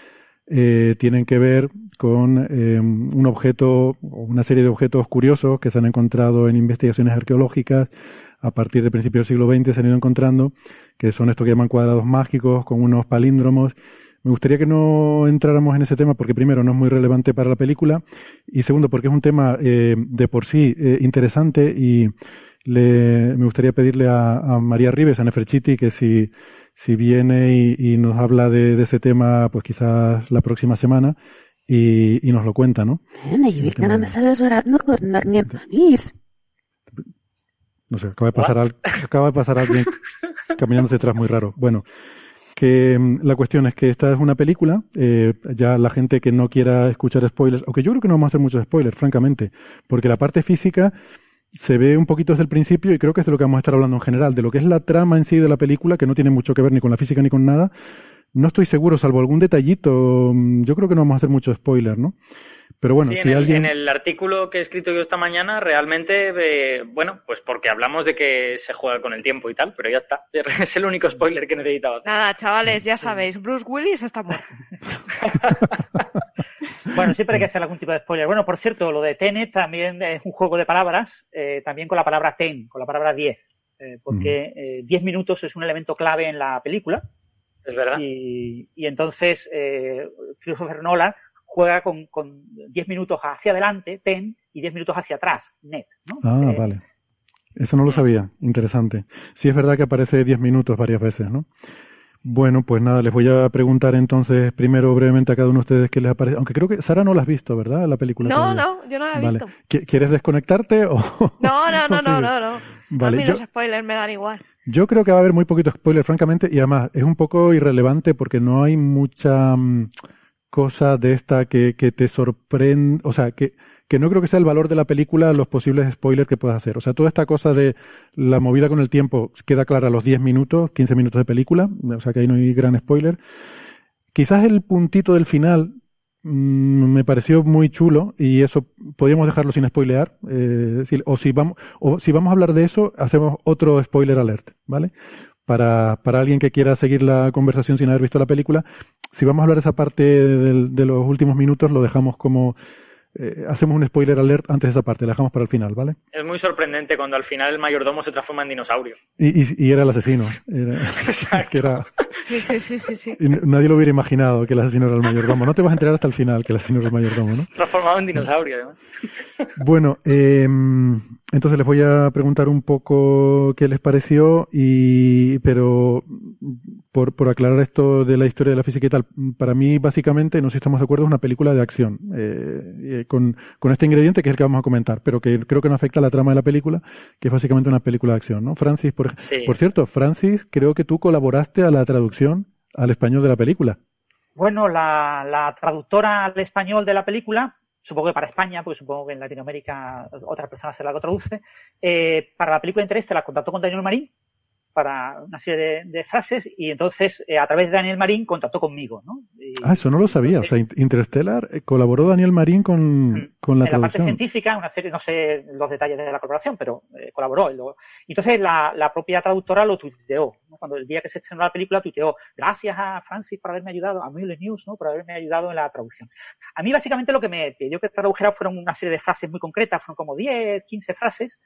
eh, tienen que ver con eh, un objeto o una serie de objetos curiosos que se han encontrado en investigaciones arqueológicas a partir del principio del siglo XX se han ido encontrando, que son estos que llaman cuadrados mágicos con unos palíndromos. Me gustaría que no entráramos en ese tema porque primero no es muy relevante para la película y segundo porque es un tema eh, de por sí interesante y le, me gustaría pedirle a, María Rives, a Neferchiti, que si, si viene y, nos habla de, ese tema, pues quizás la próxima semana, y, y nos lo cuenta, ¿no? No sé, acaba de pasar, al, acaba de pasar alguien <laughs> caminándose detrás muy raro. Bueno, que mm, la cuestión es que esta es una película, eh, ya la gente que no quiera escuchar spoilers, aunque yo creo que no vamos a hacer muchos spoilers, francamente, porque la parte física se ve un poquito desde el principio y creo que es de lo que vamos a estar hablando en general, de lo que es la trama en sí de la película, que no tiene mucho que ver ni con la física ni con nada. No estoy seguro, salvo algún detallito. Mm, yo creo que no vamos a hacer mucho spoiler, ¿no? Pero bueno, si en, alguien... en el artículo que he escrito yo esta mañana, realmente, eh, bueno, pues porque hablamos de que se juega con el tiempo y tal, pero ya está. <laughs> Es el único spoiler que necesitaba. Nada, chavales, ya sabéis, Bruce Willis está muerto. <laughs> Bueno, siempre hay que hacer algún tipo de spoiler. Bueno, por cierto, lo de Tenet también es un juego de palabras, eh, también con la palabra ten, con la palabra 10, eh, porque 10 minutos es un elemento clave en la película. Es verdad. Y, entonces Christopher Nolan juega con, con 10 minutos hacia adelante, ten, y 10 minutos hacia atrás, net. ¿no? Ah, vale. Eso no lo sabía. Interesante. Sí es verdad que aparece 10 minutos varias veces, ¿no? Bueno, pues nada, les voy a preguntar entonces primero brevemente a cada uno de ustedes qué les aparece. Aunque creo que Sara no la has visto, ¿verdad? La película. No, no, yo no la he visto. ¿Quieres desconectarte o.? No, no, <laughs> no, no, no, no. Vale, a mí los spoilers me dan igual. Yo creo que va a haber muy poquito spoiler, francamente, y además es un poco irrelevante porque no hay mucha mm, cosa de esta que, que te sorprende, o sea, que que no creo que sea el valor de la película los posibles spoilers que puedas hacer. O sea, toda esta cosa de la movida con el tiempo queda clara a los 10 minutos, 15 minutos de película, o sea que ahí no hay gran spoiler. Quizás el puntito del final me pareció muy chulo y eso podríamos dejarlo sin spoilear. Eh, o, si vamos, o si vamos a hablar de eso, hacemos otro spoiler alert, ¿vale? Para, para alguien que quiera seguir la conversación sin haber visto la película, si vamos a hablar de esa parte de los últimos minutos, lo dejamos como eh, hacemos un spoiler alert antes de esa parte, la dejamos para el final, ¿vale? Es muy sorprendente cuando al final el mayordomo se transforma en dinosaurio. Y, era el asesino. <laughs> Exacto. Sí, sí, sí, sí, nadie lo hubiera imaginado que el asesino era el mayordomo. No te vas a enterar hasta el final que el asesino era el mayordomo, ¿no? Transformado en dinosaurio, además. Bueno, eh, entonces les voy a preguntar un poco qué les pareció, y, pero por, por aclarar esto de la historia de la física y tal, para mí básicamente, no sé si estamos de acuerdo, es una película de acción, eh, eh, con, con este ingrediente que es el que vamos a comentar, pero que creo que no afecta a la trama de la película, que es básicamente una película de acción, ¿no? Francis, por, por cierto, Francis, creo que tú colaboraste a la traducción al español de la película. Bueno, la, la traductora al español de la película supongo que para España, porque supongo que en Latinoamérica otra persona se la traduce, eh, para la película Interés se la contactó con Daniel Marín para una serie de, frases y entonces eh, a través de Daniel Marín contactó conmigo, ¿no? ah, eso no lo sabía. o sea, Interstellar eh, colaboró Daniel Marín con, mm, con la en la parte científica, una serie, no sé los detalles de la colaboración, pero eh, colaboró. Y entonces la, la, propia traductora lo tuiteó. Cuando el día que se estrenó la película tuiteó, gracias a Francis por haberme ayudado, a Mule News, ¿no? Por haberme ayudado en la traducción. A mí básicamente lo que me pidió que tradujera fueron una serie de frases muy concretas, fueron como 10, 15 frases,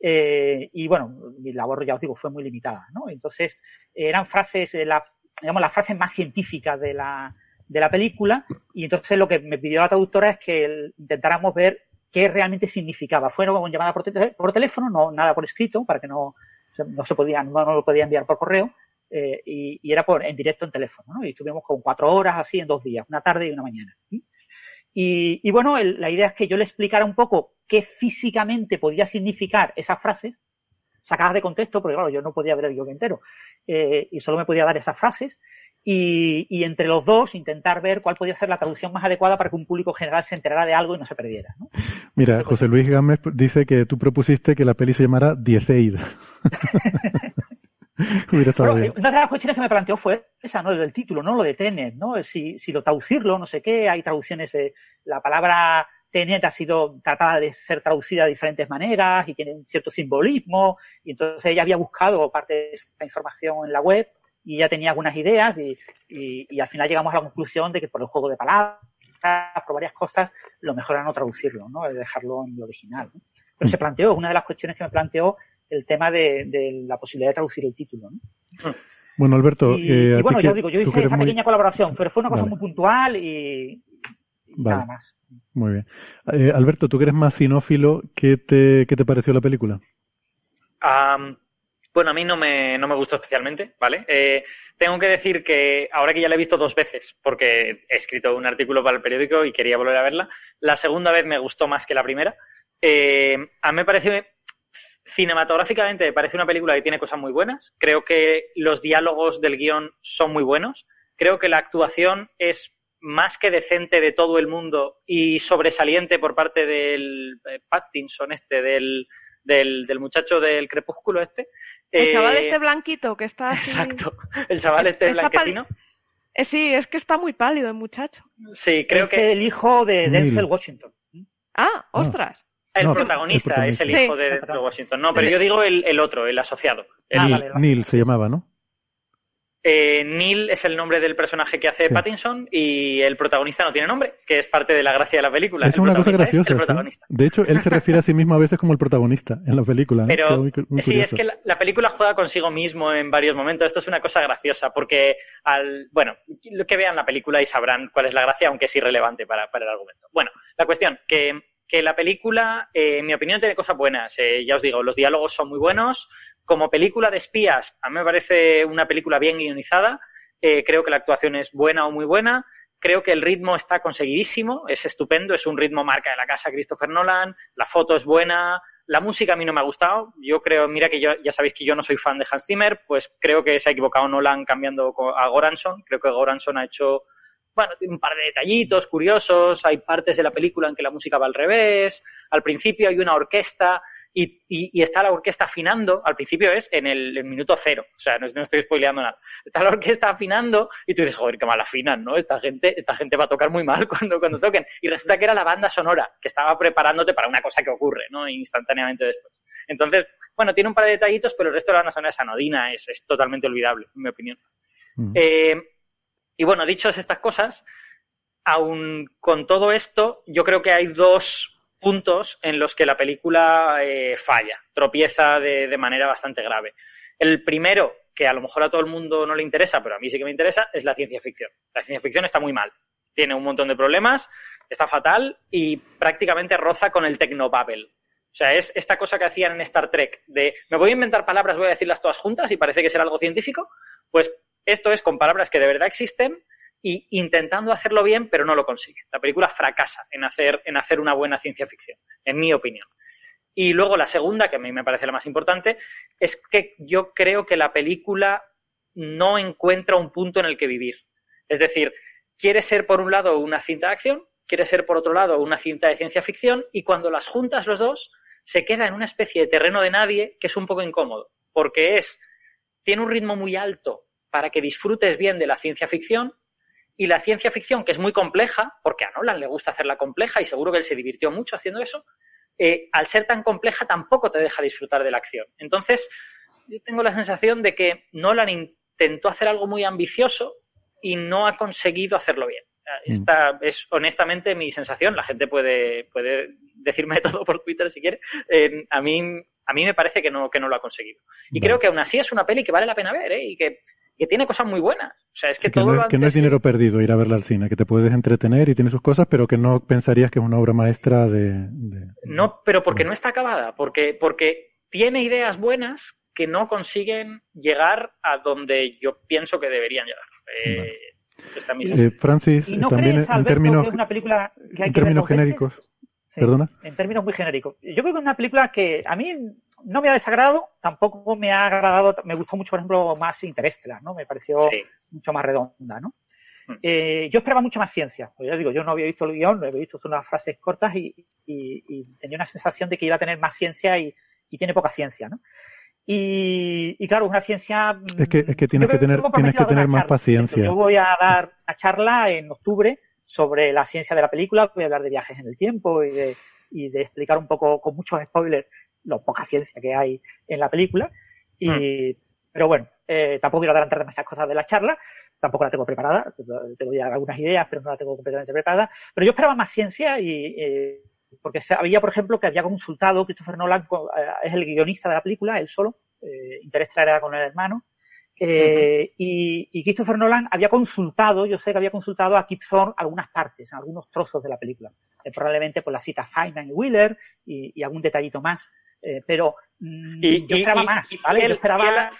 eh, y bueno, mi labor, ya os digo, fue muy limitada, ¿no? Entonces, eran frases, eh, la, digamos, las frases más científicas de la, de la película, y entonces lo que me pidió la traductora es que intentáramos ver qué realmente significaba. Fueron con llamada por, por, teléfono, no nada por escrito, para que no, no se podía, no, lo podía enviar por correo, eh, y, y, era por, en directo en teléfono, ¿no? Y estuvimos con cuatro horas así en dos días, una tarde y una mañana. Y, y bueno, la idea es que yo le explicara un poco qué físicamente podía significar esas frases, sacadas de contexto, porque claro, yo no podía ver el guion entero, eh, y solo me podía dar esas frases, y, entre los dos intentar ver cuál podía ser la traducción más adecuada para que un público general se enterara de algo y no se perdiera. Mira, José Luis Gámez dice que tú propusiste que la peli se llamara Dieceid. <laughs> <laughs> Eh, una de las cuestiones que me planteó fue esa, ¿no? El del título, ¿no? Lo de Tenet, ¿no? Si, si lo traducirlo, no sé qué, hay traducciones, la palabra Tenet ha sido tratada de ser traducida de diferentes maneras y tiene un cierto simbolismo, y entonces ella había buscado parte de esa información en la web y ya tenía algunas ideas y, y, al final llegamos a la conclusión de que por el juego de palabras, por varias cosas, lo mejor era no traducirlo, ¿no? dejarlo en lo original. Pero se planteó, una de las cuestiones que me planteó el tema de, la posibilidad de traducir el título. ¿no? Bueno, Alberto. Y, eh, bueno, yo digo, yo hice esa pequeña colaboración, pero fue una cosa muy puntual y, nada más. Muy bien. Eh, Alberto, tú que eres más cinófilo, ¿qué te, qué te pareció la película? bueno, a mí no me, no me gustó especialmente, ¿vale? Eh, tengo que decir que ahora que ya la he visto dos veces, porque he escrito un artículo para el periódico y quería volver a verla, la segunda vez me gustó más que la primera. a mí me parece cinematográficamente me parece una película que tiene cosas muy buenas. Creo que los diálogos del guion son muy buenos. Creo que la actuación es más que decente de todo el mundo y sobresaliente por parte del eh, Pattinson, este, del, del, muchacho del crepúsculo este. El chaval eh, este blanquito que está Exacto, el chaval este blanquetino. Eh, sí, es que está muy pálido el muchacho. Sí, creo es que... el hijo de Denzel Washington. Ah, ostras. El, protagonista, es el hijo de, Washington. No, pero yo digo el, otro, el asociado. Ah, Neil, se llamaba, ¿no? Eh, Neil es el nombre del personaje que hace Pattinson y el protagonista no tiene nombre, que es parte de la gracia de la película. Es una cosa graciosa. De hecho, él se refiere a sí mismo a veces como el protagonista en la película. Pero sí, es que la, película juega consigo mismo en varios momentos. Esto es una cosa graciosa porque, al bueno, lo que vean la película y sabrán cuál es la gracia, aunque es irrelevante para, para el argumento. Bueno, la cuestión, que que la película, eh, en mi opinión, tiene cosas buenas. Eh, ya os digo, los diálogos son muy buenos. Como película de espías, a mí me parece una película bien guionizada. Eh, creo que la actuación es buena o muy buena. Creo que el ritmo está conseguidísimo, es estupendo, es un ritmo marca de la casa Christopher Nolan, la foto es buena, la música a mí no me ha gustado. Yo creo, mira que yo, ya sabéis que yo no soy fan de Hans Zimmer, pues creo que se ha equivocado Nolan cambiando a Goranson. Creo que Goranson ha hecho bueno, tiene un par de detallitos curiosos, hay partes de la película en que la música va al revés, al principio hay una orquesta y, está la orquesta afinando, al principio es en el, minuto cero, o sea, no, estoy spoileando nada, está la orquesta afinando y tú dices, joder, qué mal afinan, ¿no? Esta gente, esta gente va a tocar muy mal <laughs> cuando, cuando toquen. Y resulta que era la banda sonora que estaba preparándote para una cosa que ocurre, ¿no? Instantáneamente después. Entonces, bueno, tiene un par de detallitos, pero el resto de la banda sonora es anodina, es, es totalmente olvidable, en mi opinión. eh, y bueno, dichas estas cosas, aún con todo esto, yo creo que hay dos puntos en los que la película eh, falla, tropieza de, manera bastante grave. El primero, que a lo mejor a todo el mundo no le interesa, pero a mí sí que me interesa, es la ciencia ficción. La ciencia ficción está muy mal, tiene un montón de problemas, está fatal y prácticamente roza con el tecnobabble. O sea, es esta cosa que hacían en Star Trek de me voy a inventar palabras, voy a decirlas todas juntas y parece que será algo científico. Pues esto es con palabras que de verdad existen y intentando hacerlo bien, pero no lo consigue. La película fracasa en hacer, en hacer una buena ciencia ficción, en mi opinión. Y luego la segunda, que a mí me parece la más importante, es que yo creo que la película no encuentra un punto en el que vivir. Es decir, quiere ser por un lado una cinta de acción, quiere ser por otro lado una cinta de ciencia ficción, y cuando las juntas los dos, se queda en una especie de terreno de nadie que es un poco incómodo, porque es, tiene un ritmo muy alto para que disfrutes bien de la ciencia ficción y la ciencia ficción, que es muy compleja, porque a Nolan le gusta hacerla compleja y seguro que él se divirtió mucho haciendo eso, eh, al ser tan compleja tampoco te deja disfrutar de la acción. Entonces, yo tengo la sensación de que Nolan intentó hacer algo muy ambicioso y no ha conseguido hacerlo bien. Mm. Esta es honestamente mi sensación. La gente puede, puede decirme <laughs> todo por Twitter si quiere. Eh, a, mí, a mí me parece que no, que no lo ha conseguido. Y creo que aún así es una peli que vale la pena ver ¿eh? y que que tiene cosas muy buenas. O sea, es que, todo no, es, que no es dinero perdido ir a verla al cine, que te puedes entretener y tiene sus cosas, pero que no pensarías que es una obra maestra de... no, pero porque no está acabada, porque, porque tiene ideas buenas que no consiguen llegar a donde yo pienso que deberían llegar. Eh, eh, Francis, también en términos, una película que hay en términos genéricos. ¿Perdona? En términos muy genéricos. Yo creo que es una película que a mí no me ha desagradado, tampoco me ha agradado, me gustó mucho, por ejemplo, más Interestelar, ¿no? Me pareció mucho más redonda, ¿no? Hmm. Eh, yo esperaba mucho más ciencia. Pues ya digo, yo no había visto el guion, había visto unas frases cortas y, tenía una sensación de que iba a tener más ciencia y, tiene poca ciencia, ¿no? Y, claro, una ciencia. Es que, es que tienes que tener, tienes que tener más paciencia. Yo voy a dar una charla en octubre sobre la ciencia de la película, voy a hablar de viajes en el tiempo y de, y de explicar un poco con muchos spoilers lo poca ciencia que hay en la película. Y, hmm. Pero bueno, eh, tampoco quiero adelantar demasiadas cosas de la charla, tampoco la tengo preparada, tengo ya algunas ideas, pero no la tengo completamente preparada. Pero yo esperaba más ciencia y eh, porque sabía, por ejemplo, que había consultado, Christopher Nolan eh, es el guionista de la película, él solo, eh, Interestelar era con el hermano, eh, y, y, Christopher Nolan había consultado, yo sé que había consultado a Kip Thorne algunas partes, algunos trozos de la película. Eh, probablemente por la cita Feynman y Wheeler y, y algún detallito más. Eh, pero mm, y, yo esperaba más, ¿vale? yo esperaba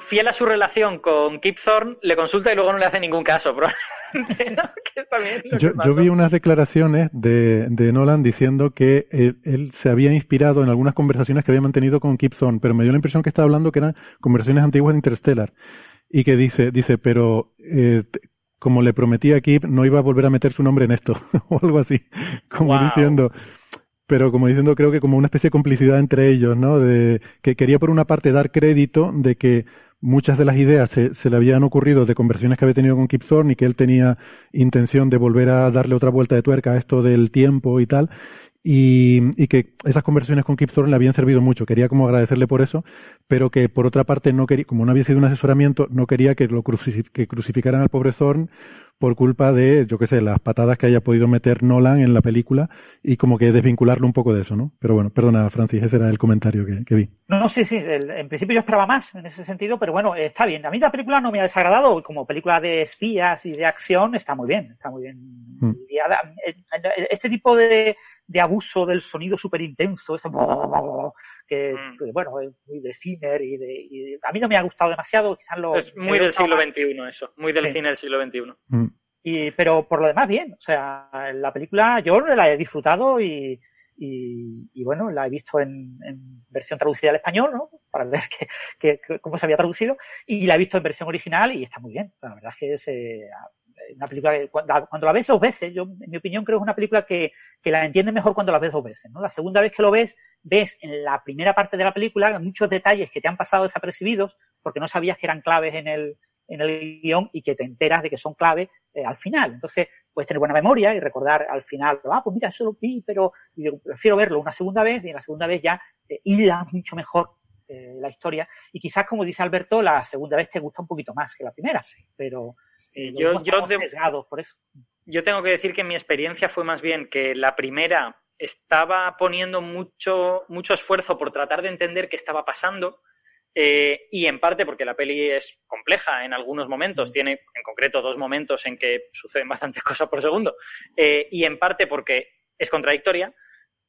fiel a su relación con Kip Thorne, le consulta y luego no le hace ningún caso, <laughs> yo, vi unas declaraciones de, Nolan diciendo que él, se había inspirado en algunas conversaciones que había mantenido con Kip Thorne, pero me dio la impresión que estaba hablando que eran conversaciones antiguas de Interstellar. Y que dice, dice, pero eh, como le prometí a Kip, no iba a volver a meter su nombre en esto, <laughs> o algo así, como diciendo, pero como diciendo creo que como una especie de complicidad entre ellos, ¿no? De que quería por una parte dar crédito de que muchas de las ideas se, se le habían ocurrido de conversiones que había tenido con Kip Thorne y que él tenía intención de volver a darle otra vuelta de tuerca a esto del tiempo y tal, y, y, que esas conversiones con Kip Thorne le habían servido mucho. Quería como agradecerle por eso, pero que por otra parte no quería, como no había sido un asesoramiento, no quería que lo que crucificaran al pobre Thorne por culpa de, yo qué sé, las patadas que haya podido meter Nolan en la película y como que desvincularlo un poco de eso, ¿no? Pero bueno, perdona, Francis, ese era el comentario que, vi. No, no, sí, sí, en principio yo esperaba más en ese sentido, pero bueno, está bien. A mí la película no me ha desagradado, como película de espías y de acción está muy bien, está muy bien. Mm. Este tipo de, de abuso del sonido súper intenso, ese mm. que, bueno, es muy de Ciner y, de, a mí no me ha gustado demasiado, quizás lo... Es muy del siglo XXI eso, muy del cine del siglo XXI. Mm. Y, pero por lo demás bien, o sea, la película yo la he disfrutado y, y, bueno, la he visto en, versión traducida al español, ¿no? Para ver <laughs> que, cómo se había traducido. Y la he visto en versión original y está muy bien. La verdad es que es, eh, una película que cuando, la ves dos veces, yo en mi opinión creo que es una película que, que la entiendes mejor cuando la ves dos veces, ¿no? La segunda vez que lo ves, ves en la primera parte de la película muchos detalles que te han pasado desapercibidos porque no sabías que eran claves en el, en el guion y que te enteras de que son claves eh, al final. Entonces, puedes tener buena memoria y recordar al final, ah, pues mira, eso lo vi, pero prefiero verlo una segunda vez y en la segunda vez ya eh, mucho mejor eh, la historia. Y quizás, como dice Alberto, la segunda vez te gusta un poquito más que la primera, pero yo, yo, por eso. yo tengo que decir que mi experiencia fue más bien que la primera estaba poniendo mucho, mucho esfuerzo por tratar de entender qué estaba pasando. Eh, y en parte porque la peli es compleja en algunos momentos, mm. tiene en concreto dos momentos en que suceden bastantes <laughs> cosas por segundo, eh, y en parte porque es contradictoria,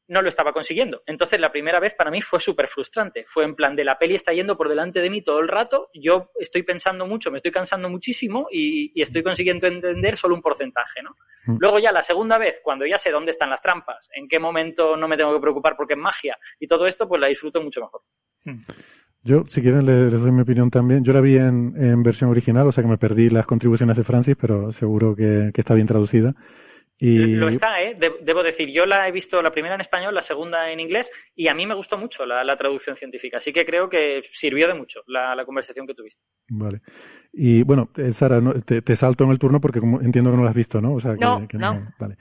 no lo estaba consiguiendo. Entonces la primera vez para mí fue súper frustrante. Fue en plan de la peli está yendo por delante de mí todo el rato, yo estoy pensando mucho, me estoy cansando muchísimo y, estoy consiguiendo entender solo un porcentaje, ¿no? Mm. Luego ya la segunda vez, cuando ya sé dónde están las trampas, en qué momento no me tengo que preocupar porque es magia y todo esto, pues la disfruto mucho mejor. Mm. Yo, si quieren, les, doy mi opinión también. Yo la vi en, versión original, o sea que me perdí las contribuciones de Francis, pero seguro que está bien traducida. Lo está, ¿eh? debo decir, yo la he visto la primera en español, la segunda en inglés, y a mí me gustó mucho la, traducción científica. Así que creo que sirvió de mucho la, conversación que tuviste. Vale. Y bueno, eh, Sara, te, salto en el turno porque como entiendo que no lo has visto, ¿no? O sea, que, no, no. Vale.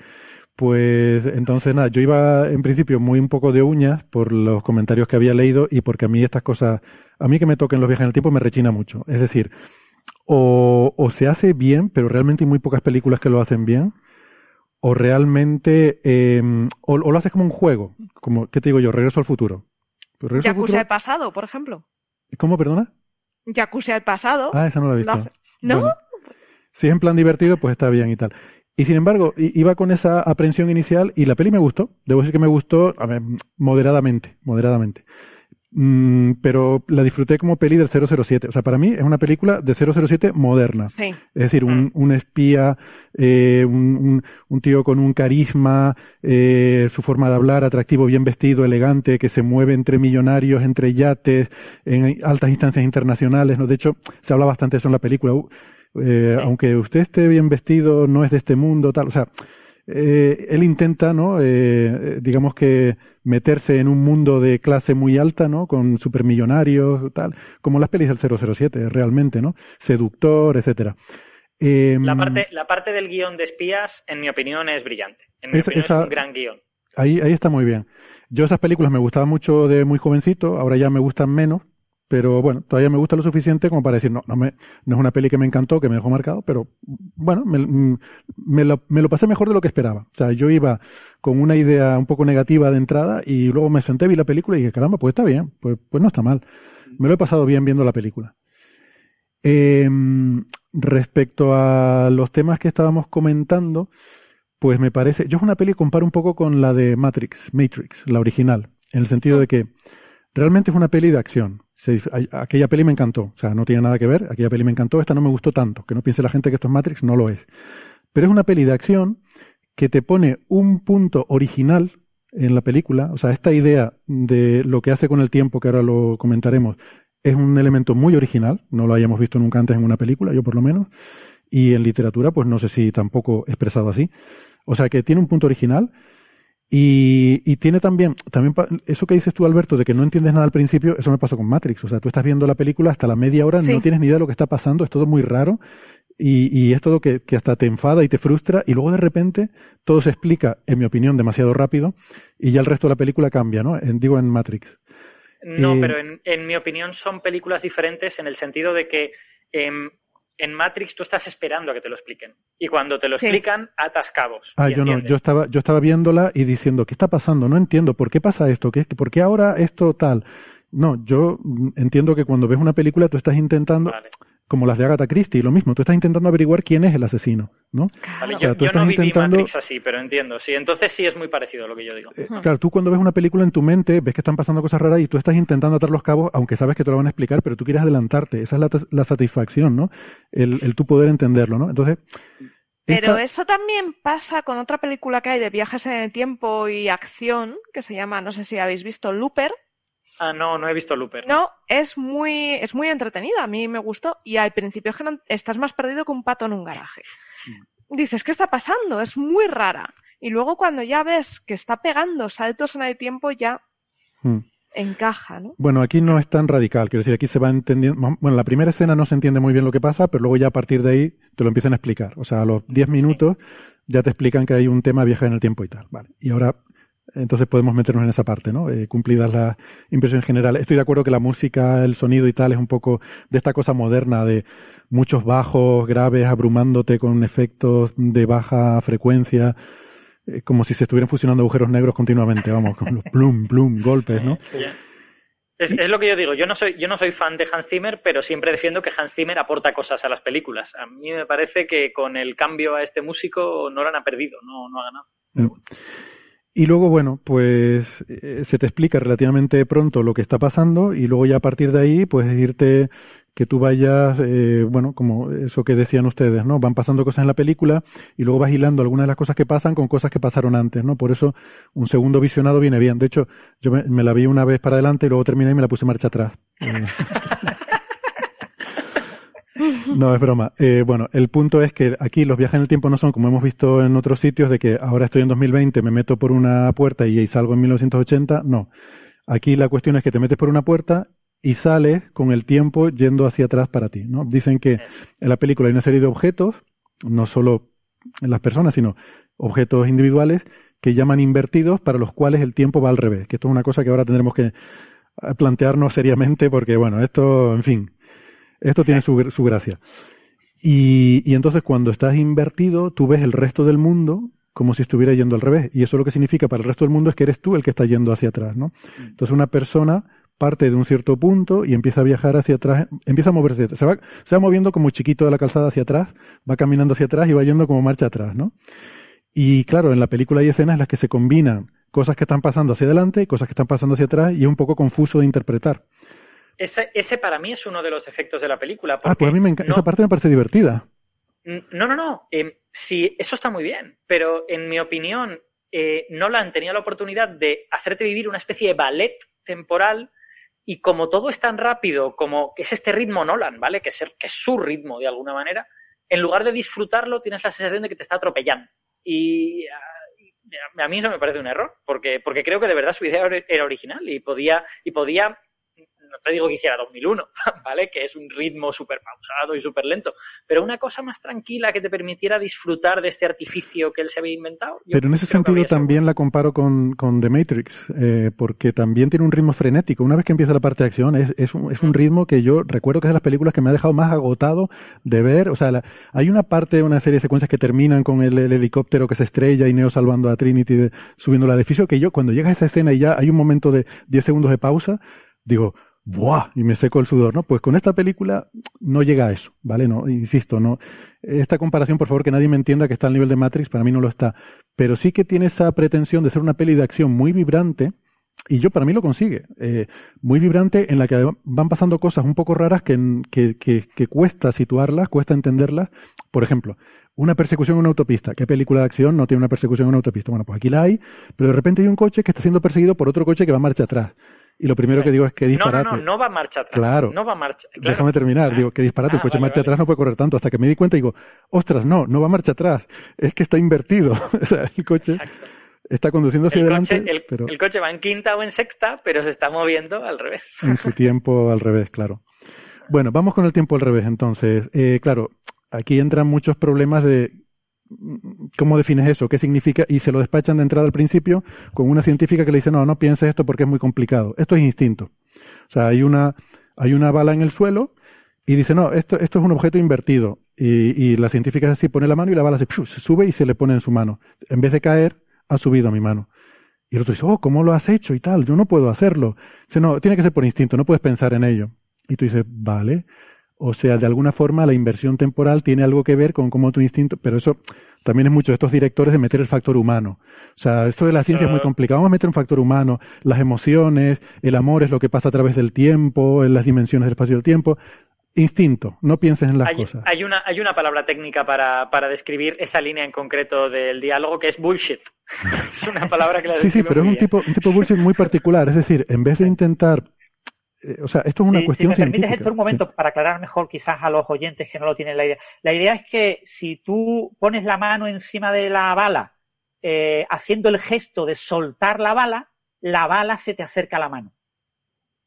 Pues entonces nada, yo iba en principio muy un poco de uñas por los comentarios que había leído y porque a mí estas cosas, a mí que me toquen los viajes en el tiempo me rechina mucho. Es decir, o, o se hace bien, pero realmente hay muy pocas películas que lo hacen bien o realmente em, o, lo haces como un juego, como ¿qué te digo yo? Regreso al futuro. Pues regreso Yakuza al pasado, por ejemplo. ¿Cómo, perdona? Yakuza al pasado. Ah, esa no la he visto. ¿No? si es en plan divertido, pues está bien y tal. Y sin embargo, iba con esa aprensión inicial y la peli me gustó. Debo decir que me gustó a ver, moderadamente, moderadamente. Mm, pero la disfruté como peli del 007. O sea, para mí es una película de 007 moderna. Sí. Es decir, un, mm. espía, eh, un, tío con un carisma, eh, su forma de hablar, atractivo, bien vestido, elegante, que se mueve entre millonarios, entre yates, en altas instancias internacionales. ¿no? De hecho, se habla bastante de eso en la película. Eh, aunque usted esté bien vestido, no es de este mundo, tal. O sea, eh, él intenta, ¿no? Eh, digamos que meterse en un mundo de clase muy alta, ¿no? Con supermillonarios, tal, como las pelis del 007, realmente, ¿no? Seductor, etcétera. Em, la, parte, la parte del guion de espías, en mi opinión, es brillante. En mi opinión, es un gran guion. Ahí, ahí está muy bien. Yo esas películas me gustaban mucho de muy jovencito, ahora ya me gustan menos, pero bueno, todavía me gusta lo suficiente como para decir, no, no, me, no es una peli que me encantó, que me dejó marcado, pero bueno, me, me, lo, me lo pasé mejor de lo que esperaba. O sea, yo iba con una idea un poco negativa de entrada y luego me senté, vi la película y dije, caramba, pues está bien, pues, pues no está mal. Me lo he pasado bien viendo la película. Eh, respecto a los temas que estábamos comentando, pues me parece, yo es una peli que comparo un poco con la de Matrix, Matrix, la original, en el sentido de que realmente es una peli de acción. Aquella peli me encantó, o sea, no tiene nada que ver, aquella peli me encantó, esta no me gustó tanto, que no piense la gente que esto es Matrix, no lo es. Pero es una peli de acción que te pone un punto original en la película, o sea, esta idea de lo que hace con el tiempo, que ahora lo comentaremos, es un elemento muy original, no lo hayamos visto nunca antes en una película, yo por lo menos, y en literatura, pues no sé si tampoco expresado así. O sea, que tiene un punto original y, y, tiene también, también eso que dices tú, Alberto, de que no entiendes nada al principio, eso me pasó con Matrix. O sea, tú estás viendo la película hasta la media hora, no tienes ni idea de lo que está pasando, es todo muy raro y, y es todo que, que, hasta te enfada y te frustra y luego de repente todo se explica, en mi opinión, demasiado rápido y ya el resto de la película cambia, ¿no? En, digo en Matrix. No, eh, pero en, en, mi opinión son películas diferentes en el sentido de que eh, en Matrix tú estás esperando a que te lo expliquen. Y cuando te lo explican, atas cabos. Ah, yo no, yo estaba, yo estaba viéndola y diciendo, ¿qué está pasando? No entiendo, ¿por qué pasa esto? ¿Qué, ¿Por qué ahora esto tal? No, yo entiendo que cuando ves una película tú estás intentando como las de Agatha Christie, lo mismo, tú estás intentando averiguar quién es el asesino, ¿no? yo, no viví Matrix así, pero entiendo, sí, entonces sí es muy parecido a lo que yo digo. Eh, claro, tú cuando ves una película en tu mente, ves que están pasando cosas raras y tú estás intentando atar los cabos, aunque sabes que te lo van a explicar, pero tú quieres adelantarte, esa es la, satisfacción, ¿no? El, el tu poder entenderlo, ¿no? Entonces... Pero eso también pasa con otra película que hay de viajes en el tiempo y acción, que se llama, no sé si habéis visto, Looper, Ah, no, no he visto Looper. No, es muy, es muy entretenida, a mí me gustó. Y al principio es que estás más perdido que un pato en un garaje. Mm. Dices, ¿qué está pasando? Es muy rara. Y luego cuando ya ves que está pegando saltos en el tiempo, ya mm. encaja, ¿no? Bueno, aquí no es tan radical, quiero decir, aquí se va entendiendo. Bueno, la primera escena no se entiende muy bien lo que pasa, pero luego ya a partir de ahí te lo empiezan a explicar. O sea, a los 10 minutos ya te explican que hay un tema viaje en el tiempo y tal. Vale. Y ahora entonces podemos meternos en esa parte, ¿no? Eh, cumplidas las impresiones generales. Estoy de acuerdo que la música, el sonido y tal es un poco de esta cosa moderna de muchos bajos graves abrumándote con efectos de baja frecuencia, eh, como si se estuvieran fusionando agujeros negros continuamente, vamos, con los plum, plum, golpes, ¿no? Es, es, lo que yo digo, yo no soy, yo no soy fan de Hans Zimmer, pero siempre defiendo que Hans Zimmer aporta cosas a las películas. A mí me parece que con el cambio a este músico no lo han perdido, no, no ha ganado. Mm. Y luego, bueno, pues eh, se te explica relativamente pronto lo que está pasando y luego ya a partir de ahí, pues irte que tú vayas, eh, bueno, como eso que decían ustedes, ¿no? Van pasando cosas en la película y luego vas hilando algunas de las cosas que pasan con cosas que pasaron antes, ¿no? Por eso un segundo visionado viene bien. De hecho, yo me, la vi una vez para adelante y luego terminé y me la puse marcha atrás. <laughs> <laughs> No, es broma. Eh, bueno, el punto es que aquí los viajes en el tiempo no son como hemos visto en otros sitios de que ahora estoy en 2020, me meto por una puerta y salgo en 1980. No. Aquí la cuestión es que te metes por una puerta y sales con el tiempo yendo hacia atrás para ti, ¿no? Dicen que en la película hay una serie de objetos, no solo en las personas, sino objetos individuales que llaman invertidos para los cuales el tiempo va al revés, que esto es una cosa que ahora tendremos que plantearnos seriamente porque, bueno, esto, en fin, esto tiene su, su gracia. Y, y, entonces cuando estás invertido, tú ves el resto del mundo como si estuviera yendo al revés. Y eso lo que significa para el resto del mundo es que eres tú el que está yendo hacia atrás, ¿no? Mm. Entonces una persona parte de un cierto punto y empieza a viajar hacia atrás, empieza a moverse, se va, se va moviendo como chiquito de la calzada hacia atrás, va caminando hacia atrás y va yendo como marcha atrás, ¿no? Y claro, en la película hay escenas en las que se combinan cosas que están pasando hacia adelante y cosas que están pasando hacia atrás y es un poco confuso de interpretar. Ese, ese para mí es uno de los efectos de la película. ah, pues a mí me esa parte me parece divertida. No, no, no. Em, sí, eso está muy bien. Pero en mi opinión, eh, Nolan tenía la oportunidad de hacerte vivir una especie de ballet temporal y como todo es tan rápido, como es este ritmo Nolan, ¿vale? Que es, que es su ritmo de alguna manera, en lugar de disfrutarlo tienes la sensación de que te está atropellando. Y a, a mí eso me parece un error, porque, porque creo que de verdad su idea era original y podía, y podía no te digo que hiciera 2001, <laughs> ¿vale? Que es un ritmo súper pausado y súper lento, pero una cosa más tranquila que te permitiera disfrutar de este artificio que él se había inventado. Pero en ese sentido también la comparo con, con The Matrix, eh, porque también tiene un ritmo frenético. Una vez que empieza la parte de acción, es, es, un, es un ritmo que yo recuerdo que es de las películas que me ha dejado más agotado de ver. O sea, hay una parte, una serie de secuencias que terminan con el, helicóptero que se estrella y Neo salvando a Trinity subiendo al edificio, que yo cuando llega a esa escena y ya hay un momento de 10 segundos de pausa, digo, ¡buah! Y me seco el sudor, ¿no? Pues con esta película no llega a eso, ¿vale? No, insisto, no. Esta comparación, por favor, que nadie me entienda que está al nivel de Matrix, para mí no lo está. Pero sí que tiene esa pretensión de ser una peli de acción muy vibrante, y yo para mí lo consigue. Eh, muy vibrante, en la que van pasando cosas un poco raras que, que, que, que cuesta situarlas, cuesta entenderlas. Por ejemplo, una persecución en una autopista. ¿Qué película de acción no tiene una persecución en una autopista? Bueno, pues aquí la hay, pero de repente hay un coche que está siendo perseguido por otro coche que va marcha atrás. Y lo primero que digo es que disparate. No, no, no, no va marcha atrás. Claro. No va marcha. Déjame terminar. Digo, que disparate, el ah, coche marcha atrás no puede correr tanto. Hasta que me di cuenta y digo, ostras, no, no va marcha atrás. Es que está invertido. <laughs> o sea, el coche está conduciendo hacia adelante. el, pero... el coche va en quinta o en sexta, pero se está moviendo al revés. En su <laughs> tiempo al revés, claro. Bueno, vamos con el tiempo al revés entonces. Eh, claro, aquí entran muchos problemas de ¿Cómo defines eso? ¿Qué significa? Y se lo despachan de entrada al principio con una científica que le dice, no, no pienses esto porque es muy complicado. Esto es instinto. O sea, hay una, hay una bala en el suelo y dice, no, esto, esto es un objeto invertido. Y, y la científica así pone la mano y la bala se, se, sube y se le pone en su mano. En vez de caer, ha subido a mi mano. Y el otro dice, oh, ¿cómo lo has hecho y tal? Yo no puedo hacerlo. Dice, no, tiene que ser por instinto, no puedes pensar en ello. Y tú dices, vale. O sea, de alguna forma la inversión temporal tiene algo que ver con cómo tu instinto, pero eso también es mucho de estos directores de meter el factor humano. O sea, esto de la ciencia es muy complicado. Vamos a meter un factor humano, las emociones, el amor es lo que pasa a través del tiempo, en las dimensiones del espacio del tiempo. Instinto, no pienses en las cosas. Hay una, hay una palabra técnica para, para describir esa línea en concreto del diálogo que es bullshit. <laughs> es una palabra que la Sí, sí, pero es un tipo, un tipo de bullshit muy particular. Es decir, en vez de intentar eh, o sea, esto es una cuestión si me permites esto un momento para aclarar mejor quizás a los oyentes que no lo tienen la idea. La idea es que si tú pones la mano encima de la bala eh, haciendo el gesto de soltar la bala, la bala se te acerca a la mano.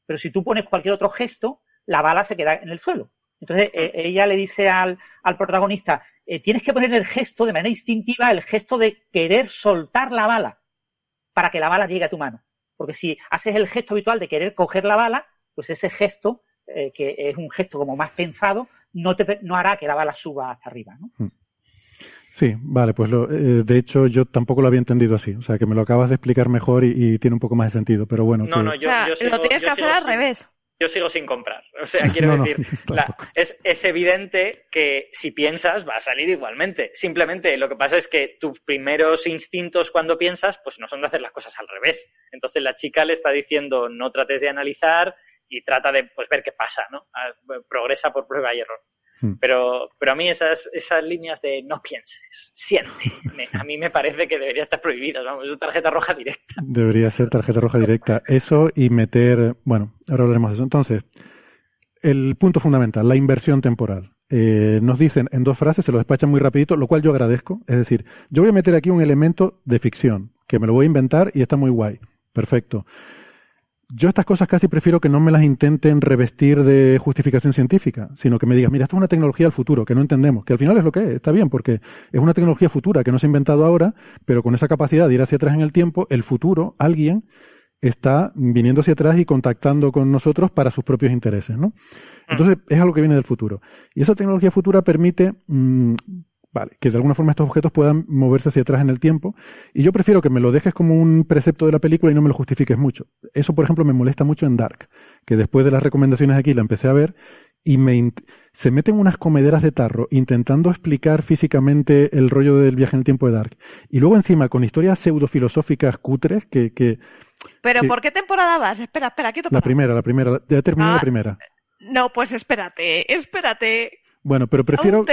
Pero si tú pones cualquier otro gesto, la bala se queda en el suelo. Entonces eh, ella le dice al, al protagonista, tienes que poner el gesto de manera instintiva, el gesto de querer soltar la bala para que la bala llegue a tu mano. Porque si haces el gesto habitual de querer coger la bala, pues ese gesto, eh, que es un gesto como más pensado, no, te, no hará que la bala suba hasta arriba. ¿no? Hmm. Sí, vale, pues lo, eh, de hecho yo tampoco lo había entendido así, o sea que me lo acabas de explicar mejor y, tiene un poco más de sentido, pero bueno. No, no, yo, lo tienes que hacer al revés. Yo sigo sin comprar, <laughs> o sea, <laughs> quiero decir, <laughs> es, es evidente que si piensas va a salir igualmente. Simplemente lo que pasa es que tus primeros instintos cuando piensas, pues no son de hacer las cosas al revés. Entonces la chica le está diciendo no trates de analizar, y trata de pues, ver qué pasa, ¿no? Ah, progresa por prueba y error. Hmm. Pero, pero a mí esas, esas líneas de no pienses, siente, a mí me parece que debería estar prohibidas, vamos, es tarjeta roja directa. Debería ser tarjeta roja directa. Eso y meter, bueno, ahora hablaremos de eso. Entonces, el punto fundamental, la inversión temporal. Eh, nos dicen en dos frases, se lo despachan muy rapidito, lo cual yo agradezco. Es decir, yo voy a meter aquí un elemento de ficción, que me lo voy a inventar y está muy guay. Perfecto. Yo estas cosas casi prefiero que no me las intenten revestir de justificación científica, sino que me digas, mira, esto es una tecnología del futuro, que no entendemos, que al final es lo que es, está bien, porque es una tecnología futura que no se ha inventado ahora, pero con esa capacidad de ir hacia atrás en el tiempo, el futuro, alguien, está viniendo hacia atrás y contactando con nosotros para sus propios intereses, ¿no? Mm. Entonces, es algo que viene del futuro. Y esa tecnología futura permite mm, Vale, que de alguna forma estos objetos puedan moverse hacia atrás en el tiempo. Y yo prefiero que me lo dejes como un precepto de la película y no me lo justifiques mucho. Eso, por ejemplo, me molesta mucho en Dark, que después de las recomendaciones aquí la empecé a ver y me se meten unas comederas de tarro intentando explicar físicamente el rollo del viaje en el tiempo de Dark. Y luego encima con historias pseudofilosóficas cutres que... que ¿Pero por qué temporada vas? Espera, espera, quieto. La primera, la primera. Ya terminé la ah, primera. No, pues espérate, espérate. Bueno, pero prefiero...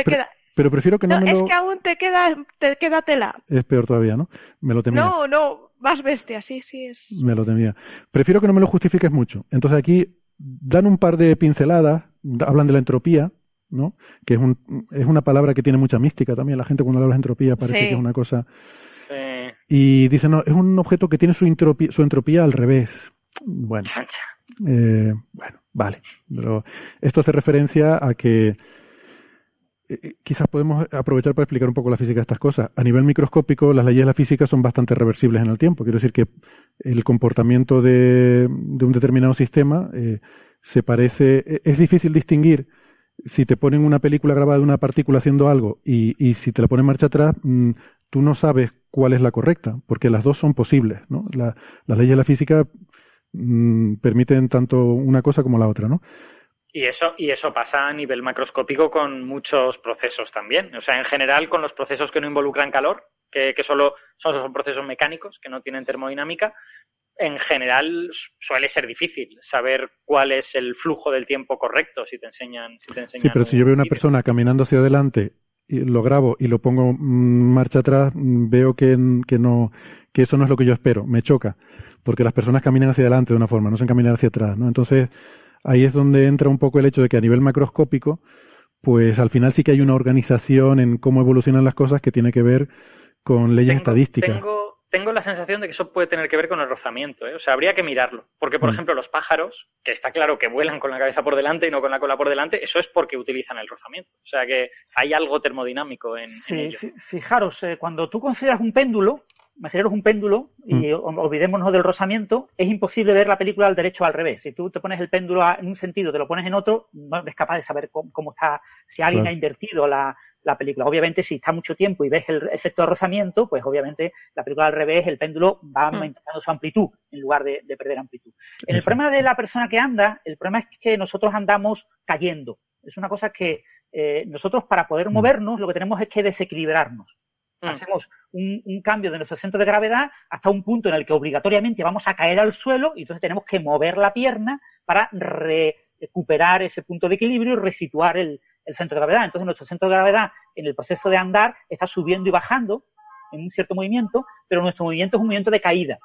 Pero prefiero que no, no es que aún te queda, te queda tela. Es peor todavía, ¿no? Me lo temía. No, no, más bestia, sí, sí es. Me lo temía. Prefiero que no me lo justifiques mucho. Entonces aquí dan un par de pinceladas, hablan de la entropía, ¿no? Que es, un, es una palabra que tiene mucha mística también. La gente cuando habla de entropía parece que es una cosa. Sí. Y dicen, no, es un objeto que tiene su entropía, su entropía al revés. Bueno. Eh, bueno, vale. Pero esto hace referencia a que eh, eh, quizás podemos aprovechar para explicar un poco la física de estas cosas. A nivel microscópico, las leyes de la física son bastante reversibles en el tiempo. Quiero decir que el comportamiento de, un determinado sistema eh, se parece. Es difícil distinguir si te ponen una película grabada de una partícula haciendo algo y, si te la ponen marcha atrás, mm, tú no sabes cuál es la correcta, porque las dos son posibles. ¿no? las leyes de la física mm, permiten tanto una cosa como la otra. ¿no? Y eso, y eso pasa a nivel macroscópico con muchos procesos también. O sea, en general, con los procesos que no involucran calor, que, solo son, son procesos mecánicos, que no tienen termodinámica, en general suele ser difícil saber cuál es el flujo del tiempo correcto si te enseñan. Si te enseñan sí, pero si yo veo una persona caminando hacia adelante y lo grabo y lo pongo marcha atrás, veo que, que, no, que eso no es lo que yo espero, me choca, porque las personas caminan hacia adelante de una forma, no se caminan hacia atrás, ¿no? Entonces, ahí es donde entra un poco el hecho de que a nivel macroscópico, pues al final sí que hay una organización en cómo evolucionan las cosas que tiene que ver con leyes estadísticas. Tengo, la sensación de que eso puede tener que ver con el rozamiento, ¿eh? o sea, habría que mirarlo. Porque, por mm. ejemplo, los pájaros, que está claro que vuelan con la cabeza por delante y no con la cola por delante, eso es porque utilizan el rozamiento. O sea, que hay algo termodinámico en, ello. Fijaros, eh, cuando tú consideras un péndulo, imaginaros un péndulo y mm. olvidémonos del rozamiento, es imposible ver la película al derecho o al revés. Si tú te pones el péndulo en un sentido, te lo pones en otro, no eres capaz de saber cómo, está, si alguien ha invertido la, película. Obviamente, si está mucho tiempo y ves el efecto de rozamiento, pues obviamente la película al revés, el péndulo va mm. aumentando su amplitud en lugar de, perder amplitud. En el problema de la persona que anda, el problema es que nosotros andamos cayendo. Es una cosa que eh, nosotros para poder mm. movernos lo que tenemos es que desequilibrarnos. Mm. Hacemos un, cambio de nuestro centro de gravedad hasta un punto en el que obligatoriamente vamos a caer al suelo y entonces tenemos que mover la pierna para recuperar ese punto de equilibrio y resituar el, centro de gravedad. Entonces nuestro centro de gravedad en el proceso de andar está subiendo y bajando en un cierto movimiento, pero nuestro movimiento es un movimiento de caída.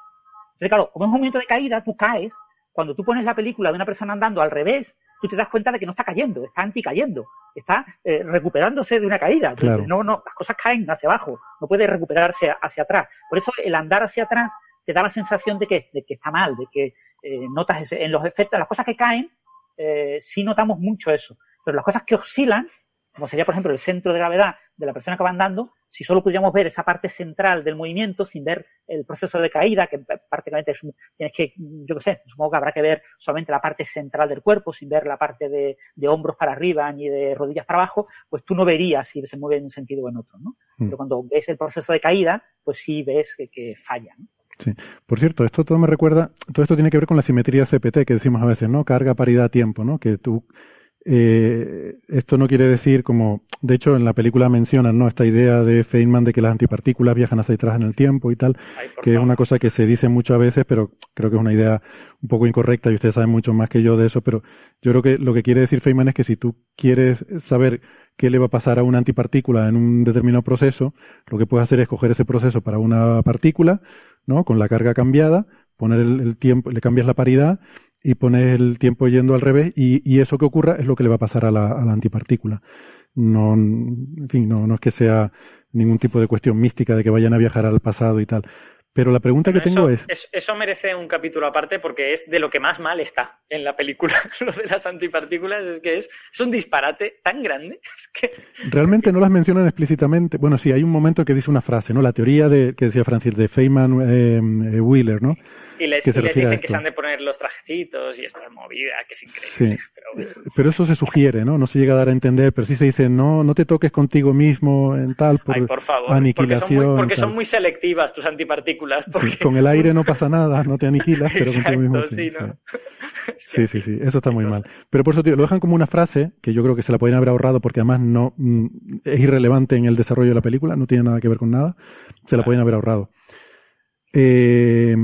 Entonces, claro, como es un movimiento de caída, tú caes. Cuando tú pones la película de una persona andando al revés, tú te das cuenta de que no está cayendo, está anticayendo, está eh, recuperándose de una caída. No, no, las cosas caen hacia abajo, no puede recuperarse hacia atrás. Por eso el andar hacia atrás te da la sensación de que, de que está mal, de que eh, notas en los efectos, las cosas que caen, eh, sí notamos mucho eso. Pero las cosas que oscilan, como sería, por ejemplo, el centro de gravedad de la persona que va andando, si solo pudiéramos ver esa parte central del movimiento sin ver el proceso de caída, que prácticamente es, tienes que, yo qué sé, supongo que habrá que ver solamente la parte central del cuerpo sin ver la parte de, hombros para arriba ni de rodillas para abajo, pues tú no verías si se mueve en un sentido o en otro, ¿no? Mm. Pero cuando ves el proceso de caída, pues sí ves que, falla, ¿no? Sí. Por cierto, esto todo me recuerda, todo esto tiene que ver con la simetría CPT que decimos a veces, ¿no? Carga, paridad, tiempo, ¿no? Que tú eh, esto no quiere decir como, de hecho en la película mencionan, ¿no? Esta idea de Feynman de que las antipartículas viajan hacia atrás en el tiempo y tal, que es una cosa que se dice muchas veces, pero creo que es una idea un poco incorrecta y ustedes saben mucho más que yo de eso, pero yo creo que lo que quiere decir Feynman es que si tú quieres saber qué le va a pasar a una antipartícula en un determinado proceso, lo que puedes hacer es coger ese proceso para una partícula, ¿no? Con la carga cambiada, poner el tiempo, le cambias la paridad y pones el tiempo yendo al revés y, eso que ocurra es lo que le va a pasar a la, a la antipartícula. No, en fin, no, no es que sea ningún tipo de cuestión mística de que vayan a viajar al pasado y tal. Pero la pregunta que tengo es... Eso merece un capítulo aparte porque es de lo que más mal está en la película. <laughs> lo de las antipartículas es que es, es un disparate tan grande. <laughs> que... Realmente no las mencionan explícitamente. Bueno, sí, hay un momento que dice una frase, ¿no? La teoría de, que decía Francis, de Feynman eh, eh, Wheeler, ¿no? Y les, dicen que se han de poner los trajecitos y esta movida, que es increíble. <laughs> Pero, eso se sugiere, ¿no? No se llega a dar a entender, pero sí se dice, no, no te toques contigo mismo en tal, por, por favor, aniquilación. Porque son muy, porque son muy selectivas tus antipartículas películas. Con el aire no pasa nada, no te aniquilas, pero contigo mismo sí. Sí, sí, sí, eso está muy mal. Pero por eso, tío, lo dejan como una frase que yo creo que se la podrían haber ahorrado porque además no mm, es irrelevante en el desarrollo de la película, no tiene nada que ver con nada. Se la podrían haber ahorrado. Eh,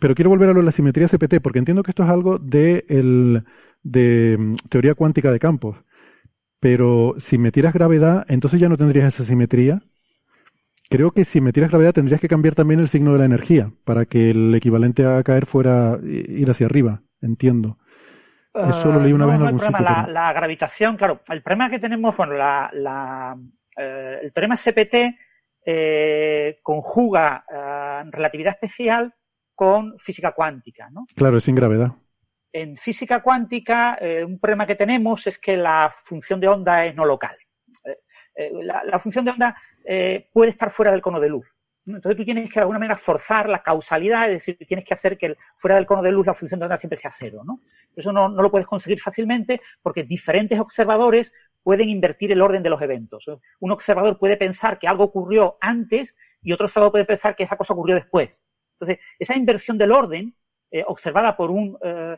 pero quiero volver a lo de la simetría CPT porque entiendo que esto es algo de, el, de mm, teoría cuántica de campos. Pero si metieras gravedad, entonces ya no tendrías esa simetría. Creo que si metieras gravedad tendrías que cambiar también el signo de la energía para que el equivalente a caer fuera ir hacia arriba. Entiendo. Eso lo leí una vez en algún problema. La, la, gravitación, claro, el problema que tenemos, bueno, la, la, eh, el teorema CPT eh, conjuga eh, relatividad especial con física cuántica, ¿no? Claro, es sin gravedad. En física cuántica, un problema que tenemos es que la función de onda es no local. Eh, eh, la, función de onda puede estar fuera del cono de luz. Entonces tú tienes que de alguna manera forzar la causalidad, es decir, tienes que hacer que fuera del cono de luz la función de onda siempre sea cero, ¿no? Eso no, no, lo puedes conseguir fácilmente porque diferentes observadores pueden invertir el orden de los eventos. Un observador puede pensar que algo ocurrió antes y otro observador puede pensar que esa cosa ocurrió después. Entonces, esa inversión del orden, observada por un eh,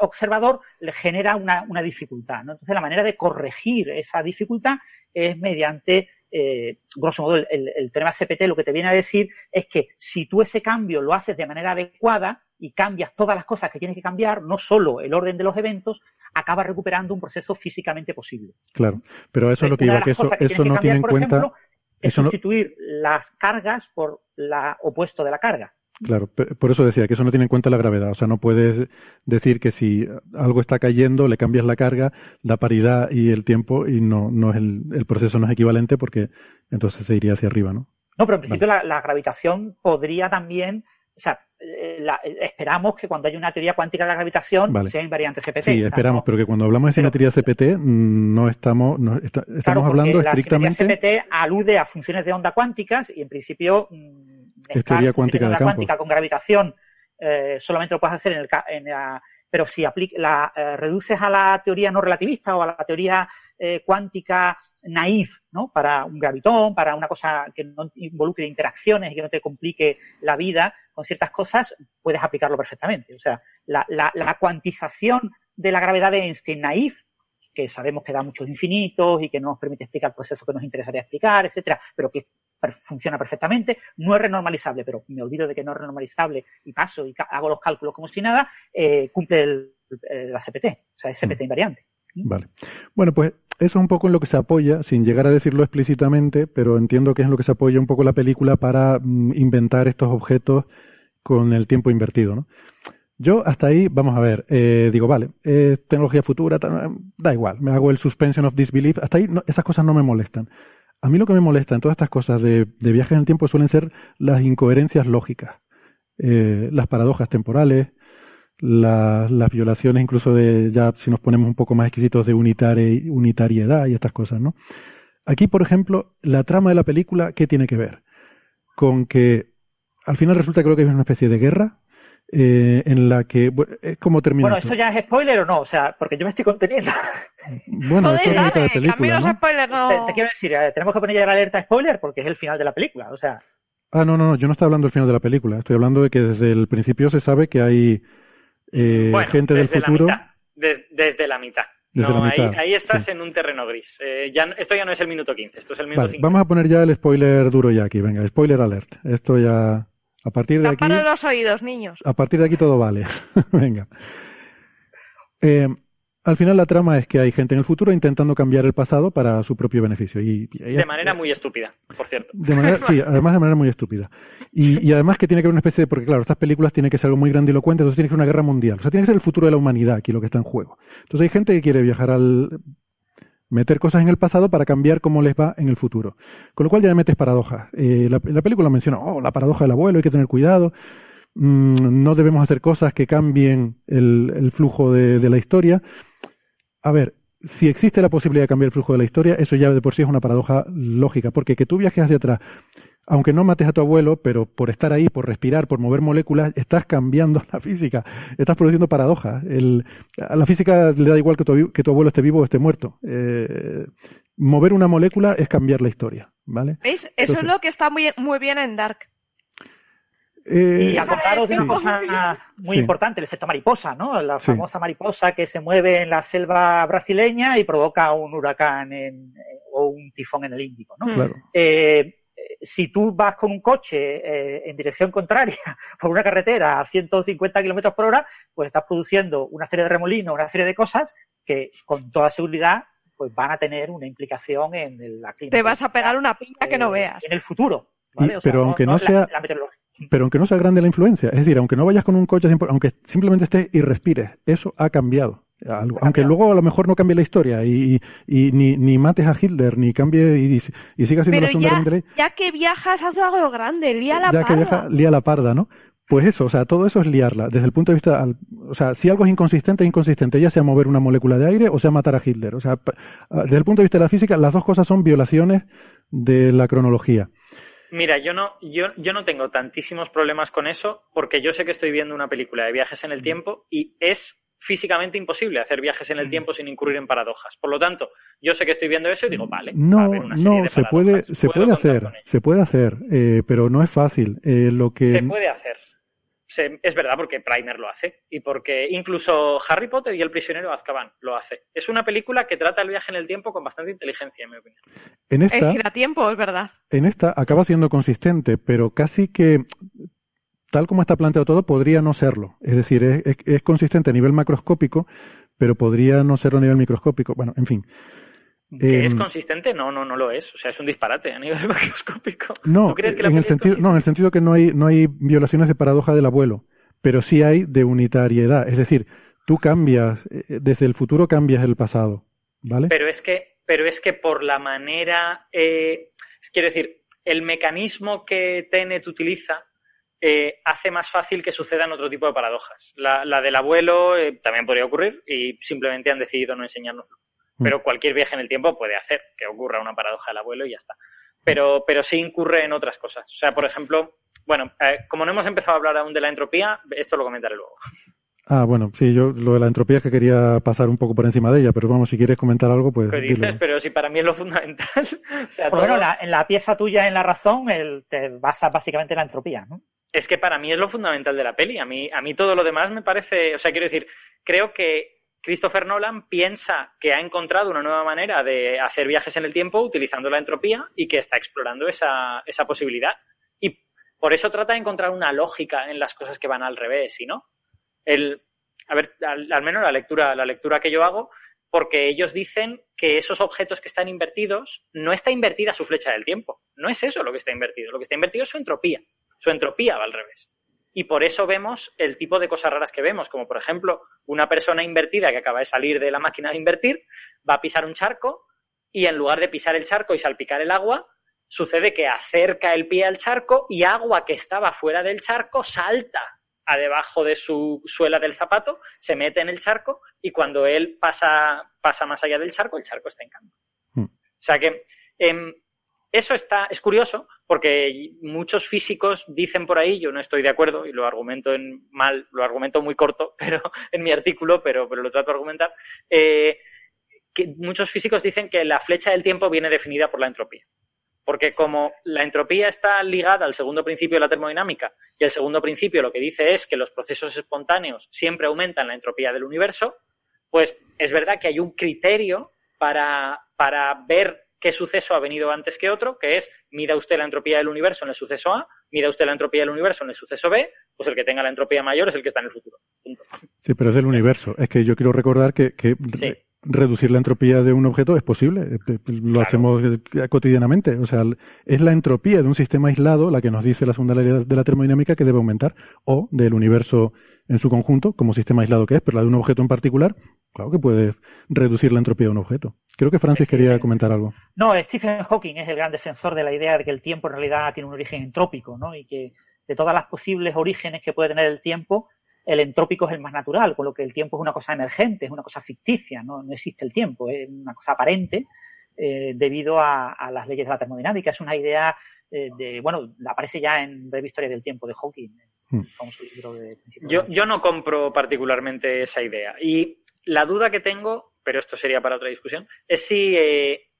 observador le genera una, una dificultad. ¿no? Entonces, la manera de corregir esa dificultad es mediante, eh, grosso modo, el, el, teorema CPT lo que te viene a decir es que si tú ese cambio lo haces de manera adecuada y cambias todas las cosas que tienes que cambiar, no solo el orden de los eventos, acabas recuperando un proceso físicamente posible. Claro, pero eso es lo que iba, que eso, eso no tiene en cuenta... es sustituir las cargas por la opuesto de la carga. Claro, por eso decía que eso no tiene en cuenta la gravedad. O sea, no puedes decir que si algo está cayendo, le cambias la carga, la paridad y el tiempo y no, no es el, el proceso no es equivalente porque entonces se iría hacia arriba, ¿no? No, pero en principio la, la, gravitación podría también, o sea, eh, la, esperamos que cuando haya una teoría cuántica de la gravitación sea invariante CPT. Sí, esperamos, pero que cuando hablamos de simetría CPT no estamos, no, estamos hablando estrictamente. La CPT alude a funciones de onda cuánticas y en principio mm, es teoría cuántica de cuántica con gravitación eh, solamente lo puedes hacer en el en la, pero si aplica, la eh, reduces a la teoría no relativista o a la teoría eh, cuántica naif, ¿no? Para un gravitón, para una cosa que no involucre interacciones y que no te complique la vida con ciertas cosas, puedes aplicarlo perfectamente. O sea, la, la, la cuantización de la gravedad de Einstein naif que sabemos que da muchos infinitos y que no nos permite explicar el proceso que nos interesaría explicar, etcétera, pero que funciona perfectamente, no es renormalizable, pero me olvido de que no es renormalizable y paso y hago los cálculos como si nada, eh, cumple el, la CPT, o sea, es CPT mm. invariante. ¿Mm? Vale. Bueno, pues eso es un poco en lo que se apoya, sin llegar a decirlo explícitamente, pero entiendo que es en lo que se apoya un poco la película para mm, inventar estos objetos con el tiempo invertido, ¿no? Yo hasta ahí, vamos a ver, eh, digo, vale, eh, tecnología futura, da igual, me hago el suspension of disbelief, hasta ahí esas cosas no me molestan. A mí lo que me molesta en todas estas cosas de, viajes en el tiempo suelen ser las incoherencias lógicas, eh, las paradojas temporales, las violaciones incluso de, ya si nos ponemos un poco más exquisitos, de unitariedad y estas cosas, ¿no? Aquí, por ejemplo, la trama de la película, ¿qué tiene que ver? Con que al final resulta que creo que hay una especie de guerra eh, en la que es como termina. Bueno, ¿eso ya es spoiler o no? O sea, porque yo me estoy conteniendo. <laughs> Bueno, Joder, es dale, de película, ¿no? spoiler, no. Te, quiero decir, eh, tenemos que poner ya la alerta spoiler porque es el final de la película, o sea. Ah, no, no, no, yo no estoy hablando del final de la película. Estoy hablando de que desde el principio se sabe que hay eh, gente del futuro. desde la mitad. no, Ahí, ahí, estás en un terreno gris. Eh, ya, esto ya no es el minuto 15, esto es el minuto vale, Vamos a poner ya el spoiler duro ya aquí, venga, spoiler alert. Esto ya a partir de aquí. los oídos, niños. A partir de aquí todo vale. <laughs> Venga. Eh, al final la trama es que hay gente en el futuro intentando cambiar el pasado para su propio beneficio. Y, de manera muy estúpida, por cierto. De manera, sí, <laughs> además de manera muy estúpida. Y, y, además que tiene que haber una especie de... Porque claro, estas películas tienen que ser algo muy grandilocuente, entonces tiene que ser una guerra mundial. O sea, tiene que ser el futuro de la humanidad aquí lo que está en juego. Entonces hay gente que quiere viajar al meter cosas en el pasado para cambiar cómo les va en el futuro. Con lo cual ya le metes paradojas. Eh, la, película menciona, oh, la paradoja del abuelo, hay que tener cuidado. Mm, no debemos hacer cosas que cambien el, flujo de, de, la historia. A ver, si existe la posibilidad de cambiar el flujo de la historia, eso ya de por sí es una paradoja lógica, porque que tú viajes hacia atrás aunque no mates a tu abuelo, pero por estar ahí, por respirar, por mover moléculas, estás cambiando <laughs> la física, estás produciendo paradojas. a la física le da igual que tu, que tu abuelo esté vivo o esté muerto. Eh, mover una molécula es cambiar la historia, ¿vale? ¿Veis? Eso es lo que está muy, muy bien en Dark. Eh, y acordaros de una cosa muy importante, el efecto mariposa, ¿no? La famosa mariposa que se mueve en la selva brasileña y provoca un huracán o un tifón en el Índico, ¿no? Claro. Eh, si tú vas con un coche eh, en dirección contraria <laughs> por una carretera a 150 kilómetros por hora, pues estás produciendo una serie de remolinos, una serie de cosas que con toda seguridad pues van a tener una implicación en la clima. Te vas a pegar una piña que no eh, veas. En el futuro. pero aunque no, sea pero aunque no sea grande la influencia, es decir, aunque no vayas con un coche, aunque simplemente estés y respires, eso ha cambiado. Aunque luego a lo mejor no cambie la historia y, ni, ni, mates a Hitler, ni cambie y, y sigas siendo la segunda ya, ya que viajas, haz algo grande, lía la parda. Ya que viajas, lía la parda, ¿no? Pues eso, o sea, todo eso es liarla. Desde el punto de vista, o sea, si algo es inconsistente, es inconsistente, ya sea mover una molécula de aire o sea matar a Hitler. O sea, desde el punto de vista de la física, las dos cosas son violaciones de la cronología. Mira, yo no, yo, yo no tengo tantísimos problemas con eso porque yo sé que estoy viendo una película de viajes en el tiempo y es físicamente imposible hacer viajes en el mm. tiempo sin incurrir en paradojas. Por lo tanto, yo sé que estoy viendo eso y digo, vale, no, no, se puede, se puede hacer, se puede hacer, eh, pero no es fácil. Eh, lo que se puede hacer. es verdad porque Primer lo hace y porque incluso Harry Potter y el prisionero Azkaban lo hace. Es una película que trata el viaje en el tiempo con bastante inteligencia, en mi opinión. En esta, es tiempo, es verdad. En esta acaba siendo consistente, pero casi que tal como está planteado todo, podría no serlo. Es decir, es, consistente a nivel macroscópico, pero podría no serlo a nivel microscópico. Bueno, en fin. ¿Que es em, consistente? No, no, no lo es. O sea, es un disparate a nivel <laughs> macroscópico. No, en el sentido, no, en el sentido que no hay, no hay violaciones de paradoja del abuelo, pero sí hay de unitariedad. Es decir, tú cambias, eh, desde el futuro cambias el pasado, ¿vale? Pero es que, pero es que por la manera, eh, quiero decir, el mecanismo que Tenet utiliza eh, hace más fácil que sucedan otro tipo de paradojas. La, del abuelo eh, también podría ocurrir y simplemente han decidido no enseñárnoslo. Mm. Pero cualquier viaje en el tiempo puede hacer que ocurra una paradoja del abuelo y ya está. Pero, pero sí incurre en otras cosas. O sea, por ejemplo, bueno, eh, como no hemos empezado a hablar aún de la entropía, esto lo comentaré luego. Ah, bueno, sí, yo lo de la entropía es que quería pasar un poco por encima de ella, pero vamos, si quieres comentar algo, pues. ¿Qué dices? Pero si para mí es lo fundamental. <laughs> o sea, pues bueno, en la pieza tuya en la razón el, te basas básicamente en la entropía, ¿no? Es que para mí es lo fundamental de la peli. A mí, a mí todo lo demás me parece, o sea, quiero decir, creo que Christopher Nolan piensa que ha encontrado una nueva manera de hacer viajes en el tiempo utilizando la entropía y que está explorando esa, esa posibilidad. Y por eso trata de encontrar una lógica en las cosas que van al revés, ¿y no? El, a ver, al, menos la lectura, la lectura que yo hago, porque ellos dicen que esos objetos que están invertidos no está invertida su flecha del tiempo. No es eso lo que está invertido. Lo que está invertido es su entropía. Su entropía va al revés. Y por eso vemos el tipo de cosas raras que vemos, como por ejemplo una persona invertida que acaba de salir de la máquina de invertir, va a pisar un charco y en lugar de pisar el charco y salpicar el agua, sucede que acerca el pie al charco y agua que estaba fuera del charco salta a debajo de su suela del zapato, se mete en el charco y cuando él pasa, pasa más allá del charco, el charco está en cambio. Hmm. O sea que em, eso está, es curioso porque muchos físicos dicen por ahí, yo no estoy de acuerdo y lo argumento en mal, lo argumento muy corto, <laughs> pero en mi artículo, pero, pero lo trato de argumentar, eh, que muchos físicos dicen que la flecha del tiempo viene definida por la entropía. Porque como la entropía está ligada al segundo principio de la termodinámica y el segundo principio lo que dice es que los procesos espontáneos siempre aumentan la entropía del universo, pues es verdad que hay un criterio para, para ver qué suceso ha venido antes que otro, que es mida usted la entropía del universo en el suceso A, mida usted la entropía del universo en el suceso B, pues el que tenga la entropía mayor es el que está en el futuro. Sí, pero es del universo. Es que yo quiero recordar que, reducir la entropía de un objeto es posible. Eh, eh, lo hacemos eh, cotidianamente. O sea, es la entropía de un sistema aislado la que nos dice la segunda ley de la termodinámica que debe aumentar, o del universo en su conjunto, como sistema aislado que es, pero la de un objeto en particular, claro que puede reducir la entropía de un objeto. Creo que Francis quería comentar algo. No, Stephen Hawking es el gran defensor de la idea de que el tiempo en realidad tiene un origen entrópico, ¿no? Y que de todas las posibles orígenes que puede tener el tiempo, el entrópico es el más natural, con lo que el tiempo es una cosa emergente, es una cosa ficticia, no, no existe el tiempo, es una cosa aparente eh, debido a, las leyes de la termodinámica. Es una idea eh, de, bueno, aparece ya en Breve Historia del Tiempo de Hawking, hmm. yo, yo no compro particularmente esa idea. Y la duda que tengo, pero esto sería para otra discusión, es si eh,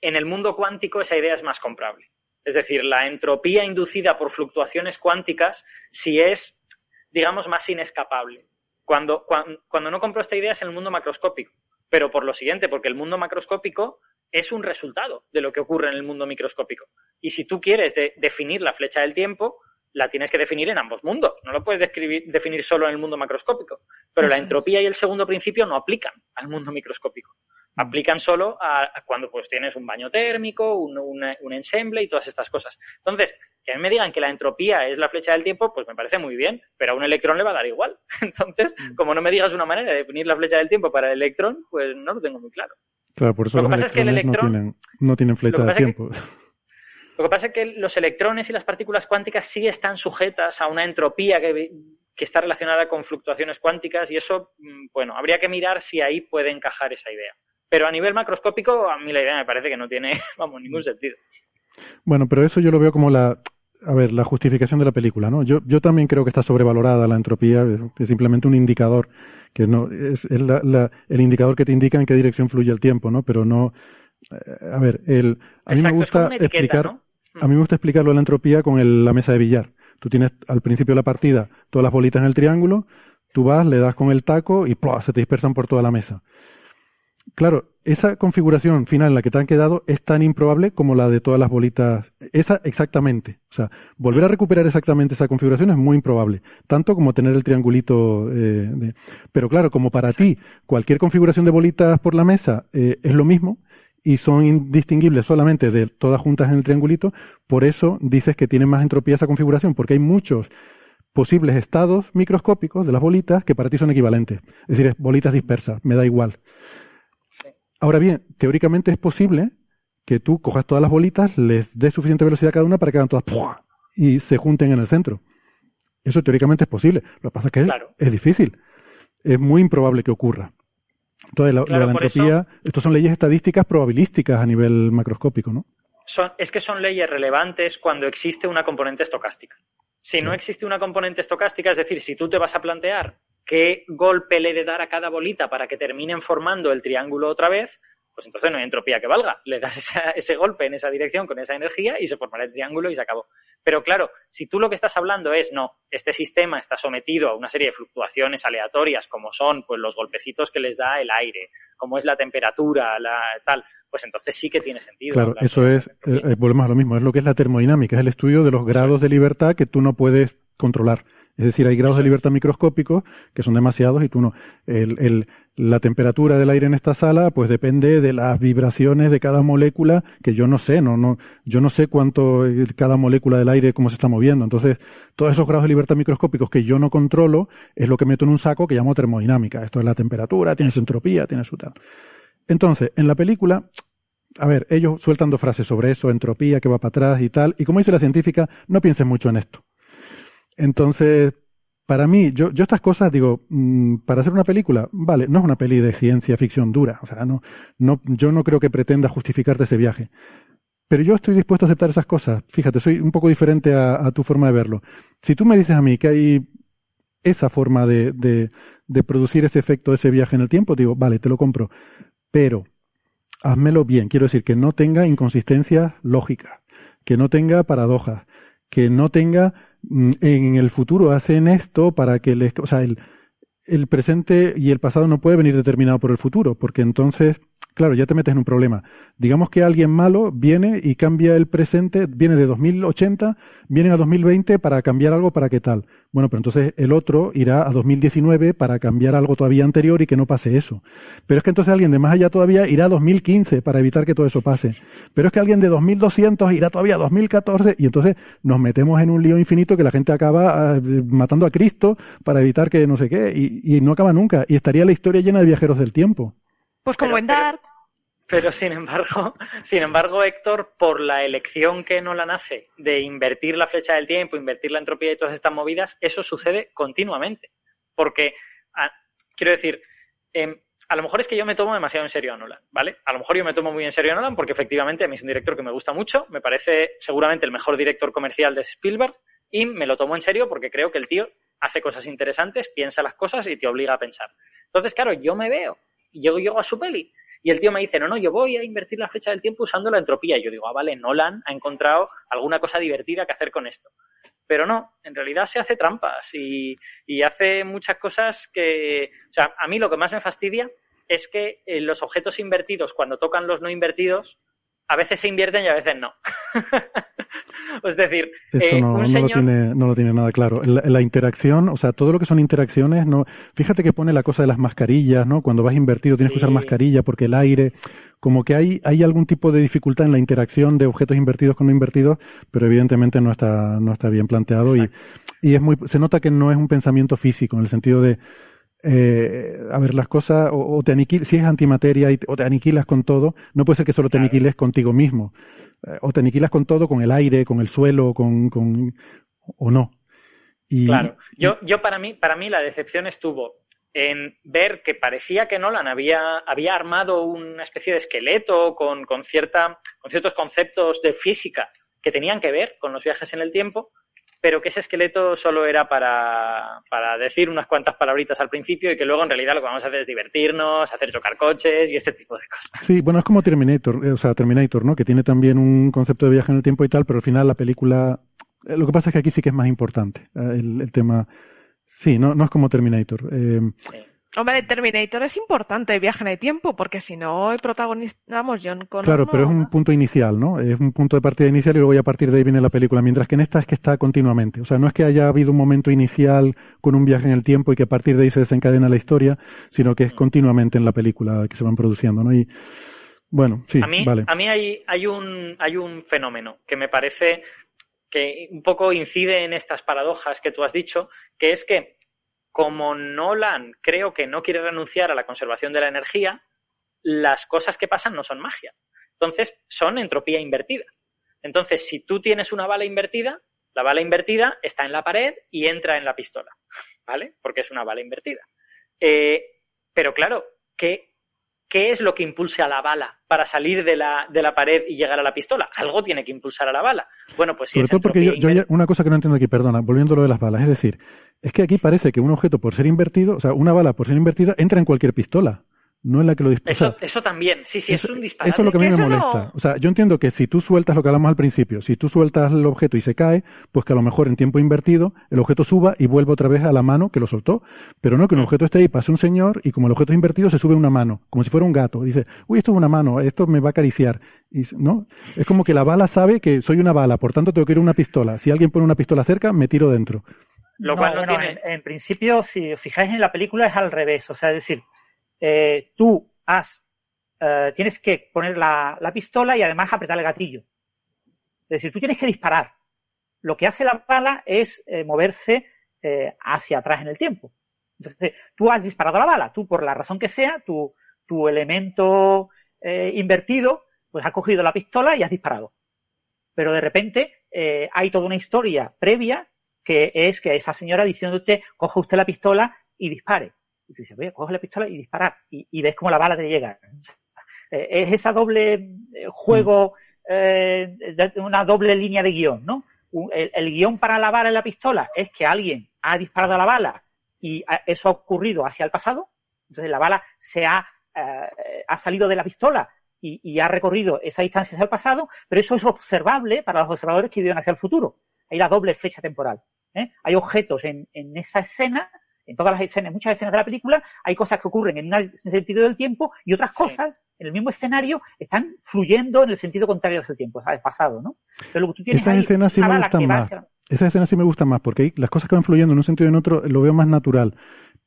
en el mundo cuántico esa idea es más comprable. Es decir, la entropía inducida por fluctuaciones cuánticas si es, digamos, más inescapable. Cuando, cuando, no compro esta idea es en el mundo macroscópico, pero por lo siguiente, porque el mundo macroscópico es un resultado de lo que ocurre en el mundo microscópico. Y si tú quieres definir la flecha del tiempo, la tienes que definir en ambos mundos. No lo puedes definir solo en el mundo macroscópico. Pero la entropía y el segundo principio no aplican al mundo microscópico. Mm. Aplican solo a, cuando pues tienes un baño térmico, un, ensemble y todas estas cosas. Entonces, que me digan que la entropía es la flecha del tiempo, pues me parece muy bien, pero a un electrón le va a dar igual. <laughs> Entonces, mm. como no me digas una manera de definir la flecha del tiempo para el electrón, pues no lo tengo muy claro. Claro, por eso lo que pasa es que el electrón no tienen, flecha del tiempo. Lo que pasa es que los electrones y las partículas cuánticas sí están sujetas a una entropía que, está relacionada con fluctuaciones cuánticas y eso, mm, bueno, habría que mirar si ahí puede encajar esa idea. Pero a nivel macroscópico, a mí la idea me parece que no tiene, <laughs> vamos, ningún sentido. Bueno, pero eso yo lo veo como la, a ver, la justificación de la película, ¿no? Yo, yo también creo que está sobrevalorada la entropía, es simplemente un indicador, que no, es, el indicador que te indica en qué dirección fluye el tiempo, ¿no? Pero no, eh, a ver, el, a mí me gusta explicar, a mí me gusta explicarlo la entropía con la mesa de billar. Tú tienes al principio de la partida todas las bolitas en el triángulo, tú vas, le das con el taco y se te dispersan por toda la mesa. Claro, esa configuración final en la que te han quedado es tan improbable como la de todas las bolitas. Esa exactamente. O sea, volver a recuperar exactamente esa configuración es muy improbable. Tanto como tener el triangulito. Eh, Pero claro, como para ti cualquier configuración de bolitas por la mesa eh, es lo mismo, y son indistinguibles solamente de todas juntas en el triangulito, por eso dices que tiene más entropía esa configuración, porque hay muchos posibles estados microscópicos de las bolitas que para ti son equivalentes. Es decir, bolitas dispersas, me da igual. Ahora bien, teóricamente es posible que tú cojas todas las bolitas, les des suficiente velocidad a cada una para que hagan todas y se junten en el centro. Eso teóricamente es posible. Lo que pasa es que es difícil. Es muy improbable que ocurra. Entonces, la, la entropía, estos son leyes estadísticas probabilísticas a nivel macroscópico, ¿no? Son, es que son leyes relevantes cuando existe una componente estocástica. Si no existe una componente estocástica, es decir, si tú te vas a plantear qué golpe le de dar a cada bolita para que terminen formando el triángulo otra vez, pues entonces no hay entropía que valga. Le das <laughs> ese golpe en esa dirección con esa energía y se formará el triángulo y se acabó. Pero claro, si tú lo que estás hablando es, no, este sistema está sometido a una serie de fluctuaciones aleatorias, como son pues los golpecitos que les da el aire, como es la temperatura, la tal, pues entonces sí que tiene sentido. Claro, eso es, eh, volvemos a lo mismo, es lo que es la termodinámica, es el estudio de los grados de libertad que tú no puedes controlar. Es decir, hay grados de libertad microscópicos que son demasiados y tú no. El, la temperatura del aire en esta sala, pues depende de las vibraciones de cada molécula, que yo no sé, no, no, yo no sé cuánto cada molécula del aire, cómo se está moviendo. Entonces, todos esos grados de libertad microscópicos que yo no controlo, es lo que meto en un saco que llamo termodinámica. Esto es la temperatura, tiene su entropía, tiene su tal. Entonces, en la película, a ver, ellos sueltan dos frases sobre eso, entropía, que va para atrás y tal, y como dice la científica, no piensen mucho en esto. Entonces, para mí, yo, yo estas cosas digo, mm, para hacer una película, vale, no es una peli de ciencia ficción dura, o sea, no, no, yo no creo que pretenda justificarte ese viaje. Pero yo estoy dispuesto a aceptar esas cosas. Fíjate, soy un poco diferente a, tu forma de verlo. Si tú me dices a mí que hay esa forma de, de, de producir ese efecto, ese viaje en el tiempo, digo, vale, te lo compro. Pero, házmelo bien. Quiero decir, que no tenga inconsistencias lógicas, que no tenga paradojas, que no tenga en el futuro hacen esto para que les, o sea, el, el presente y el pasado no puede venir determinado por el futuro, porque entonces claro, ya te metes en un problema. Digamos que alguien malo viene y cambia el presente, viene de 2080, viene a 2020 para cambiar algo para qué tal. Bueno, pero entonces el otro irá a 2019 para cambiar algo todavía anterior y que no pase eso. Pero es que entonces alguien de más allá todavía irá a 2015 para evitar que todo eso pase. Pero es que alguien de 2200 irá todavía a 2014 y entonces nos metemos en un lío infinito que la gente acaba ah, matando a Cristo para evitar que no sé qué y, y no acaba nunca. Y estaría la historia llena de viajeros del tiempo. Pues como en Dark. Pero, sin embargo, <laughs> sin embargo, Héctor, por la elección que no la nace de invertir la flecha del tiempo, invertir la entropía y todas estas movidas, eso sucede continuamente. Porque, quiero decir, em, a lo mejor es que yo me tomo demasiado en serio a Nolan, ¿vale? A lo mejor yo me tomo muy en serio a Nolan porque efectivamente a mí es un director que me gusta mucho, me parece seguramente el mejor director comercial de Spielberg y me lo tomo en serio porque creo que el tío hace cosas interesantes, piensa las cosas y te obliga a pensar. Entonces, claro, yo me veo y yo llego a su peli Y el tío me dice, no, no, yo voy a invertir la flecha del tiempo usando la entropía. Y yo digo, ah, vale, Nolan ha encontrado alguna cosa divertida que hacer con esto. Pero no, en realidad se hace trampas y, y hace muchas cosas que, o sea, a mí lo que más me fastidia es que eh, los objetos invertidos, cuando tocan los no invertidos, a veces se invierten y a veces no. <laughs> es decir, eh, no, un señor... lo tiene, no, lo tiene, nada claro. La, la, interacción, o sea, todo lo que son interacciones, no. Fíjate que pone la cosa de las mascarillas, ¿no? Cuando vas invertido tienes que usar mascarilla porque el aire, como que hay, hay algún tipo de dificultad en la interacción de objetos invertidos con no invertidos, pero evidentemente no está, no está bien planteado y, y es muy, se nota que no es un pensamiento físico en el sentido de eh, a ver, las cosas, o, te aniquilas, si es antimateria y, o te aniquilas con todo, no puede ser que solo te aniquiles contigo mismo. Eh, o te aniquilas con todo, con el aire, con el suelo, con, con o no. Y, claro, yo, yo para mí, para mí la decepción estuvo en ver que parecía que Nolan había, había armado una especie de esqueleto con, con, cierta, con ciertos conceptos de física que tenían que ver con los viajes en el tiempo, pero que ese esqueleto solo era para, para, decir unas cuantas palabritas al principio y que luego en realidad lo que vamos a hacer es divertirnos, hacer chocar coches y este tipo de cosas. Sí, bueno, es como Terminator, eh, o sea, Terminator, ¿no? Que tiene también un concepto de viaje en el tiempo y tal, pero al final la película... Eh, lo que pasa es que aquí sí que es más importante eh, el, el tema... Sí, no, no es como Terminator. Eh, sí. Hombre, Terminator es importante, viaje en el tiempo, porque si no, el protagonista, vamos, John Connor. Claro, pero es un punto inicial, ¿no? Es un punto de partida inicial y luego ya a partir de ahí viene la película. Mientras que en esta es que está continuamente. O sea, no es que haya habido un momento inicial con un viaje en el tiempo y que a partir de ahí se desencadena la historia, sino que es continuamente en la película que se van produciendo, ¿no? Y bueno, sí, a mí, vale. A mí hay, hay, un, hay un fenómeno que me parece que un poco incide en estas paradojas que tú has dicho, que es que como Nolan creo que no quiere renunciar a la conservación de la energía, las cosas que pasan no son magia. Entonces, son entropía invertida. Entonces, si tú tienes una bala invertida, la bala invertida está en la pared y entra en la pistola, ¿vale? Porque es una bala invertida. Eh, pero claro, ¿qué, ¿qué es lo que impulse a la bala para salir de la, de la pared y llegar a la pistola? Algo tiene que impulsar a la bala. Bueno, pues sí. Sobre todo porque yo, hay una cosa que no entiendo aquí, perdona, volviendo a lo de las balas, es decir, es que aquí parece que un objeto por ser invertido, o sea, una bala por ser invertida, entra en cualquier pistola. No en la que lo dispara. Eso, eso también, sí, sí, es un disparate. Eso es lo que a mí me molesta. O sea, yo entiendo que si tú sueltas lo que hablamos al principio, si tú sueltas el objeto y se cae, pues que a lo mejor en tiempo invertido el objeto suba y vuelva otra vez a la mano que lo soltó. Pero no que un mm. objeto esté ahí, pase un señor y como el objeto es invertido se sube una mano, como si fuera un gato. Dice, uy, esto es una mano, esto me va a acariciar. Y, ¿no? Es como que la bala sabe que soy una bala, por tanto tengo que ir a una pistola. Si alguien pone una pistola cerca, me tiro dentro. Lo cual no, tiene... en, principio, si os fijáis en la película, es al revés. O sea, es decir, eh, tú has, eh, tienes que poner la, la, pistola y además apretar el gatillo. Es decir, tú tienes que disparar. Lo que hace la bala es eh, moverse hacia atrás en el tiempo. Entonces, tú has disparado la bala. Tú, por la razón que sea, tu, tu elemento invertido, pues ha cogido la pistola y has disparado. Pero de repente hay toda una historia previa que es que esa señora diciéndote, coja usted la pistola y dispare. Y tú dices, voy a coger la pistola y disparar. Y, y ves cómo la bala te llega. Eh, es esa doble eh, juego, eh, una doble línea de guion, ¿no? El, el, guion para la bala en la pistola es que alguien ha disparado a la bala y eso ha ocurrido hacia el pasado. Entonces la bala se ha, eh, ha salido de la pistola y, y, ha recorrido esa distancia hacia el pasado, pero eso es observable para los observadores que viven hacia el futuro. Hay la doble fecha temporal. ¿eh? Hay objetos en, en esa escena, en todas las escenas, muchas escenas de la película, hay cosas que ocurren en un sentido del tiempo y otras cosas sí. en el mismo escenario están fluyendo en el sentido contrario del tiempo, ¿sabes? Pasado, ¿no? Pero lo que tú tienes Esas ahí, escenas sí me gustan más. Hacia... Esas escenas sí me gustan más porque ahí las cosas que van fluyendo en un sentido y en otro lo veo más natural.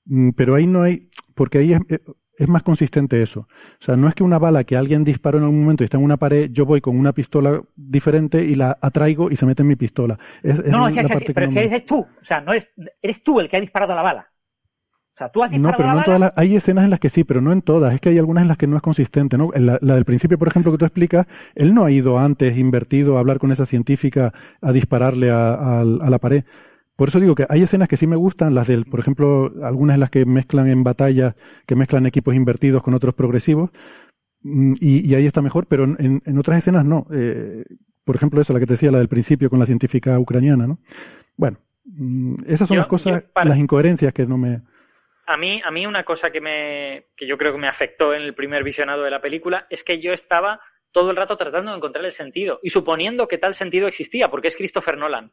Mm, pero ahí no hay, porque ahí es, eh, es más consistente eso. O sea, no es que una bala que alguien disparó en algún momento y está en una pared, yo voy con una pistola diferente y la atraigo y se mete en mi pistola. Es, no, es que, es que, pero es que eres tú. O sea, no es, eres tú el que ha disparado la bala. O sea, tú has disparado no, pero la no bala. Todas las, hay escenas en las que sí, pero no en todas. Es que hay algunas en las que no es consistente, ¿no? La, la, del principio, por ejemplo, que tú explicas, él no ha ido antes invertido a hablar con esa científica a dispararle a, a, a la pared. Por eso digo que hay escenas que sí me gustan, las del, por ejemplo, algunas en las que mezclan en batalla, que mezclan equipos invertidos con otros progresivos, mm, y, y ahí está mejor, pero en, en otras escenas no. Eh, por ejemplo, esa, la que te decía, la del principio con la científica ucraniana, ¿no? Bueno, mm, esas son yo, las cosas, para... las incoherencias que no me... A mí, a mí una cosa que, me, que yo creo que me afectó en el primer visionado de la película es que yo estaba todo el rato tratando de encontrar el sentido y suponiendo que tal sentido existía, porque es Christopher Nolan.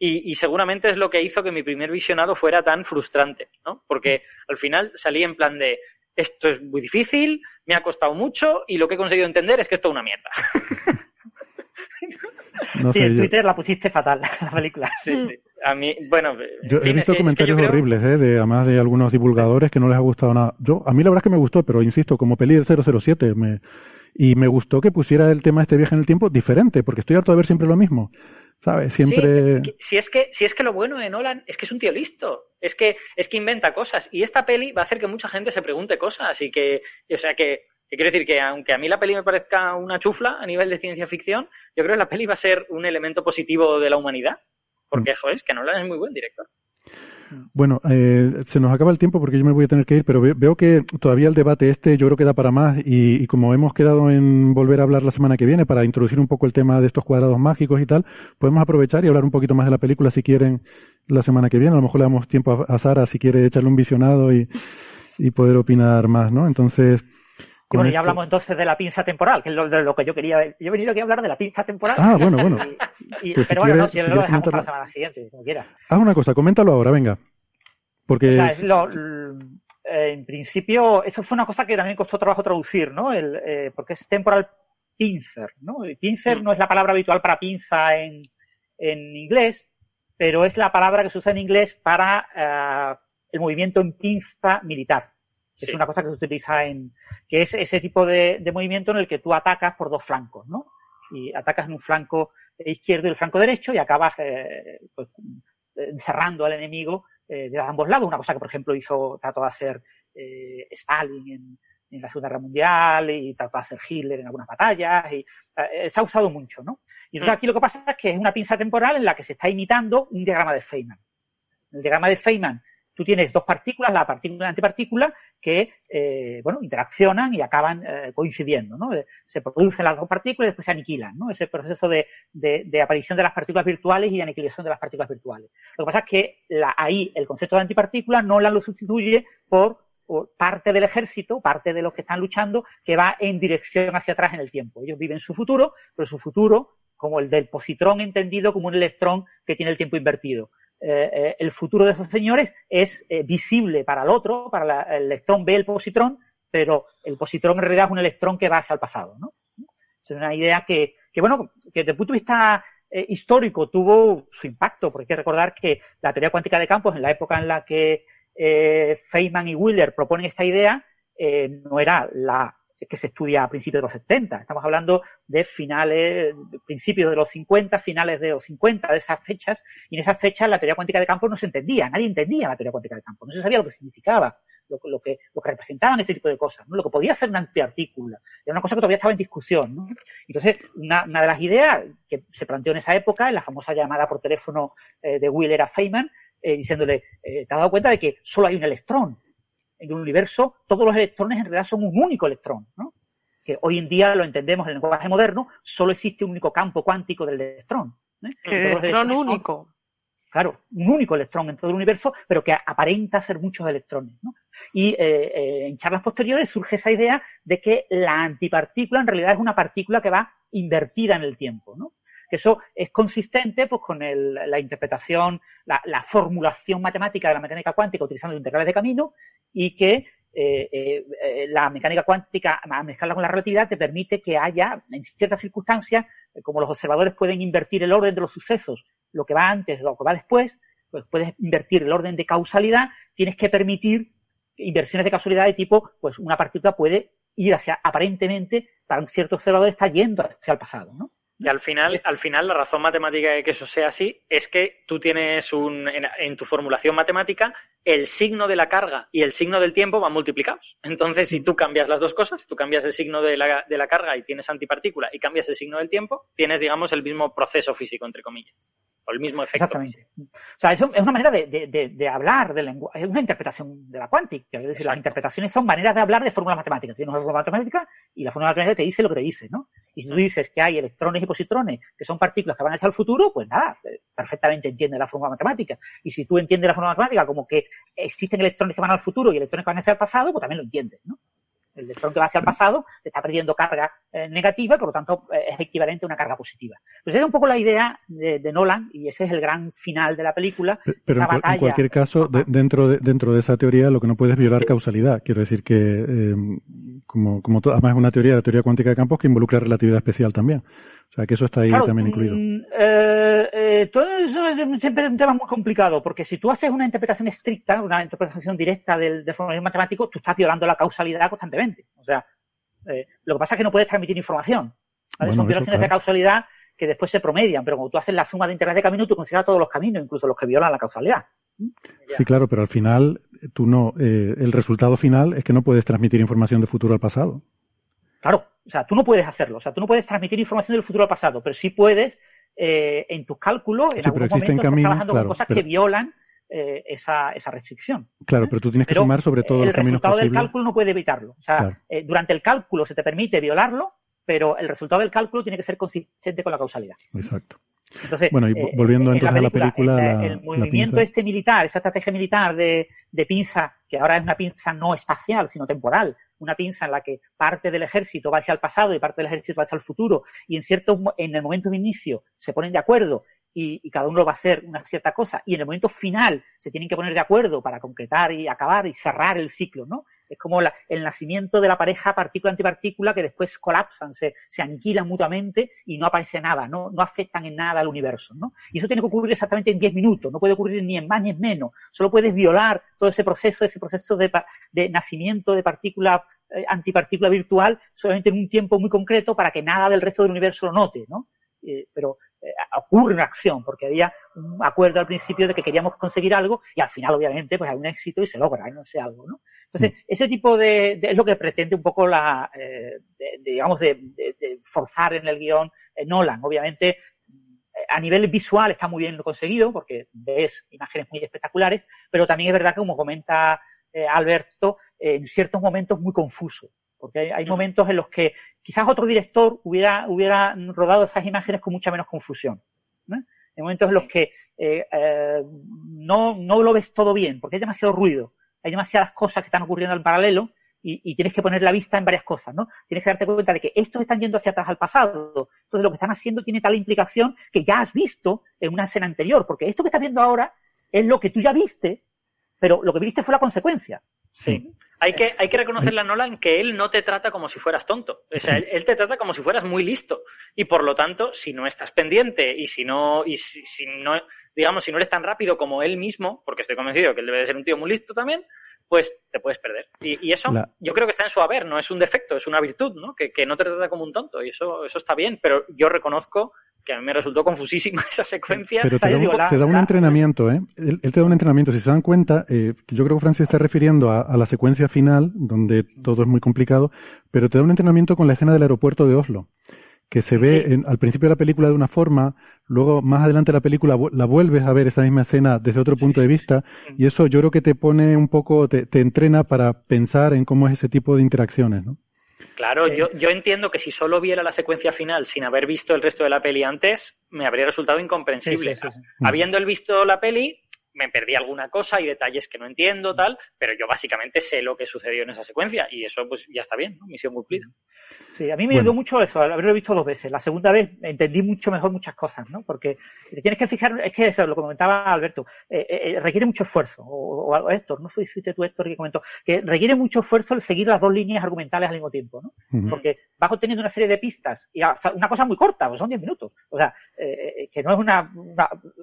Y, seguramente es lo que hizo que mi primer visionado fuera tan frustrante, ¿no? Porque al final salí en plan de esto es muy difícil, me ha costado mucho y lo que he conseguido entender es que esto es una mierda. <laughs> sí, en Twitter la pusiste fatal, <laughs> la película. Sí, sí. A mí, bueno. Yo he visto comentarios horribles, ¿eh? De, además de algunos divulgadores que no les ha gustado nada. Yo, a mí la verdad es que me gustó, pero insisto, como peli del 007, me, y me gustó que pusiera el tema de este viaje en el tiempo diferente, porque estoy harto de ver siempre lo mismo. ¿Sabes? Siempre. si, es que, si es que lo bueno de Nolan es que es un tío listo. Es que, es que inventa cosas. Y esta peli va a hacer que mucha gente se pregunte cosas. Y que, o sea, que, que quiero decir que aunque a mí la peli me parezca una chufla a nivel de ciencia ficción, yo creo que la peli va a ser un elemento positivo de la humanidad. Porque, joder, es que Nolan es muy buen director. Bueno, eh, se nos acaba el tiempo porque yo me voy a tener que ir, pero veo que todavía el debate este yo creo que da para más y, como hemos quedado en volver a hablar la semana que viene para introducir un poco el tema de estos cuadrados mágicos y tal, podemos aprovechar y hablar un poquito más de la película si quieren la semana que viene. A lo mejor le damos tiempo a, Sara si quiere echarle un visionado y, y poder opinar más, ¿no? Entonces, bueno, ya hablamos entonces de la pinza temporal, que es lo, de lo que yo quería. Yo he venido aquí a hablar de la pinza temporal. Ah, bueno, bueno. Pues pero bueno, no, si, lo dejamos para la semana siguiente, como quieras. Haz una cosa, coméntalo ahora, venga. Porque. O sea, es lo, en principio, eso fue una cosa que también costó trabajo traducir, ¿no? El, eh, porque es temporal pincer, ¿no? El pincer mm. no es la palabra habitual para pinza en, en inglés, pero es la palabra que se usa en inglés para eh, el movimiento en pinza militar. Es una cosa que se utiliza en, que es ese tipo de, movimiento en el que tú atacas por dos flancos, ¿no? Y atacas en un flanco izquierdo y el flanco derecho y acabas eh, pues, encerrando al enemigo eh, de ambos lados. Una cosa que, por ejemplo, hizo, trató de hacer eh, Stalin en, en, la Segunda Guerra Mundial y trató de hacer Hitler en algunas batallas y se ha usado mucho, ¿no? Y entonces mm. aquí lo que pasa es que es una pinza temporal en la que se está imitando un diagrama de Feynman. El diagrama de Feynman tú tienes dos partículas, la partícula y la antipartícula, que, eh, bueno, interaccionan y acaban eh, coincidiendo, ¿no? Eh, se producen las dos partículas y después se aniquilan, ¿no? Ese proceso de, de, aparición de las partículas virtuales y de aniquilación de las partículas virtuales. Lo que pasa es que la, ahí el concepto de antipartícula no la lo sustituye por, parte del ejército, parte de los que están luchando, que va en dirección hacia atrás en el tiempo. Ellos viven su futuro, pero su futuro, como el del positrón entendido como un electrón que tiene el tiempo invertido. Eh, eh, el futuro de esos señores es eh, visible para el otro, para el electrón ve el positrón, pero el positrón en realidad es un electrón que va hacia el pasado, ¿no? Es una idea que, que bueno, que desde el punto de vista histórico tuvo su impacto, porque hay que recordar que la teoría cuántica de campos, en la época en la que Feynman y Wheeler proponen esta idea, no era la que se estudia a principios de los 70. Estamos hablando de finales, principios de los 50, finales de los 50, de esas fechas, y en esas fechas la teoría cuántica de campos no se entendía, nadie entendía la teoría cuántica de campos, no se sabía lo que significaba, lo, que, lo que representaban este tipo de cosas, ¿no? lo que podía ser una antipartícula. Era una cosa que todavía estaba en discusión. ¿no? Entonces, una, una de las ideas que se planteó en esa época, en la famosa llamada por teléfono eh, de Wheeler a Feynman, eh, diciéndole, eh, ¿te has dado cuenta de que solo hay un electrón? En un universo, todos los electrones en realidad son un único electrón, ¿no? Que hoy en día lo entendemos en el lenguaje moderno, solo existe un único campo cuántico del electrón. ¿eh? electrón único. claro, un único electrón en todo el universo, pero que aparenta ser muchos electrones. ¿no? Y eh, eh, en charlas posteriores surge esa idea de que la antipartícula en realidad es una partícula que va invertida en el tiempo. ¿no? Que eso es consistente pues, con la interpretación, la, formulación matemática de la mecánica cuántica utilizando integrales de camino y que eh, eh, la mecánica cuántica, a mezclarla con la relatividad, te permite que haya, en ciertas circunstancias, eh, como los observadores pueden invertir el orden de los sucesos, lo que va antes, lo que va después, pues puedes invertir el orden de causalidad, tienes que permitir inversiones de causalidad de tipo, pues una partícula puede ir hacia, aparentemente, para un cierto observador está yendo hacia el pasado, ¿no? Y al final, al final, la razón matemática de que eso sea así es que tú tienes un, en, tu formulación matemática el signo de la carga y el signo del tiempo van multiplicados. Entonces, si tú cambias las dos cosas, tú cambias el signo de la, de la carga y tienes antipartícula y cambias el signo del tiempo, tienes, digamos, el mismo proceso físico, entre comillas. O el mismo efecto. Exactamente. O sea, es, una manera de, hablar del lenguaje, es una interpretación de la cuántica. Es decir, las interpretaciones son maneras de hablar de fórmulas matemáticas. Tienes una fórmula matemática y la fórmula matemática te dice lo que te dice, ¿no? Y si tú dices que hay electrones y positrones, que son partículas que van hacia el futuro, pues nada, eh, perfectamente entiende la fórmula matemática. Y si tú entiendes la fórmula matemática como que existen electrones que van al futuro y electrones que van hacia el pasado, pues también lo entiendes, ¿no? El electrón que va hacia el pasado está perdiendo carga eh, negativa y por lo tanto eh, es equivalente a una carga positiva. Pues esa es un poco la idea de, Nolan y ese es el gran final de la película. Pero en, cualquier caso, dentro, de, dentro de esa teoría lo que no puedes violar causalidad. Quiero decir que, eh, como, como además es una teoría, la teoría cuántica de campos que involucra relatividad especial también. O sea, que eso está ahí también incluido. Mm, eh, eh, todo eso es siempre un tema muy complicado, porque si tú haces una interpretación estricta, una interpretación directa del, del formalismo matemático, tú estás violando la causalidad constantemente. O sea, eh, lo que pasa es que no puedes transmitir información. Son violaciones de causalidad que después se promedian, pero como tú haces la suma de interés de caminos, tú consideras todos los caminos, incluso los que violan la causalidad. Sí, claro, pero al final, tú no, el resultado final es que no puedes transmitir información de futuro al pasado. Claro, o sea, tú no puedes hacerlo, o sea, tú no puedes transmitir información del futuro al pasado, pero sí puedes eh, en tus cálculos, en algún momento, estar trabajando con cosas que violan eh, esa, esa, restricción. Claro, pero tú tienes que sumar sobre todo el resultado del cálculo no puede evitarlo. O sea, eh, durante el cálculo se te permite violarlo, pero el resultado del cálculo tiene que ser consistente con la causalidad. Exacto. Entonces, bueno, y eh, volviendo entonces a la película. el movimiento este militar, esa estrategia militar de, de pinza, que ahora es una pinza no espacial, sino temporal, una pinza en la que parte del ejército va hacia el pasado y parte del ejército va hacia el futuro, y en cierto, en el momento de inicio se ponen de acuerdo y, y, cada uno va a hacer una cierta cosa, y en el momento final se tienen que poner de acuerdo para concretar y acabar y cerrar el ciclo, ¿no? Es como el nacimiento de la pareja partícula-antipartícula que después colapsan, se, se, mutuamente y no aparece nada, no, afectan en nada al universo, ¿no? Y eso tiene que ocurrir exactamente en 10 minutos, no puede ocurrir ni en más ni en menos. Solo puedes violar todo ese proceso, ese proceso de, nacimiento de partícula eh, virtual solamente en un tiempo muy concreto para que nada del resto del universo lo note, ¿no? Eh, pero ocurre una acción, porque había un acuerdo al principio de que queríamos conseguir algo y al final, obviamente, pues hay un éxito y se logra, no sé, algo, ¿no? Entonces, mm. ese tipo de, es lo que pretende un poco la, eh, digamos, de, de, forzar en el guion Nolan. Obviamente, a nivel visual está muy bien conseguido, porque ves imágenes muy espectaculares, pero también es verdad que, como comenta Alberto, en ciertos momentos muy confuso porque hay, momentos en los que quizás otro director hubiera, hubiera rodado esas imágenes con mucha menos confusión. ¿no? Hay momentos en los que eh, eh, no, no lo ves todo bien, porque hay demasiado ruido, hay demasiadas cosas que están ocurriendo en paralelo y, y, tienes que poner la vista en varias cosas, ¿no? Tienes que darte cuenta de que estos están yendo hacia atrás al pasado, entonces lo que están haciendo tiene tal implicación que ya has visto en una escena anterior, porque esto que estás viendo ahora es lo que tú ya viste, pero lo que viste fue la consecuencia. Sí. Hay que, hay que reconocerle a Nolan que él no te trata como si fueras tonto. O sea, él, te trata como si fueras muy listo. Y por lo tanto, si no estás pendiente y si no, y si, no, digamos, si no eres tan rápido como él mismo, porque estoy convencido que él debe de ser un tío muy listo también, pues te puedes perder. Y, eso yo creo que está en su haber, no es un defecto, es una virtud, ¿no? Que, que no te trata como un tonto. Y eso, eso está bien, pero yo reconozco que a mí me resultó confusísima <laughs> esa secuencia. Pero te da, un, entrenamiento, ¿eh? Él, te da un entrenamiento. Si se dan cuenta, eh, yo creo que Francis está refiriendo a, la secuencia final, donde todo es muy complicado, pero te da un entrenamiento con la escena del aeropuerto de Oslo, que se ve al principio de la película de una forma, luego más adelante de la película la vuelves a ver esa misma escena desde otro punto de vista, y eso yo creo que te pone un poco, te, te entrena para pensar en cómo es ese tipo de interacciones, ¿no? Claro, yo, yo entiendo que si solo viera la secuencia final sin haber visto el resto de la peli antes, me habría resultado incomprensible. Habiendo visto la peli, me perdí alguna cosa y detalles que no entiendo, tal, pero yo básicamente sé lo que sucedió en esa secuencia y eso pues ya está bien, ¿no? Misión cumplida. Sí, a mí me ayudó mucho eso, haberlo visto dos veces. La segunda vez entendí mucho mejor muchas cosas, ¿no? Porque tienes que fijar, es que eso, lo comentaba Alberto, eh, eh, eh, requiere mucho esfuerzo, o, o, Héctor, no fuiste tú Héctor que comentó, que requiere mucho esfuerzo el seguir las dos líneas argumentales al mismo tiempo, ¿no? Porque vas obteniendo una serie de pistas, y una cosa muy corta, pues son 10 minutos. O sea, que no es una,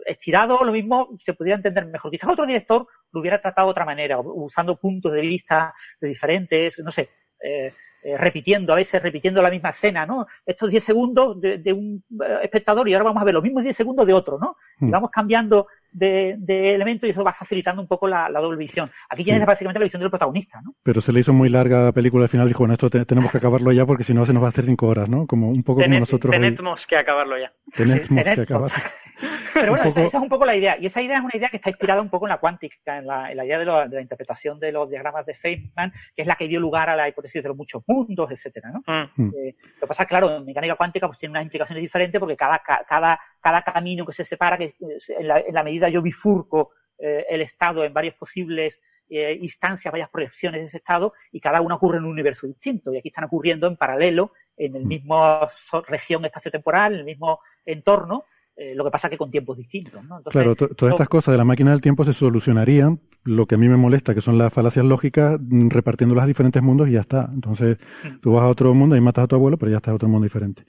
estirado, lo mismo se pudiera entender mejor. Quizás otro director lo hubiera tratado de otra manera, usando puntos de vista de diferentes, no sé, eh, eh, repitiendo, a veces repitiendo la misma escena, ¿no? Estos 10 segundos de, un eh, espectador y ahora vamos a ver los mismos 10 segundos de otro, ¿no? Y hmm. vamos cambiando de, elementos y eso va facilitando un poco la, doble visión. Aquí tienes básicamente la visión del protagonista, ¿no? Pero se le hizo muy larga la película al final, dijo, bueno, esto tenemos que acabarlo ya porque si no se nos va a hacer cinco horas, ¿no? Como un poco como nosotros. Tenemos que acabarlo ya. Tenemos que acabarlo. <laughs> Pero bueno, esa, es un poco la idea. Y esa idea es una idea que está inspirada un poco en la cuántica, en la, idea de, la interpretación de los diagramas de Feynman, que es la que dio lugar a la hipótesis de los muchos mundos, etcétera, ¿no? Mm. Eh, lo que pasa, claro, en mecánica cuántica pues tiene unas implicaciones diferentes porque cada, cada, cada camino que se separa, que en la, en la medida yo bifurco eh, el estado en varias posibles eh, instancias, varias proyecciones de ese estado, y cada una ocurre en un universo distinto. Y aquí están ocurriendo en paralelo, en el mm. mismo región espacio-temporal, en el mismo entorno, eh, lo que pasa que con tiempos distintos. claro, todas estas cosas de la máquina del tiempo se solucionarían, lo que a mí me molesta, que son las falacias lógicas, mm, repartiéndolas a diferentes mundos y ya está. Entonces, mm. tú vas a otro mundo y matas a tu abuelo, pero ya está en otro mundo diferente.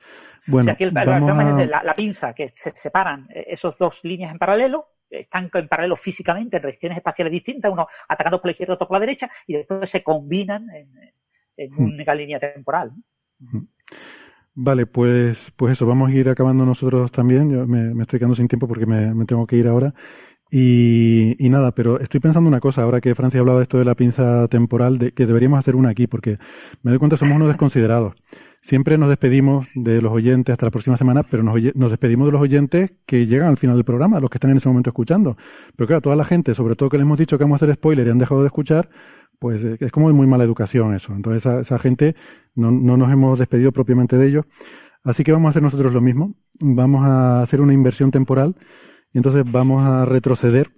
Bueno, aquí el, la, pinza, que se separan eh, esos dos líneas en paralelo, están en paralelo físicamente en regiones espaciales distintas, uno atacando por la izquierda, otro por la derecha, y después se combinan en, en mm. una única línea temporal. Vale, pues, pues eso, vamos a ir acabando nosotros también. Yo me, estoy quedando sin tiempo porque me, tengo que ir ahora. Y, y, nada, pero estoy pensando una cosa, ahora que Francia hablaba de esto de la pinza temporal, de que deberíamos hacer una aquí, porque me doy cuenta somos unos desconsiderados. Siempre nos despedimos de los oyentes hasta la próxima semana, pero nos, nos, despedimos de los oyentes que llegan al final del programa, los que están en ese momento escuchando. Pero claro, toda la gente, sobre todo que les hemos dicho que vamos a hacer spoiler y han dejado de escuchar, pues eh, es como muy mala educación eso. Entonces esa, esa gente no, no nos hemos despedido propiamente de ellos. Así que vamos a hacer nosotros lo mismo. Vamos a hacer una inversión temporal entonces vamos a retroceder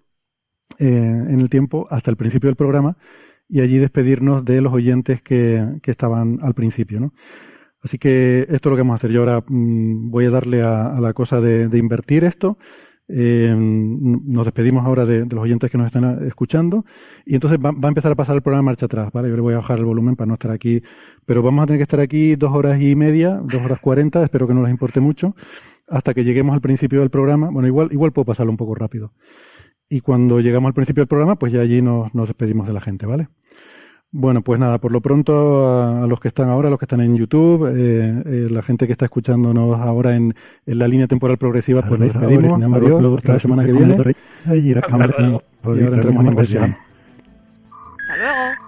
eh, en el tiempo hasta el principio del programa y allí despedirnos de los oyentes que, que estaban al principio, ¿no? Así que esto es lo que vamos a hacer. Yo ahora mm, voy a darle a, la cosa de, de invertir esto eh, nos despedimos ahora de, los oyentes que nos están escuchando y entonces va, a empezar a pasar el programa marcha atrás, ¿vale? Yo le voy a bajar el volumen para no estar aquí, pero vamos a tener que estar aquí dos horas y media, dos horas cuarenta, espero que no les importe mucho, hasta que lleguemos al principio del programa. Bueno, igual, igual puedo pasarlo un poco rápido. Y cuando llegamos al principio del programa, pues ya allí nos, nos despedimos de la gente, ¿vale? Bueno, pues nada, por lo pronto a, los que están ahora, a los que están en YouTube, eh, eh, la gente que está escuchándonos ahora en, en la línea temporal progresiva, pues nos despedimos. Adiós, hasta la semana que viene. Y ahora entramos en. Hasta luego.